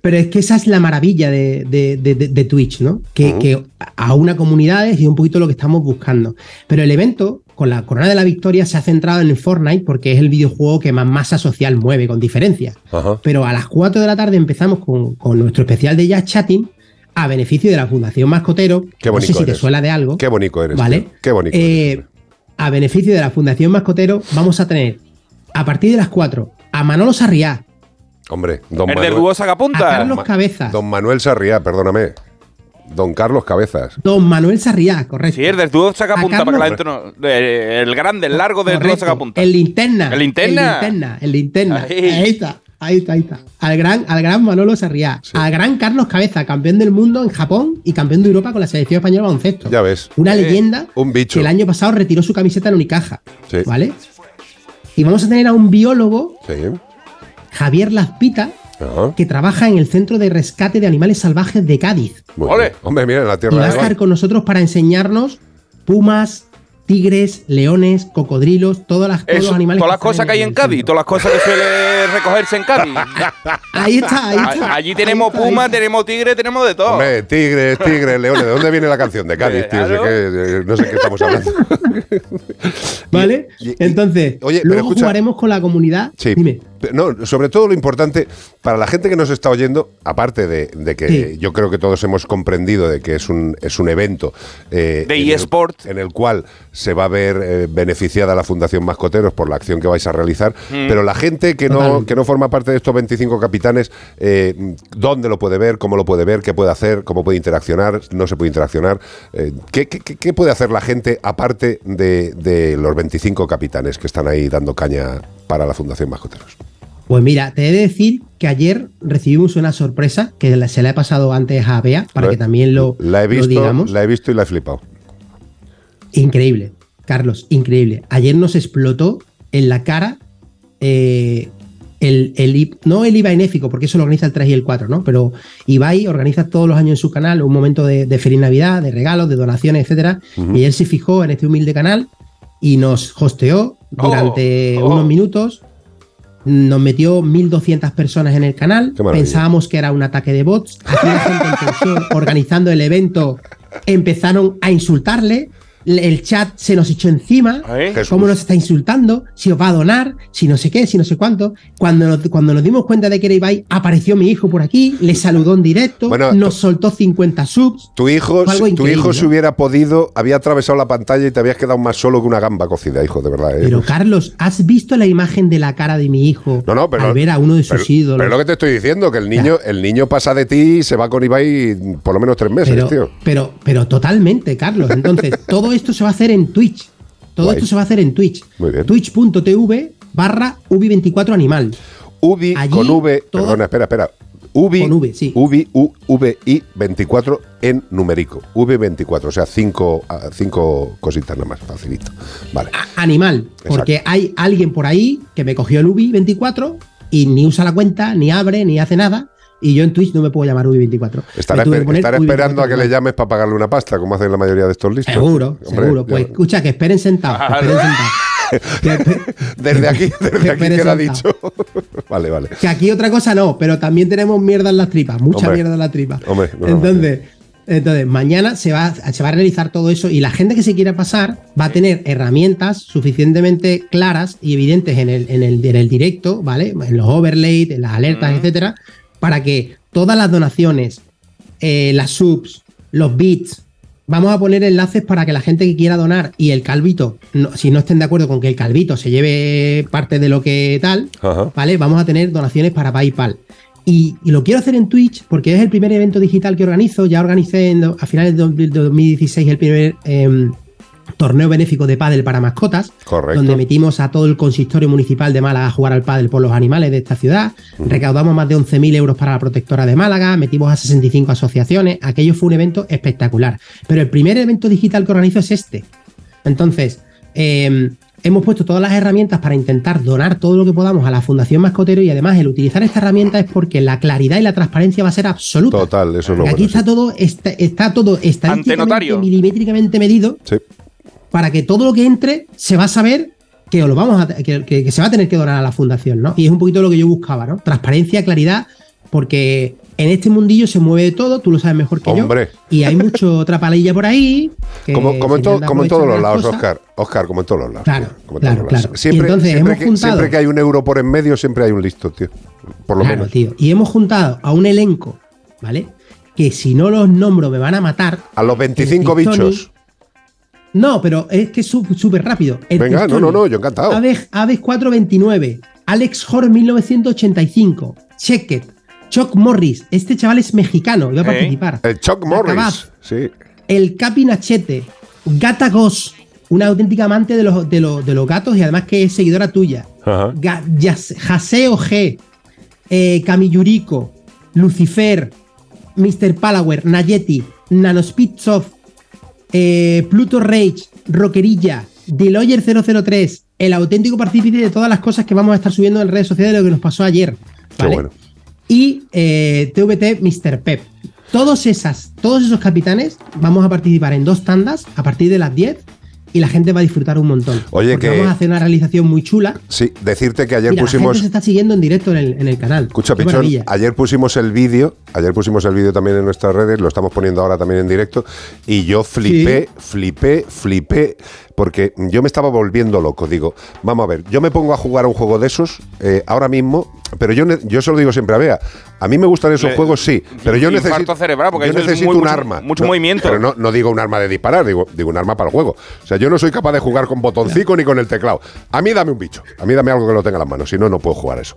pero es que esa es la maravilla de, de- de- Twitch, ¿no? Que, Ujú. que a una comunidades y un poquito lo que estamos buscando. Pero el evento, con la Corona de la Victoria, se ha centrado en el Fortnite porque es el videojuego que más masa social mueve, con diferencia. Ajá. Pero a las 4 de la tarde empezamos con, con nuestro especial de Jazz Chatting a beneficio de la Fundación Mascotero. Qué no sé bonito si te suena de algo. Qué bonito eres. ¿Vale? tío. Qué bonito. Eh, a beneficio de la Fundación Mascotero, vamos a tener a partir de las 4 a Manolo Sarriá, Hombre, don El del Manuel. dúo Sacapunta. a Carlos Ma- Cabezas, Don Manuel Sarriá, perdóname. Don Carlos Cabezas. don Manuel Sarriá, correcto. Sí, el del dúo Sacapunta, para que la no. El grande, el largo del dúo. Sacapunta. El linterna. ¿El linterna? El linterna. El linterna. Ahí. Ahí está. Ahí está, ahí está. Al gran, al gran Manolo Sarriá. Al gran Carlos Cabeza, campeón del mundo en Japón y campeón de Europa con la selección española de baloncesto. Ya ves. Una Eh, leyenda Un bicho. que el año pasado retiró su camiseta en Unicaja. Sí. ¿Vale? Y vamos a tener a un biólogo, Sí. Javier Lazpita, Ajá. que trabaja en el Centro de Rescate de Animales Salvajes de Cádiz. Bien. Hombre, mira, en la Y tierra va a estar con nosotros para enseñarnos pumas, tigres, leones, cocodrilos, todas las, todos Eso, los animales. todas las que cosas que hay en Cádiz, todas las cosas que suele recogerse en Cádiz. Ahí está, ahí está. A- Allí tenemos está, puma, tenemos tigre, tenemos de todo. Hombre, tigres, tigres, leones. ¿De dónde viene la canción? De Cádiz, tío. Claro. Que, eh, no sé qué estamos hablando. ¿Vale? Y- y- Entonces, oye, pero luego escucha- jugaremos con la comunidad. Sí. Dime. No, sobre todo lo importante, para la gente que nos está oyendo, aparte de, de que Sí. yo creo que todos hemos comprendido de que es un, es un evento eh, De en el- eSport. en el cual se va a ver eh, beneficiada la Fundación Mascoteros por la acción que vais a realizar, Mm. pero la gente que no, que no forma parte de estos 25 capitanes, eh, ¿dónde lo puede ver? ¿Cómo lo puede ver? ¿Qué puede hacer? ¿Cómo puede interaccionar? ¿No se puede interaccionar? Eh, ¿qué, qué- puede hacer la gente aparte de, de los 25 capitanes que están ahí dando caña para la Fundación Mascoteros? Pues mira, te he de decir que ayer recibimos una sorpresa que se la he pasado antes a Bea para Lo- que también lo, La he lo visto, digamos. la he visto y la he flipado. Increíble, Carlos, increíble. Ayer nos explotó en la cara eh, el, el no el IVA Enéfico, porque eso lo organiza el 3 y el 4, ¿no? Pero Ibai organiza todos los años en su canal un momento de, de feliz Navidad, de regalos, de donaciones, etcétera. Y él se fijó en este humilde canal y nos hosteó durante Oh, oh. unos minutos. Nos metió 1.200 personas en el canal. Pensábamos que era un ataque de bots. Aquí la gente en tensión, organizando el evento, empezaron a insultarle. El chat se nos echó encima. ¿Cómo nos está insultando? Si os va a donar, si no sé qué, si no sé cuánto. Cuando nos, cuando nos dimos cuenta de que era Ibai, apareció mi hijo por aquí, le saludó en directo, Bueno, nos soltó 50 subs. Tu hijo, tu hijo ¿no? si hubiera podido, había atravesado la pantalla y te habías quedado más solo que una gamba cocida, hijo, de verdad. ¿eh? Pero Carlos, ¿has visto la imagen de la cara de mi hijo No, no, pero, al ver a uno de sus pero- ídolos? Pero es lo que te estoy diciendo, que el niño, el niño pasa de ti y se va con Ibai por lo menos tres meses, pero, tío. pero, pero totalmente, Carlos. Entonces, todo esto se va a hacer en Twitch. Todo Guay. esto se va a hacer en Twitch. Muy bien. Twitch.tv barra Ubi24 Animal. Ubi Allí con V, toda- perdona, espera, espera. Ubi, Con V, sí. Ubi, U, V, I 24 en numérico. V24, o sea, cinco, ah, cinco cositas nada más, facilito. Vale. Animal. Porque hay alguien por ahí que me cogió el Ubi24 y ni usa la cuenta, ni abre, ni hace nada. Y yo en Twitch no me puedo llamar Ubi24. Estará, Me tuve que esper- poner estará Ubi24 esperando a que le llames para pagarle una pasta, como hacen la mayoría de estos listos. Seguro, Hombre, seguro. Pues escucha, que esperen sentados. que esperen sentados. desde aquí, desde aquí esperen queda sentados. dicho. vale, vale. Que aquí otra cosa no, pero también tenemos mierda en las tripas, mucha Hombre. mierda en las tripas. Hombre, no, no, entonces, entonces, mañana se va, se va a realizar todo eso y la gente que se quiera pasar va a tener herramientas suficientemente claras y evidentes en el, en el, en el directo, ¿vale? En los overlays, en las alertas, etcétera, para que todas las donaciones, eh, las subs, los bits, vamos a poner enlaces para que la gente que quiera donar y el calvito, no- si no estén de acuerdo con que el calvito se lleve parte de lo que tal, Ajá. ¿vale? Vamos a tener donaciones para PayPal. Y, y lo quiero hacer en Twitch porque es el primer evento digital que organizo. Ya organicé en a finales de 2016 el primer em, torneo benéfico de pádel para mascotas, Correcto. donde metimos a todo el consistorio municipal de Málaga a jugar al pádel por los animales de esta ciudad. Recaudamos más de 11.000 euros para la protectora de Málaga, metimos a 65 asociaciones. Aquello fue un evento espectacular. Pero el primer evento digital que organizo es este. Entonces, eh, hemos puesto todas las herramientas para intentar donar todo lo que podamos a la Fundación Mascotero y además el utilizar esta herramienta es porque la claridad y la transparencia va a ser absoluta. Total, eso es lo Porque aquí bueno. está todo, está, está todo estadísticamente, milimétricamente medido Sí. Para que todo lo que entre se va a saber que lo vamos a, que, que- que se va a tener que donar a la fundación, ¿no? Y es un poquito lo que yo buscaba, ¿no? Transparencia, claridad, porque en este mundillo se mueve de todo, tú lo sabes mejor que Hombre. yo. Y hay mucho trapalilla por ahí. que Como, como, en to- como en todos los lados, cosas. Oscar. Oscar, como en todos los lados. Claro, como claro, lados. claro. Siempre, entonces siempre que, juntado- siempre que hay un euro por en medio, siempre hay un listo, tío. Por lo Claro, menos. tío. Y hemos juntado a un elenco, ¿vale? Que si no los nombro me van a matar. A los 25 El Pistoni- bichos. No, pero es que es súper rápido. El Venga, no, no, no, yo encantado. Aves, Aves 429, Alex Hor 1985, Checket, Chuck Morris. Este chaval es mexicano, iba a ¿Eh? participar. El Chuck Morris. Acabaz. Sí. El Capi Nachete, Gata Gos, una auténtica amante de los, de, los, de los gatos y además que es seguidora tuya. Jaseo G, eh, Camillurico, Lucifer, Mr. Palauer, Nayeti, Nanospeedsoft, eh, Pluto Rage, Rockerilla, Deloyer 003, el auténtico partícipe de todas las cosas que vamos a estar subiendo en redes sociales de lo que nos pasó ayer. Qué bueno. Y eh, TVT Mr. Pep. Todos, esas, todos esos capitanes vamos a participar en dos tandas a partir de las 10 y la gente va a disfrutar un montón. Oye, que- vamos a hacer una realización muy chula. Sí, decirte que ayer Mira, la pusimos. gente se está siguiendo en directo en el, en el canal. Escucha, Qué Pichón, maravilla. ayer pusimos el vídeo, ayer pusimos el vídeo también en nuestras redes, lo estamos poniendo ahora también en directo, y yo flipé, flipé, flipé, porque yo me estaba volviendo loco. Digo, vamos a ver, yo me pongo a jugar a un juego de esos eh, ahora mismo, pero yo, yo se lo digo siempre a Bea. A mí me gustan esos Le- juegos, sí, pero yo necesito, cerebral, porque yo necesito muy- un mucho- arma. mucho No, movimiento. Pero no, no digo un arma de disparar, digo, digo un arma para el juego. O sea, yo no soy capaz de jugar con botoncito ni con el teclado. A mí dame un bicho, a mí dame algo que lo tenga en las manos, si no, no puedo jugar eso.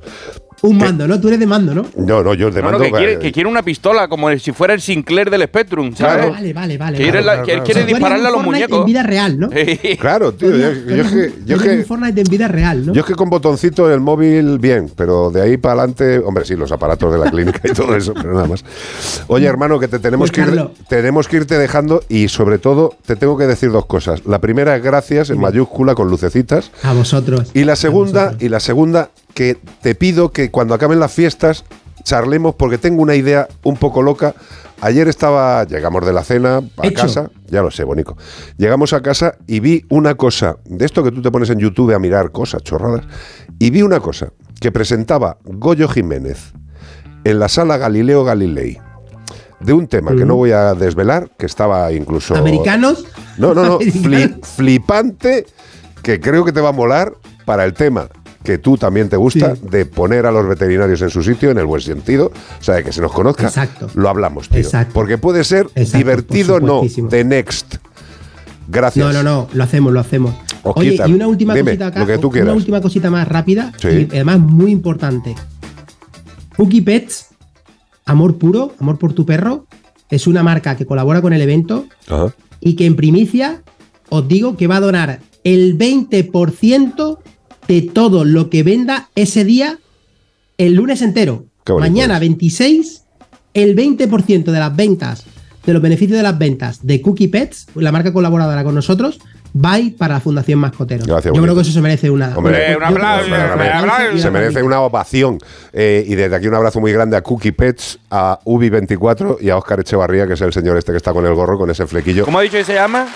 Un mando, ¿no? Tú eres de mando, ¿no? No, no, yo No, no, mando. que, quiere, que quiere una pistola como si fuera el Sinclair del Spectrum, ¿sabes? Claro. Vale, vale, vale. Quiere la- que él quiere dispararle a un los Fortnite muñecos. En vida real, ¿no? Claro, tío, yo, yo es que, yo es que- un Fortnite en vida real, ¿no? Yo es que con botoncito en el móvil, bien, pero de ahí para adelante, hombre, sí, los aparatos de la clínica y todo eso, pero nada más. Oye, hermano, que te tenemos, Pues, que ir, tenemos que irte dejando y sobre todo te tengo que decir dos cosas. La primera es gracias en mayúscula con lucecitas. A vosotros. Y la segunda, y la segunda, que te pido que cuando acaben las fiestas charlemos porque tengo una idea un poco loca. Ayer estaba, llegamos de la cena a Hecho. casa, ya lo sé, Bonico. Llegamos a casa y vi una cosa, de esto que tú te pones en YouTube a mirar cosas, chorradas, y vi una cosa que presentaba Goyo Jiménez en la sala Galileo Galilei de un tema que no voy a desvelar, que estaba incluso... ¿Americanos? No, no, no, flipante, que creo que te va a molar para el tema que tú también te gusta, de poner a los veterinarios en su sitio, en el buen sentido, o sea, de que se nos conozca, Exacto. lo hablamos, tío. Exacto. Porque puede ser Exacto, divertido, no, de next. Gracias. No, no, no, lo hacemos, lo hacemos. Os Oye, y una última Dime, cosita acá, lo que tú una última cosita más rápida Sí. y además muy importante. Cookie Pets, amor puro, amor por tu perro, es una marca que colabora con el evento Ajá. y que en primicia os digo que va a donar el 20% de todo lo que venda ese día el lunes entero. Mañana 26, el 20% de las ventas, de los beneficios de las ventas de Cookie Pets, la marca colaboradora con nosotros, va a ir para la Fundación Mascotero. Gracias, Yo bonito. creo que eso se merece una. Hombre, yo creo que- se merece una ovación. Eh, y desde aquí un abrazo muy grande a Cookie Pets, a Ubi24 y a Óscar Echevarría, que es el señor este que está con el gorro, con ese flequillo. ¿Cómo ha dicho que se llama?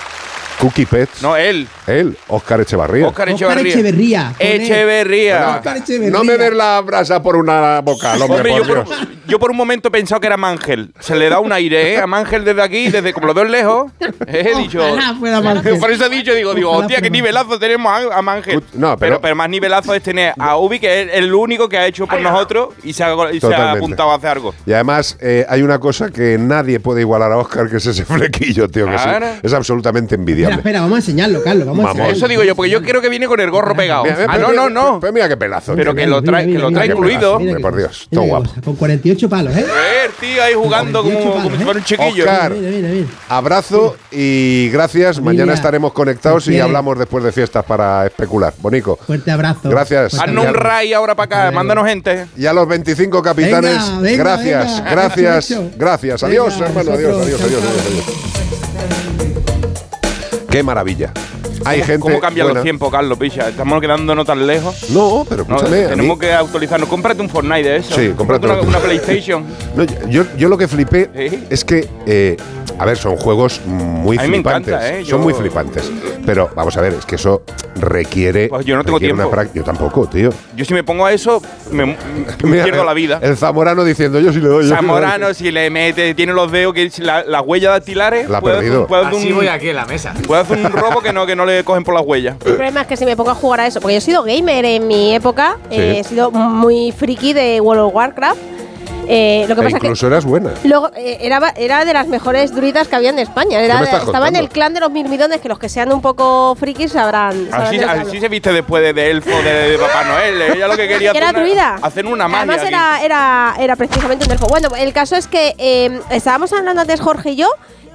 Cookie Pets. No, él. Él, Óscar Echevarría. Óscar Óscar Echeverría. Echeverría. con él. Echeverría. No me des la brasa por una boca, hombre, Hombre, por yo Dios. por, yo por un momento he pensado que era Mangel. Se le da un aire, ¿eh? A Mangel desde aquí, desde como lo veo lejos. He dicho. Por eso he dicho, digo, digo, hostia, qué nivelazo tenemos a, a Mangel. no, pero- pero, pero más nivelazo es tener a Ubi, que es el único que ha hecho por nosotros y se ha, y se ha Totalmente. apuntado a hacer algo. Y además eh, hay una cosa que nadie puede igualar a Óscar, que es ese flequillo, tío, que sí, Claro. es absolutamente envidiable. Espera, vamos a enseñarlo, Carlos. Vamos, a enseñarlo. Eso digo yo, porque yo creo que viene con el gorro pegado. Mira, Ah, no, no, no. Pero mira qué pelazo. Pero que lo trae, que lo trae incluido. por Dios, todo guapo. cosa, Con 48 palos, ¿eh? Ver, tío, ahí jugando como, 48 como si palos, fuera un chiquillo. Oscar. Mira, mira, mira. Abrazo y gracias. Mañana estaremos conectados y hablamos después de fiestas para especular. Bonico. Fuerte abrazo. Gracias. Haznos un ray ahora para acá, mándanos gente. Y a los 25 capitanes, gracias, gracias, gracias. Adiós, hermano, adiós, adiós, adiós, adiós. Qué maravilla. Hay ¿Cómo, gente. ¿Cómo cambian buena. los tiempos, Carlos, picha? Estamos quedándonos tan lejos. No, pero No, escúchame. mí- tenemos que actualizarnos. Cómprate un Fortnite de eso. Sí, cómprate una, una PlayStation. No, yo, yo lo que flipé Sí. es que, eh, a ver, son juegos muy A mí me flipantes. encanta, ¿eh? Son Yo- muy flipantes. Pero vamos a ver, es que eso requiere. Pues yo no tengo tiempo. Yo tampoco, tío. Yo si me pongo a eso, me, me Mira, pierdo la vida. El zamorano diciendo, yo sí le doy. yo sí le doy". Zamorano, si le mete, tiene los dedos, que si la- las huellas dactilares. La ha perdido. hacer Así un- voy aquí en la mesa. Puede hacer un robo que no, que no le cogen por las huellas. El problema es que si me pongo a jugar a eso, porque yo he sido gamer en mi época, Sí. eh, he sido muy friki de World of Warcraft. Eh, lo que E pasa es que incluso eras buena. Luego, eh, era, era de las mejores druidas que había en España. Era- me estás estaba en el clan de los mirmidones, que los que sean un poco frikis sabrán. sabrán Así, de se viste después de, de elfo de, de Papá Noel. Ella lo que quería era hacer una- druida. hacer una magia. Además era, era, era precisamente un elfo. Bueno, el caso es que eh, estábamos hablando antes Jorge y yo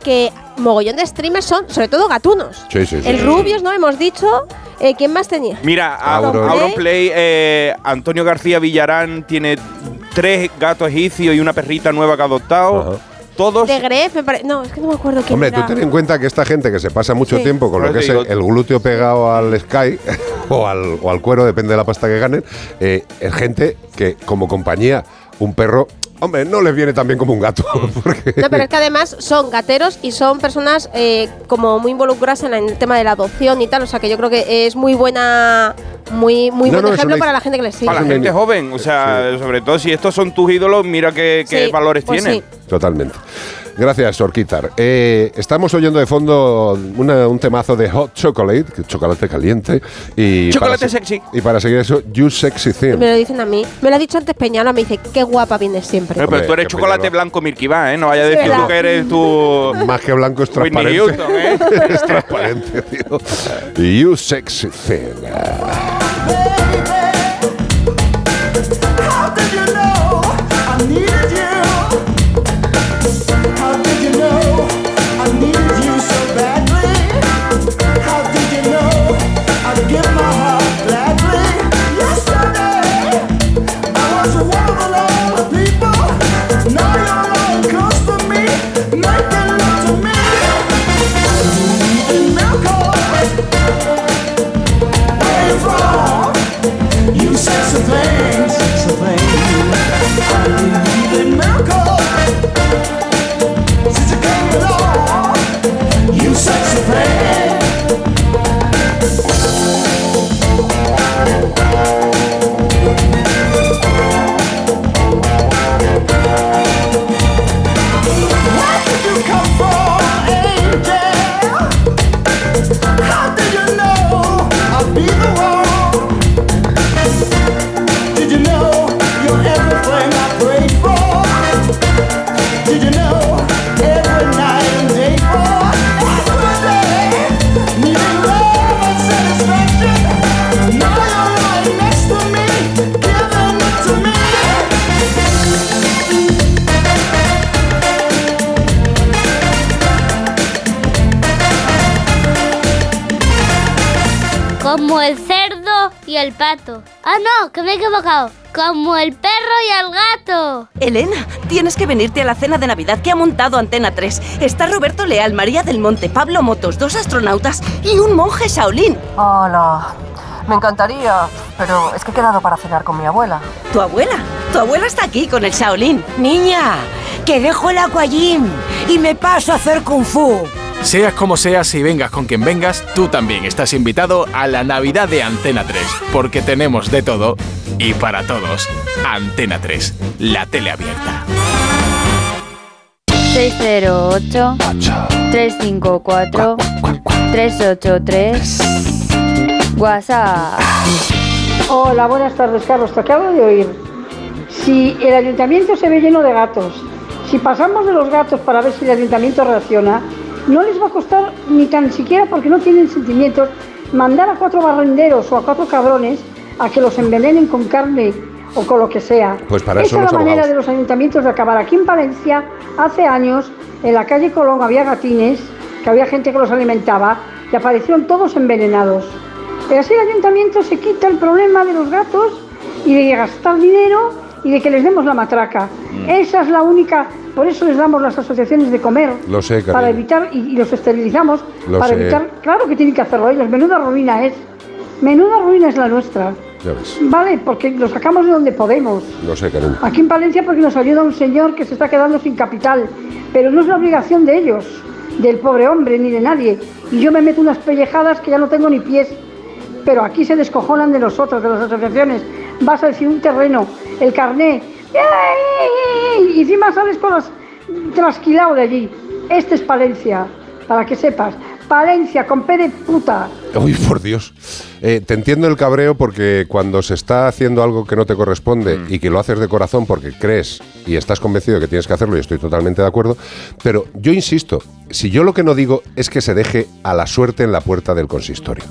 que mogollón de streamers son sobre todo gatunos. Sí, sí, sí. el Rubius, ¿no? Hemos dicho. Eh, ¿Quién más tenía? Mira, Auron. Auronplay, eh, Antonio García Villarán tiene tres gatos egipcios y una perrita nueva que ha adoptado. Ajá. Todos. De Gref, me pare- No, es que no me acuerdo quién Hombre, era. tú ten en cuenta que esta gente que se pasa mucho Sí. tiempo con lo que es el glúteo pegado al Sky o al, o al cuero, depende de la pasta que ganen, eh, es gente que como compañía, un perro, hombre, no les viene tan bien como un gato. porque- No, pero es que además son gateros y son personas eh, como muy involucradas en el tema de la adopción y tal. O sea que yo creo que es muy buena, muy, muy No, buen no, ejemplo para la gente que les sigue. Para la gente joven, o sea, sobre todo si estos son tus ídolos, mira qué, qué Sí, valores pues tienen. sí. Totalmente. Gracias, Orquitar. Eh, estamos oyendo de fondo una- un temazo de Hot Chocolate, chocolate caliente. Y Chocolate sexy. Y para seguir eso, You Sexy Thing. Me lo dicen a mí. Me lo ha dicho antes Peñala, me dice, qué guapa vienes siempre. Pero tú eres chocolate blanco Milky Bar, ¿eh? No vaya a decir tú que eres tú... Más que blanco es transparente. Houston, ¿eh? es transparente, tío. You Sexy Thing. Como el cerdo y el pato. Ah, no, que me he equivocado. Como el perro y el gato. Elena, tienes que venirte a la cena de Navidad que ha montado Antena 3. Está Roberto Leal, María del Monte, Pablo Motos, dos astronautas y un monje Shaolin. Hola. Me encantaría, pero es que he quedado para cenar con mi abuela. ¿Tu abuela? Tu abuela está aquí con el Shaolin. Niña, que dejo el aquagym y me paso a hacer kung fu. Seas como seas y vengas con quien vengas, tú también estás invitado a la Navidad de Antena 3, porque tenemos de todo y para todos. Antena 3, la tele abierta. 608 354 383 WhatsApp. Hola, buenas tardes, Carlos. Te acabo de oír. Si el ayuntamiento se ve lleno de gatos, si pasamos de los gatos para ver si el ayuntamiento reacciona, no les va a costar ni tan siquiera, porque no tienen sentimientos, mandar a cuatro barrenderos o a cuatro cabrones a que los envenenen con carne o con lo que sea. Pues para Esa eso es la manera de los ayuntamientos de acabar. Aquí en Valencia, hace años, en la calle Colón había gatines, que había gente que los alimentaba, y aparecieron todos envenenados. Y así el ayuntamiento se quita el problema de los gatos y de gastar dinero y de que les demos la matraca. Mm. Esa es la única, por eso les damos las asociaciones de comer, Lo sé, para cariño. evitar, y, y los esterilizamos, Lo para sé. evitar, claro que tienen que hacerlo ellos, menuda ruina es, menuda ruina es la nuestra, Ya ves. ¿vale? Porque lo sacamos de donde podemos. No sé, cariño. Aquí en Valencia porque nos ayuda un señor que se está quedando sin capital, pero no es la obligación de ellos, del pobre hombre ni de nadie. Y yo me meto unas pellejadas que ya no tengo ni pies, pero aquí se descojonan de nosotros, de las asociaciones. Vas a decir un terreno, el carné, y encima sales con las trasquilado de allí. Este es Palencia, para que sepas. Palencia con P de puta. Uy, por Dios. Eh, te entiendo el cabreo porque cuando se está haciendo algo que no te corresponde y que lo haces de corazón porque crees y estás convencido de que tienes que hacerlo y estoy totalmente de acuerdo, pero yo insisto, si yo lo que no digo es que se deje a la suerte en la puerta del consistorio.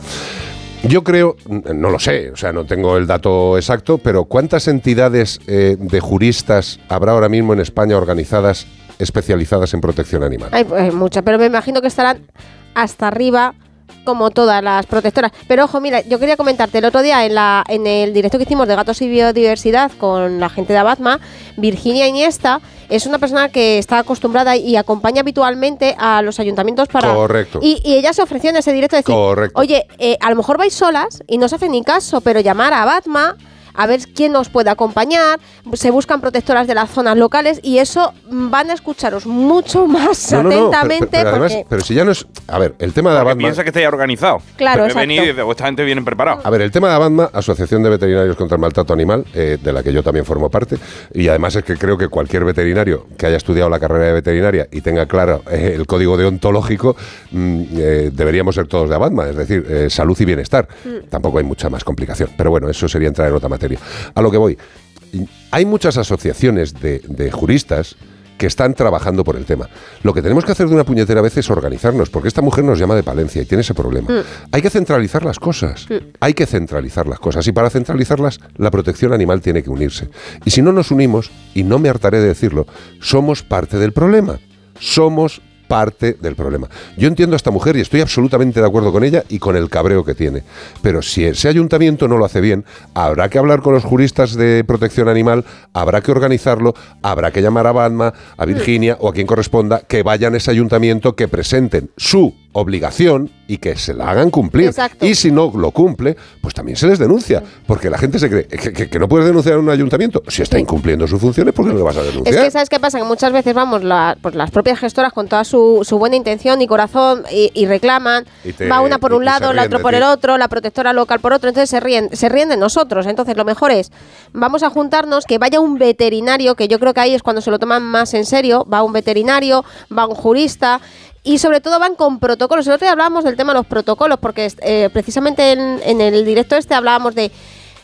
Yo creo, no lo sé, o sea, no tengo el dato exacto, pero ¿cuántas entidades eh, de juristas habrá ahora mismo en España organizadas especializadas en protección animal? Hay pues, muchas, pero me imagino que estarán hasta arriba como todas las protectoras. Pero ojo, mira, yo quería comentarte, el otro día en, la, en el directo que hicimos de Gatos y Biodiversidad con la gente de Abatma, Virginia Iniesta es una persona que está acostumbrada y acompaña habitualmente a los ayuntamientos para... Correcto. Y, y ella se ofreció en ese directo decir, Correcto. oye, eh, a lo mejor vais solas y no se hace ni caso, pero llamar a Abatma a ver quién nos puede acompañar, se buscan protectoras de las zonas locales y eso mm, van a escucharos mucho más No, no, no, pero- atentamente pero, además, porque pero si ya no es. A ver, el tema de Abadma. piensa que está ya organizado. Claro, dice, "Oh, esta gente viene preparado. A ver, el tema de Abadma, Asociación de Veterinarios contra el Maltrato Animal, eh, de la que yo también formo parte, y además es que creo que cualquier veterinario que haya estudiado la carrera de veterinaria y tenga claro eh, el código deontológico, mm, eh, deberíamos ser todos de Abadma, es decir, eh, salud y bienestar. Mm. Tampoco hay mucha más complicación, pero bueno, eso sería entrar en otra materia. A lo que voy, hay muchas asociaciones de, de juristas que están trabajando por el tema. Lo que tenemos que hacer de una puñetera vez es organizarnos, porque esta mujer nos llama de Palencia y tiene ese problema. Mm. Hay que centralizar las cosas. Hay que centralizar las cosas. Y para centralizarlas, la protección animal tiene que unirse. Y si no nos unimos, y no me hartaré de decirlo, somos parte del problema. Somos parte del problema. Yo entiendo a esta mujer y estoy absolutamente de acuerdo con ella y con el cabreo que tiene. Pero si ese ayuntamiento no lo hace bien, habrá que hablar con los juristas de protección animal, habrá que organizarlo, habrá que llamar a Batma, a Virginia o a quien corresponda que vayan a ese ayuntamiento, que presenten su obligación y que se la hagan cumplir. Exacto. Y si no lo cumple, pues también se les denuncia. Porque la gente se cree que, que- que no puedes denunciar a un ayuntamiento. Si está incumpliendo sus funciones, ¿por qué no le vas a denunciar? Es que, ¿sabes qué pasa? Que muchas veces vamos la- pues las propias gestoras con toda su, su buena intención y corazón y, y reclaman. Y te- va una por un lado, la otra por el otro, la protectora local por otro. Entonces se ríen, se ríen de nosotros. Entonces lo mejor es, vamos a juntarnos, que vaya un veterinario, que yo creo que ahí es cuando se lo toman más en serio. Va un veterinario, va un jurista. Y sobre todo van con protocolos. El otro día hablábamos del tema de los protocolos, porque eh, precisamente en, en el directo este hablábamos de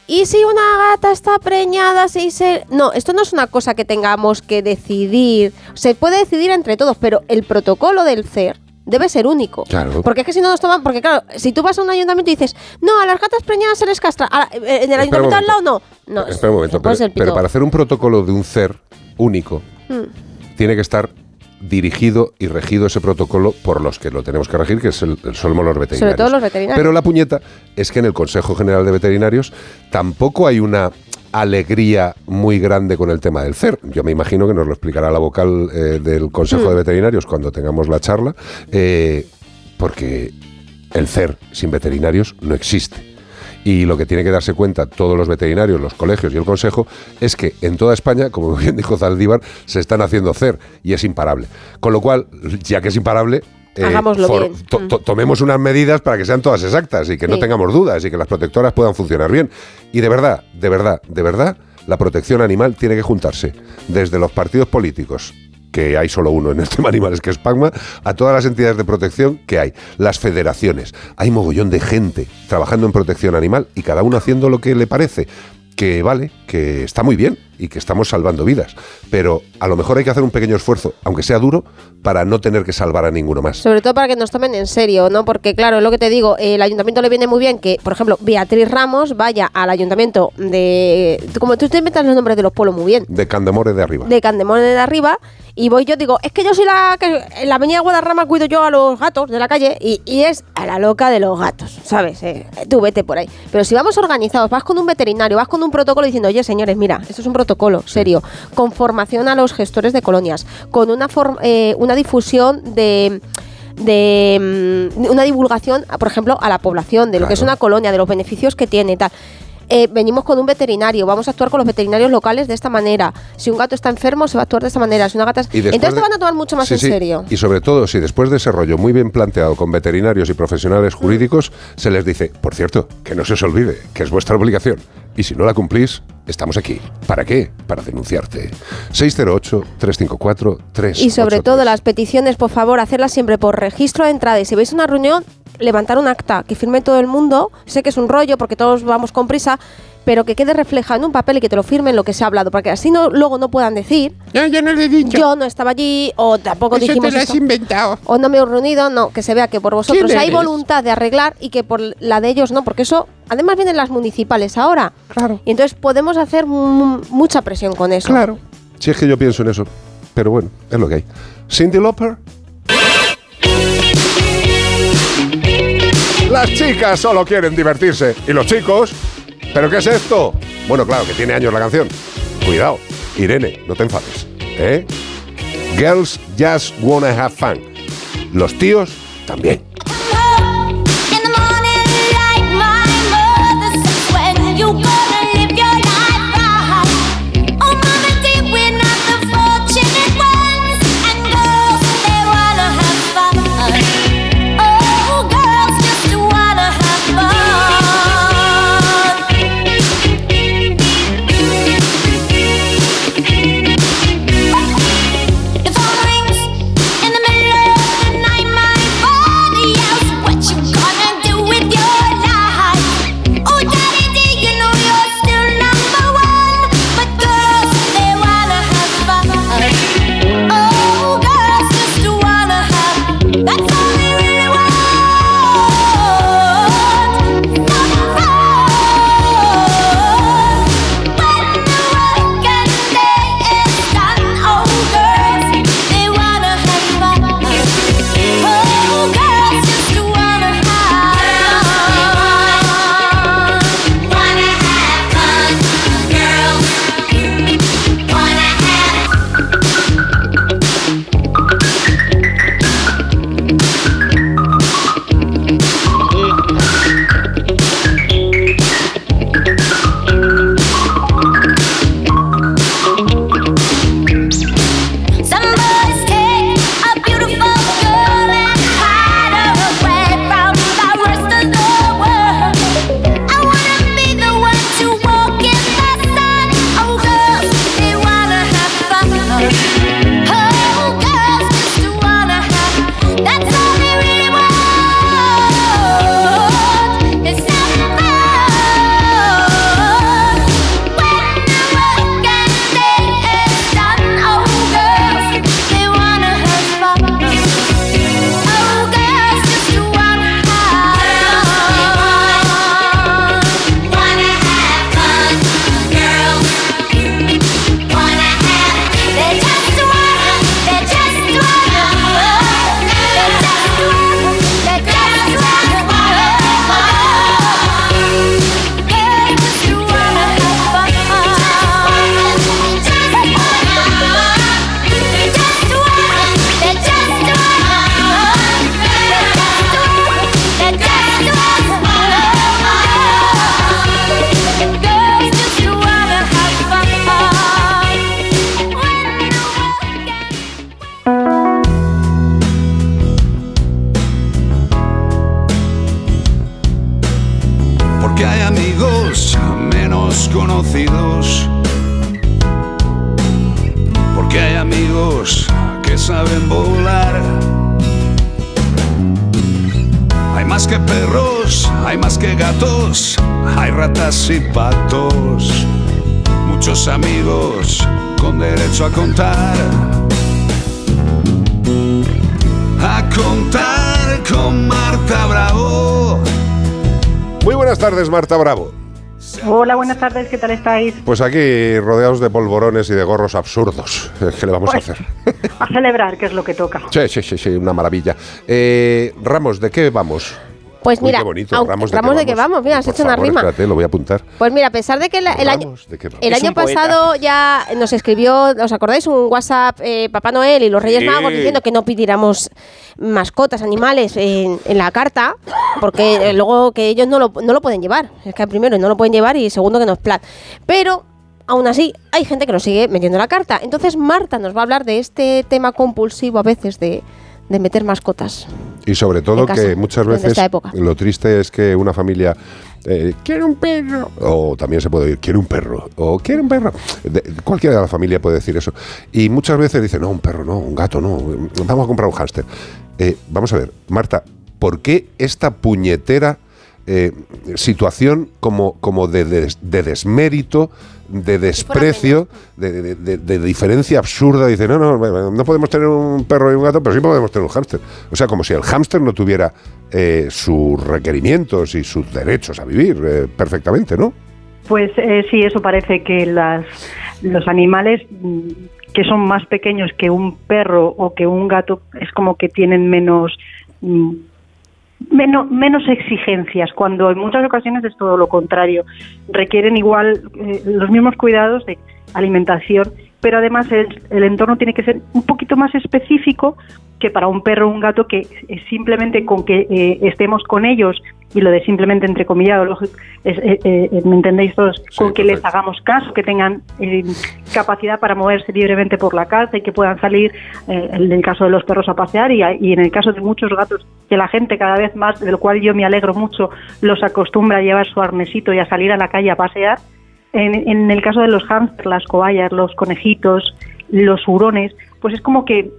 ¿Y si una gata está preñada? Si se... No, esto no es una cosa que tengamos que decidir. Se puede decidir entre todos, pero el protocolo del CER debe ser único. Claro. Porque es que si no nos toman... Porque claro, si tú vas a un ayuntamiento y dices, no, a las gatas preñadas se les castra, la- eh, en el Espera ayuntamiento al lado no. No, Espera un momento, pero para hacer un protocolo de un CER único, Mm. tiene que estar dirigido y regido ese protocolo por los que lo tenemos que regir, que es el, el- somos los veterinarios. Sobre todo los veterinarios. Pero la puñeta es que en el Consejo General de Veterinarios tampoco hay una alegría muy grande con el tema del CER. Yo me imagino que nos lo explicará la vocal eh, del Consejo Mm. de Veterinarios cuando tengamos la charla, eh, porque el CER sin veterinarios no existe. Y lo que tiene que darse cuenta todos los veterinarios, los colegios y el consejo es que en toda España, como bien dijo Zaldívar, se están haciendo CER y es imparable. Con lo cual, ya que es imparable, eh, Hagámoslo bien. to- to- tomemos unas medidas para que sean todas exactas y que no tengamos dudas y que las protectoras puedan funcionar bien. Y de verdad, de verdad, de verdad, la protección animal tiene que juntarse desde los partidos políticos que hay solo uno en el tema animales, que es PACMA, a todas las entidades de protección que hay, las federaciones. Hay mogollón de gente trabajando en protección animal y cada uno haciendo lo que le parece. Que vale, que está muy bien y que estamos salvando vidas. Pero a lo mejor hay que hacer un pequeño esfuerzo, aunque sea duro, para no tener que salvar a ninguno más. Sobre todo para que nos tomen en serio, ¿no? Porque, claro, es lo que te digo, el ayuntamiento le viene muy bien que, por ejemplo, Beatriz Ramos vaya al ayuntamiento de. Como tú te inventas los nombres de los pueblos muy bien. De Candemore de arriba. De Candemone de arriba. Y voy yo, digo, es que yo soy la que en la avenida Guadarrama cuido yo a los gatos de la calle y, y es a la loca de los gatos, ¿sabes? Eh, tú vete por ahí. Pero si vamos organizados, vas con un veterinario, vas con un protocolo diciendo, oye, señores, mira, esto es un protocolo serio, con formación a los gestores de colonias, con una, eh, una difusión de de mm, una divulgación, por ejemplo, a la población de lo que es una colonia, de los beneficios que tiene y tal. Eh, venimos con un veterinario, vamos a actuar con los veterinarios locales de esta manera. Si un gato está enfermo, se va a actuar de esta manera. Si una gata Y Entonces te de- van a tomar mucho más Sí, en sí. serio. Y sobre todo, si después de ese rollo muy bien planteado con veterinarios y profesionales jurídicos, se les dice, por cierto, que no se os olvide, que es vuestra obligación. Y si no la cumplís, estamos aquí. ¿Para qué? Para denunciarte. 608-354-3. Y sobre todo las peticiones, por favor, hacerlas siempre por registro de entrada. Y si vais a una reunión, levantar un acta que firme todo el mundo. Sé que es un rollo porque todos vamos con prisa, pero que quede reflejado en un papel y que te lo firmen lo que se ha hablado, porque así no, luego no puedan decir. Yo, yo no le he dicho. Yo no estaba allí o tampoco Eso dijimos te lo has eso. inventado. O no me he reunido, no, que se vea que por vosotros ¿Quién hay voluntad de arreglar y que por la de ellos no, porque eso, además vienen las municipales ahora. Claro. Y entonces podemos hacer mu- mucha presión con eso. Claro. Si es que yo pienso en eso. Pero bueno, es lo que hay. Cindy Lauper. Las chicas solo quieren divertirse. ¿Y los chicos? ¿Pero qué es esto? Bueno, claro, que tiene años la canción. Cuidado. Irene, no te enfades. ¿Eh? Girls just wanna have fun. Los tíos también. A contar. A contar con Marta Bravo. Muy buenas tardes, Marta Bravo. Hola, buenas tardes, ¿qué tal estáis? Pues aquí rodeados de polvorones y de gorros absurdos. ¿Qué le vamos Pues- a hacer? A celebrar, que es lo que toca. Sí, sí, sí, sí, una maravilla. Eh, Ramos, ¿de qué vamos? Pues Uy, mira, qué bonito. aunque- Ramos, Ramos ¿de qué vamos, mira, has Por hecho una rima. Espérate, lo voy a apuntar. Pues mira, a pesar de que el, el año, pasado ya nos escribió, ¿os acordáis? Un WhatsApp eh, Papá Noel y los Reyes Sí. Magos diciendo que no pidiéramos mascotas, animales en, en la carta, porque eh, luego que ellos no lo, no lo pueden llevar. Es que primero no lo pueden llevar y segundo que no es plan. Pero aún así hay gente que nos sigue metiendo la carta. Entonces Marta nos va a hablar de este tema compulsivo a veces de, de meter mascotas. Y sobre todo casa, que muchas veces lo triste es que una familia eh, quiere un perro o también se puede oír quiere un perro o quiere un perro. De- cualquiera de la familia puede decir eso. Y muchas veces dice no un perro no un gato no vamos a comprar un hámster. Eh, vamos a ver Marta ¿por qué esta puñetera eh, situación como como de, des- de desmérito de desprecio, de, de- de- de diferencia absurda. Dice, no, no, no podemos tener un perro y un gato, pero sí podemos tener un hámster. O sea, como si el hámster no tuviera eh, sus requerimientos y sus derechos a vivir eh, perfectamente, ¿no? Pues eh, sí, eso parece que las, los animales mm, que son más pequeños que un perro o que un gato es como que tienen menos mm, menos, menos exigencias, cuando en muchas ocasiones es todo lo contrario. Requieren igual eh, los mismos cuidados de alimentación, pero además el, el entorno tiene que ser un poquito más específico que para un perro o un gato que simplemente con que eh, estemos con ellos y lo de simplemente entrecomillado, lógico, es, eh, eh, ¿me entendéis todos? con que les hagamos caso, que tengan eh, capacidad para moverse libremente por la casa y que puedan salir, eh, en el caso de los perros, a pasear y, y en el caso de muchos gatos, que la gente cada vez más, del cual yo me alegro mucho, los acostumbra a llevar su arnesito y a salir a la calle a pasear. En, en el caso de los hámsters, las cobayas, los conejitos, los hurones, pues es como que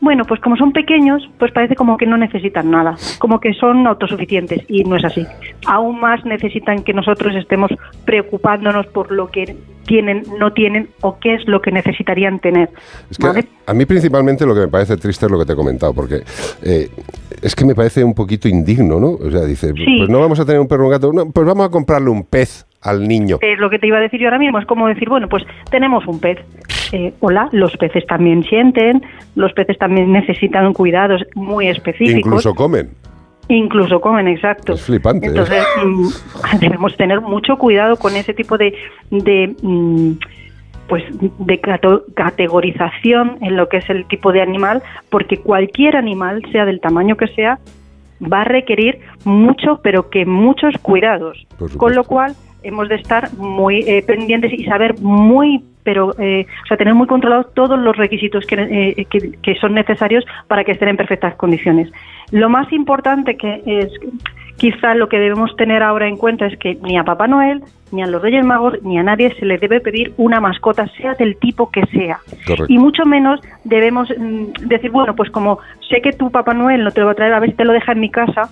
bueno, pues como son pequeños, pues parece como que no necesitan nada, como que son autosuficientes y no es así. Aún más necesitan que nosotros estemos preocupándonos por lo que tienen, no tienen o qué es lo que necesitarían tener. Es que a mí principalmente lo que me parece triste es lo que te he comentado, porque eh, es que me parece un poquito indigno, ¿no? O sea, dice, Sí. pues no vamos a tener un perro o un gato, no, pues vamos a comprarle un pez al niño. Es lo que te iba a decir yo ahora mismo, es como decir, bueno, pues tenemos un pez. Eh, hola, los peces también sienten, los peces también necesitan cuidados muy específicos. Incluso comen. Incluso comen, exacto. Es flipante. ¿eh? Entonces, mm, debemos tener mucho cuidado con ese tipo de, de mm, pues de categorización en lo que es el tipo de animal, porque cualquier animal, sea del tamaño que sea, va a requerir mucho, pero que muchos cuidados. Con lo cual, hemos de estar muy eh, pendientes y saber muy, pero, eh, o sea, tener muy controlados todos los requisitos que, eh, que, que son necesarios para que estén en perfectas condiciones. Lo más importante que es quizá lo que debemos tener ahora en cuenta es que ni a Papá Noel, ni a los Reyes Magos, ni a nadie se le debe pedir una mascota, sea del tipo que sea. Correcto. Y mucho menos debemos mm, decir, bueno, pues como sé que tu Papá Noel no te lo va a traer, a ver si te lo deja en mi casa,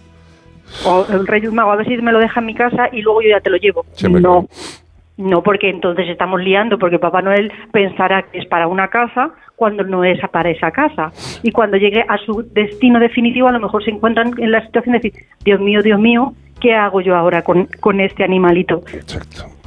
o el Rey Mago, a ver si me lo deja en mi casa y luego yo ya te lo llevo. Siempre no, no, porque entonces estamos liando, porque Papá Noel pensará que es para una casa cuando no es para esa casa. Y cuando llegue a su destino definitivo, a lo mejor se encuentran en la situación de decir, Dios mío, Dios mío, ¿qué hago yo ahora con, con este animalito?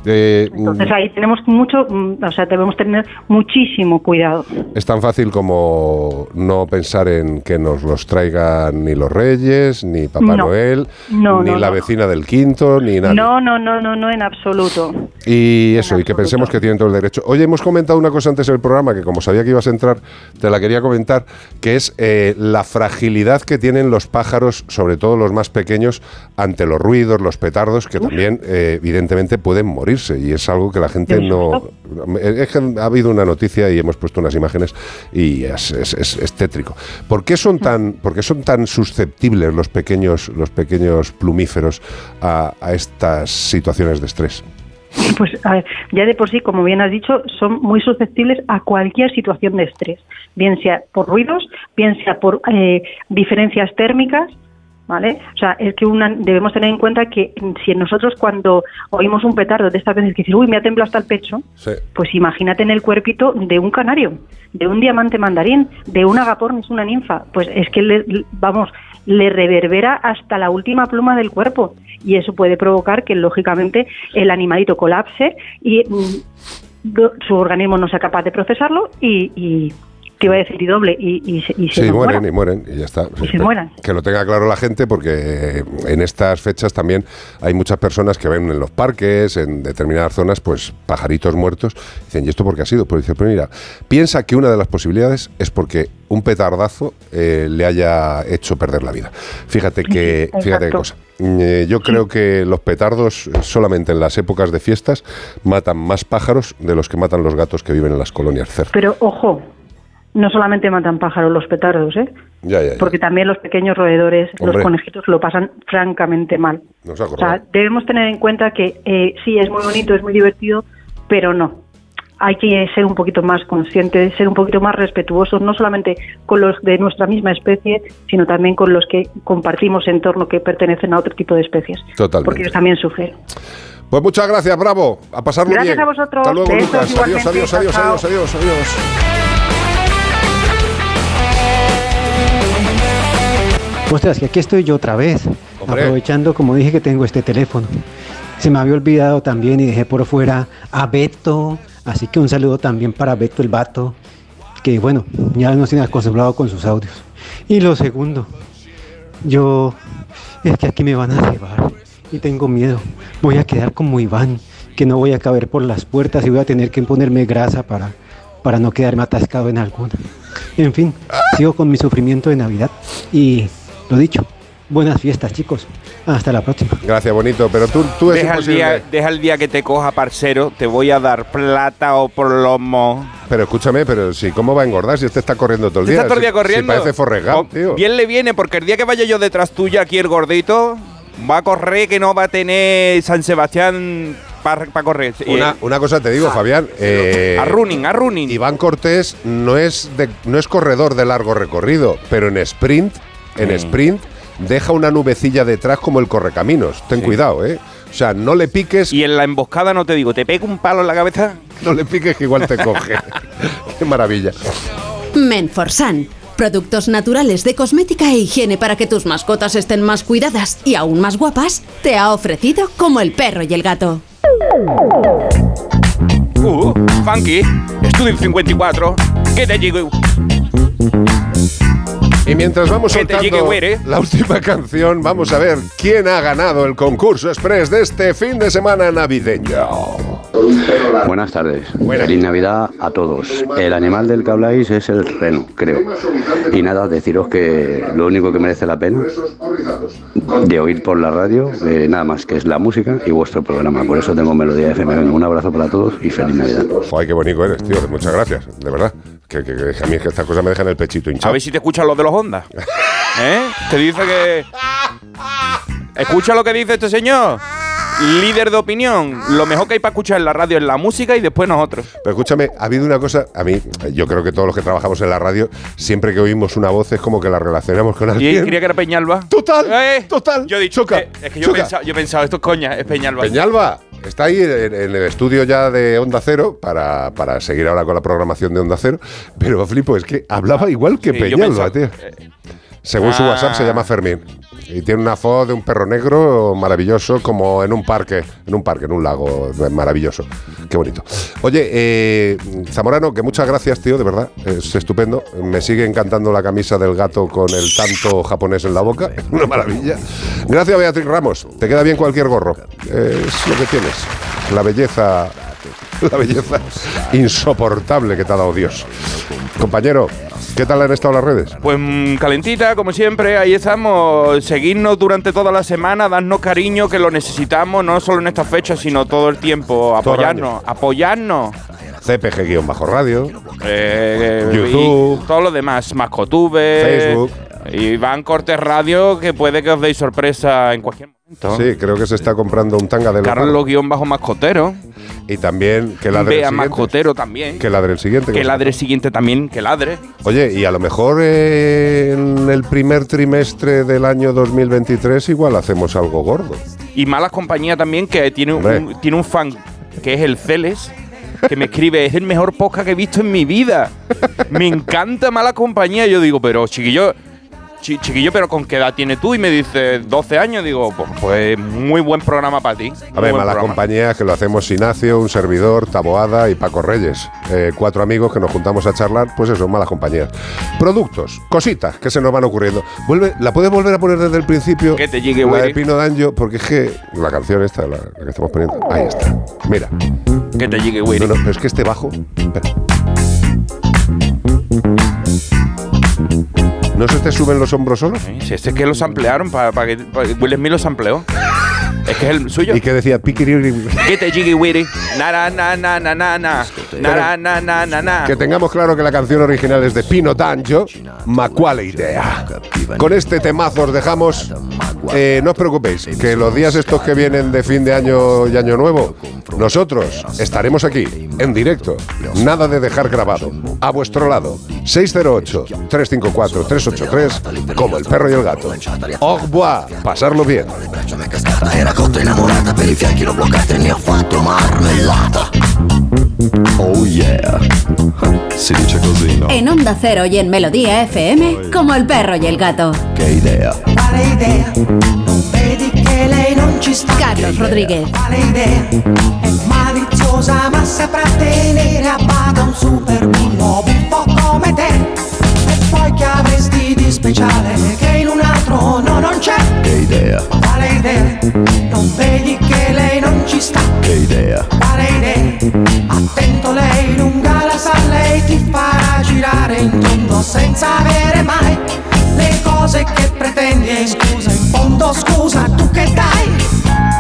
Eh, Entonces ahí tenemos mucho, mm, o sea, debemos tener muchísimo cuidado. Es tan fácil como no pensar en que nos los traigan ni los Reyes, ni Papá No. Noel, No, ni no, la no. vecina del quinto, ni nada. No, no, no, no, no, en absoluto. Y eso, y que pensemos que tienen todo el derecho. Oye, hemos comentado una cosa antes del programa que como sabía que ibas a entrar, te la quería comentar, que es eh, la fragilidad que tienen los pájaros, sobre todo los más pequeños, ante los ruidos, los petardos, que también eh, evidentemente pueden morirse. y es algo que la gente no... Es que ha habido una noticia y hemos puesto unas imágenes y es, es- es- es tétrico. ¿Por qué son tan, por qué son tan susceptibles los pequeños, los pequeños plumíferos a, a estas situaciones de estrés? Pues a ver, ya de por sí, como bien has dicho, son muy susceptibles a cualquier situación de estrés, bien sea por ruidos, bien sea por eh, diferencias térmicas, ¿vale? O sea, es que una, debemos tener en cuenta que si nosotros cuando oímos un petardo de estas veces que dices, uy, me ha temblado hasta el pecho, pues imagínate en el cuerpito de un canario, de un diamante mandarín, de un agapornis, una ninfa, pues es que, le- vamos, le reverbera hasta la última pluma del cuerpo. Y eso puede provocar que, lógicamente, el animalito colapse y mm, su organismo no sea capaz de procesarlo y, y te iba a decir y doble y, y se, y se Sí, mueren y mueren y ya está. Y se mueran. Que lo tenga claro la gente porque en estas fechas también hay muchas personas que ven en los parques, en determinadas zonas, pues pajaritos muertos. Dicen, ¿y esto por qué ha sido? Pues dice, pues mira, piensa que una de las posibilidades es porque un petardazo eh, le haya hecho perder la vida. Fíjate que, fíjate qué cosa. Eh, yo creo que los petardos eh, solamente en las épocas de fiestas matan más pájaros de los que matan los gatos que viven en las colonias cerca. Pero ojo, no solamente matan pájaros los petardos, ¿eh? Ya, ya, ya. porque también los pequeños roedores, Hombre. los conejitos lo pasan francamente mal. Nos O sea, debemos tener en cuenta que eh, sí, es muy bonito, es muy divertido, pero no. Hay que ser un poquito más conscientes, ser un poquito más respetuosos, no solamente con los de nuestra misma especie, sino también con los que compartimos entorno que pertenecen a otro tipo de especies. Totalmente. Porque ellos también sufren. Pues muchas gracias, bravo. A pasarlo Gracias bien. a vosotros. Hasta luego, Lucas. Adiós, adiós, adiós, adiós, adiós, adiós. Ostras, que aquí estoy yo otra vez, Hombre. aprovechando como dije que tengo este teléfono. Se me había olvidado también y dejé por fuera a Beto, así que un saludo también para Beto el Vato, que bueno, ya nos tiene acostumbrado con sus audios. Y lo segundo, yo es que aquí me van a llevar y tengo miedo. Voy a quedar como Iván, que no voy a caber por las puertas y voy a tener que ponerme grasa para, para no quedarme atascado en alguna. En fin, sigo con mi sufrimiento de Navidad y lo dicho, buenas fiestas chicos. Hasta la próxima. Gracias, bonito. Pero tú, tú es Deja el, imposible. día, deja el día que te coja, parcero. Te voy a dar plata o plomo. Pero escúchame, pero si cómo va a engordar si este está corriendo todo el día. está todo el día Si- corriendo. Si parece Forrest Gump, O- tío. Bien le viene, porque el día que vaya yo detrás tuya, aquí el gordito, va a correr que no va a tener San Sebastián para correr. Una, Eh, una cosa te digo, Fabián. eh, A running, a running. Iván Cortés no es, de, no es corredor de largo recorrido, pero en sprint, en sprint, deja una nubecilla detrás como el correcaminos. Ten cuidado, ¿eh? O sea, no le piques. Y en la emboscada no te digo, te pego un palo en la cabeza. No le piques que igual te coge. Qué maravilla. Menforsan. Productos naturales de cosmética e higiene para que tus mascotas estén más cuidadas y aún más guapas, te ha ofrecido como el perro y el gato. Uh, funky. Estudio 54. Que te llegue. Y mientras vamos soltando la última canción, vamos a ver quién ha ganado el concurso express de este fin de semana navideño. Buenas tardes. Feliz Navidad a todos. El animal del que habláis es el reno, creo. Y nada, deciros que lo único que merece la pena de oír por la radio, eh, nada más que es la música y vuestro programa. Por eso tengo Melodía FM. Un abrazo para todos y feliz Navidad. Joder, qué bonito eres, tío. Muchas gracias, de verdad. Que, que- que a mí es que estas cosas me dejan el pechito A hinchado. ver si te escuchan los de los Honda. ¿Eh? Te dice que. Escucha lo que dice este señor. Líder de opinión. Lo mejor que hay para escuchar en la radio es la música y después nosotros. Pero escúchame, ha habido una cosa, a mí, yo creo que todos los que trabajamos en la radio, siempre que oímos una voz es como que la relacionamos con Y alguien. creía que era Peñalba. Total, total. Yo he dicho, eh, es que yo he, pensado, yo he pensado, esto es coña, es Peñalba. Peñalba está ahí en, en el estudio ya de Onda Cero para, para seguir ahora con la programación de Onda Cero, pero flipo, es que hablaba igual que Sí, Peñalba, tío. Según su Ah. WhatsApp se llama Fermín. Y tiene una foto de un perro negro maravilloso, como en un parque, en un parque, en un lago maravilloso. Qué bonito. Oye, eh, Zamorano, que muchas gracias, tío, de verdad. Es estupendo. Me sigue encantando la camisa del gato con el tanto japonés en la boca. Una maravilla. Gracias, Beatriz Ramos. Te queda bien cualquier gorro. Es lo que tienes. La belleza. La belleza insoportable que te ha dado Dios. Compañero, ¿Qué tal han estado las redes? Pues mm, calentita, como siempre, ahí estamos. Seguirnos durante toda la semana, darnos cariño, que lo necesitamos, no solo en estas fechas, sino todo el tiempo. Apoyarnos, apoyarnos. CPG-radio. Eh, YouTube. y todo lo demás, Mascotube. Facebook. Y Van Cortes Radio, que puede que os deis sorpresa en cualquier momento. Sí, creo que se está comprando un tanga de los Carlos guion bajo mascotero. Y también que ladre el Vea siguiente. mascotero también. Que ladre el siguiente. Que ladre siguiente también, que ladre. Oye, y a lo mejor eh, en el primer trimestre del año 2023 igual hacemos algo gordo. Y Malas Compañía también, que tiene Hombre. un, tiene un fan que es el Celes, que me escribe, es el mejor podcast que he visto en mi vida. Me encanta Mala Compañía. Yo digo, pero chiquillo, chi- chiquillo, pero ¿con qué edad tiene tú? Y me dice, 12 años. Digo, pues, pues muy buen programa para ti. A ver, mala compañía, que lo hacemos Ignacio, un servidor, Taboada y Paco Reyes. Eh, cuatro amigos que nos juntamos a charlar, pues eso, mala compañía. Productos, cositas que se nos van ocurriendo. Vuelve, ¿La puedes volver a poner desde el principio? Que te llegue, La güey. de Pino Danjo, porque es que la canción esta, la, la que estamos poniendo, ahí está. Mira. Que te llegue, güey. No, no, pero es que este bajo. espera. ¿No se te suben los hombros solos? Este es que los ampliaron para que pa- Will Smith los amplió. Es que es el suyo. Y que decía Que te llegue, güey. Na, na, na, na, na, na, na. Na, na, na, na, na, na. Que tengamos claro que la canción original es de Pino Danjo, ma quale idea. Con este temazo os dejamos. Eh, no os preocupéis, que los días estos que vienen de fin de año y año nuevo, nosotros estaremos aquí, en directo. Nada de dejar grabado. A vuestro lado. 608-354-383, como el perro y el gato. Au revoir. Pasarlo bien. Cotta innamorata per i fianchi l'ho bloccata e ne ho fatto marmellata Oh yeah Si dice così, no? En Onda Cero y en Melodía FM, como el perro y el gato. Che idea Quale idea? Non vedi che lei non ci sta? Carlos Rodríguez. Quale idea? È maliziosa ma saprà tenere a bada un super bullo un po' come te. E poi che avresti di speciale che in un altro no idea Quale idea? Non vedi che lei non ci sta? Che idea Quale idea? Attento lei lunga la sa, lei ti farà girare in tondo senza avere mai le cose che pretendi. E scusa, in fondo scusa, tu che dai?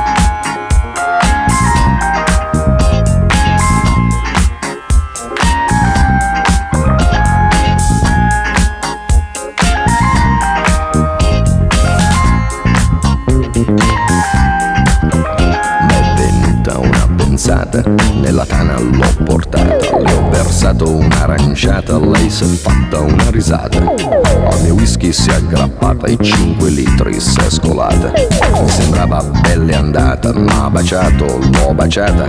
Nella tana l'ho portata Le ho versato un'aranciata Lei si è fatta una risata. Al mio whisky si è aggrappata E 5 litri si è scolata. Mi sembrava belle andata Ma baciato, l'ho baciata.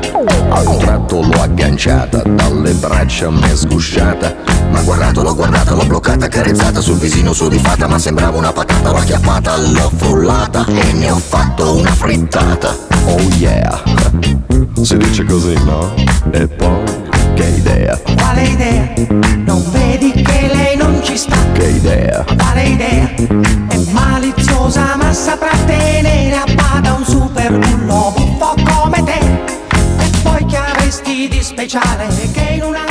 A un tratto l'ho agganciata Dalle braccia m'è sgusciata. Ma guardato, l'ho guardata, l'ho bloccata Carezzata sul visino sudifata Ma sembrava una patata, l'ho acchiappata L'ho frullata e ne ho fatto una frittata. Oh yeah. Si dice così, no? E poi, che idea? Quale idea? Non vedi che lei non ci sta? Che idea? Quale idea? È maliziosa ma saprà tenere a bada un super bullo buffo come te. E poi che avresti di speciale che in una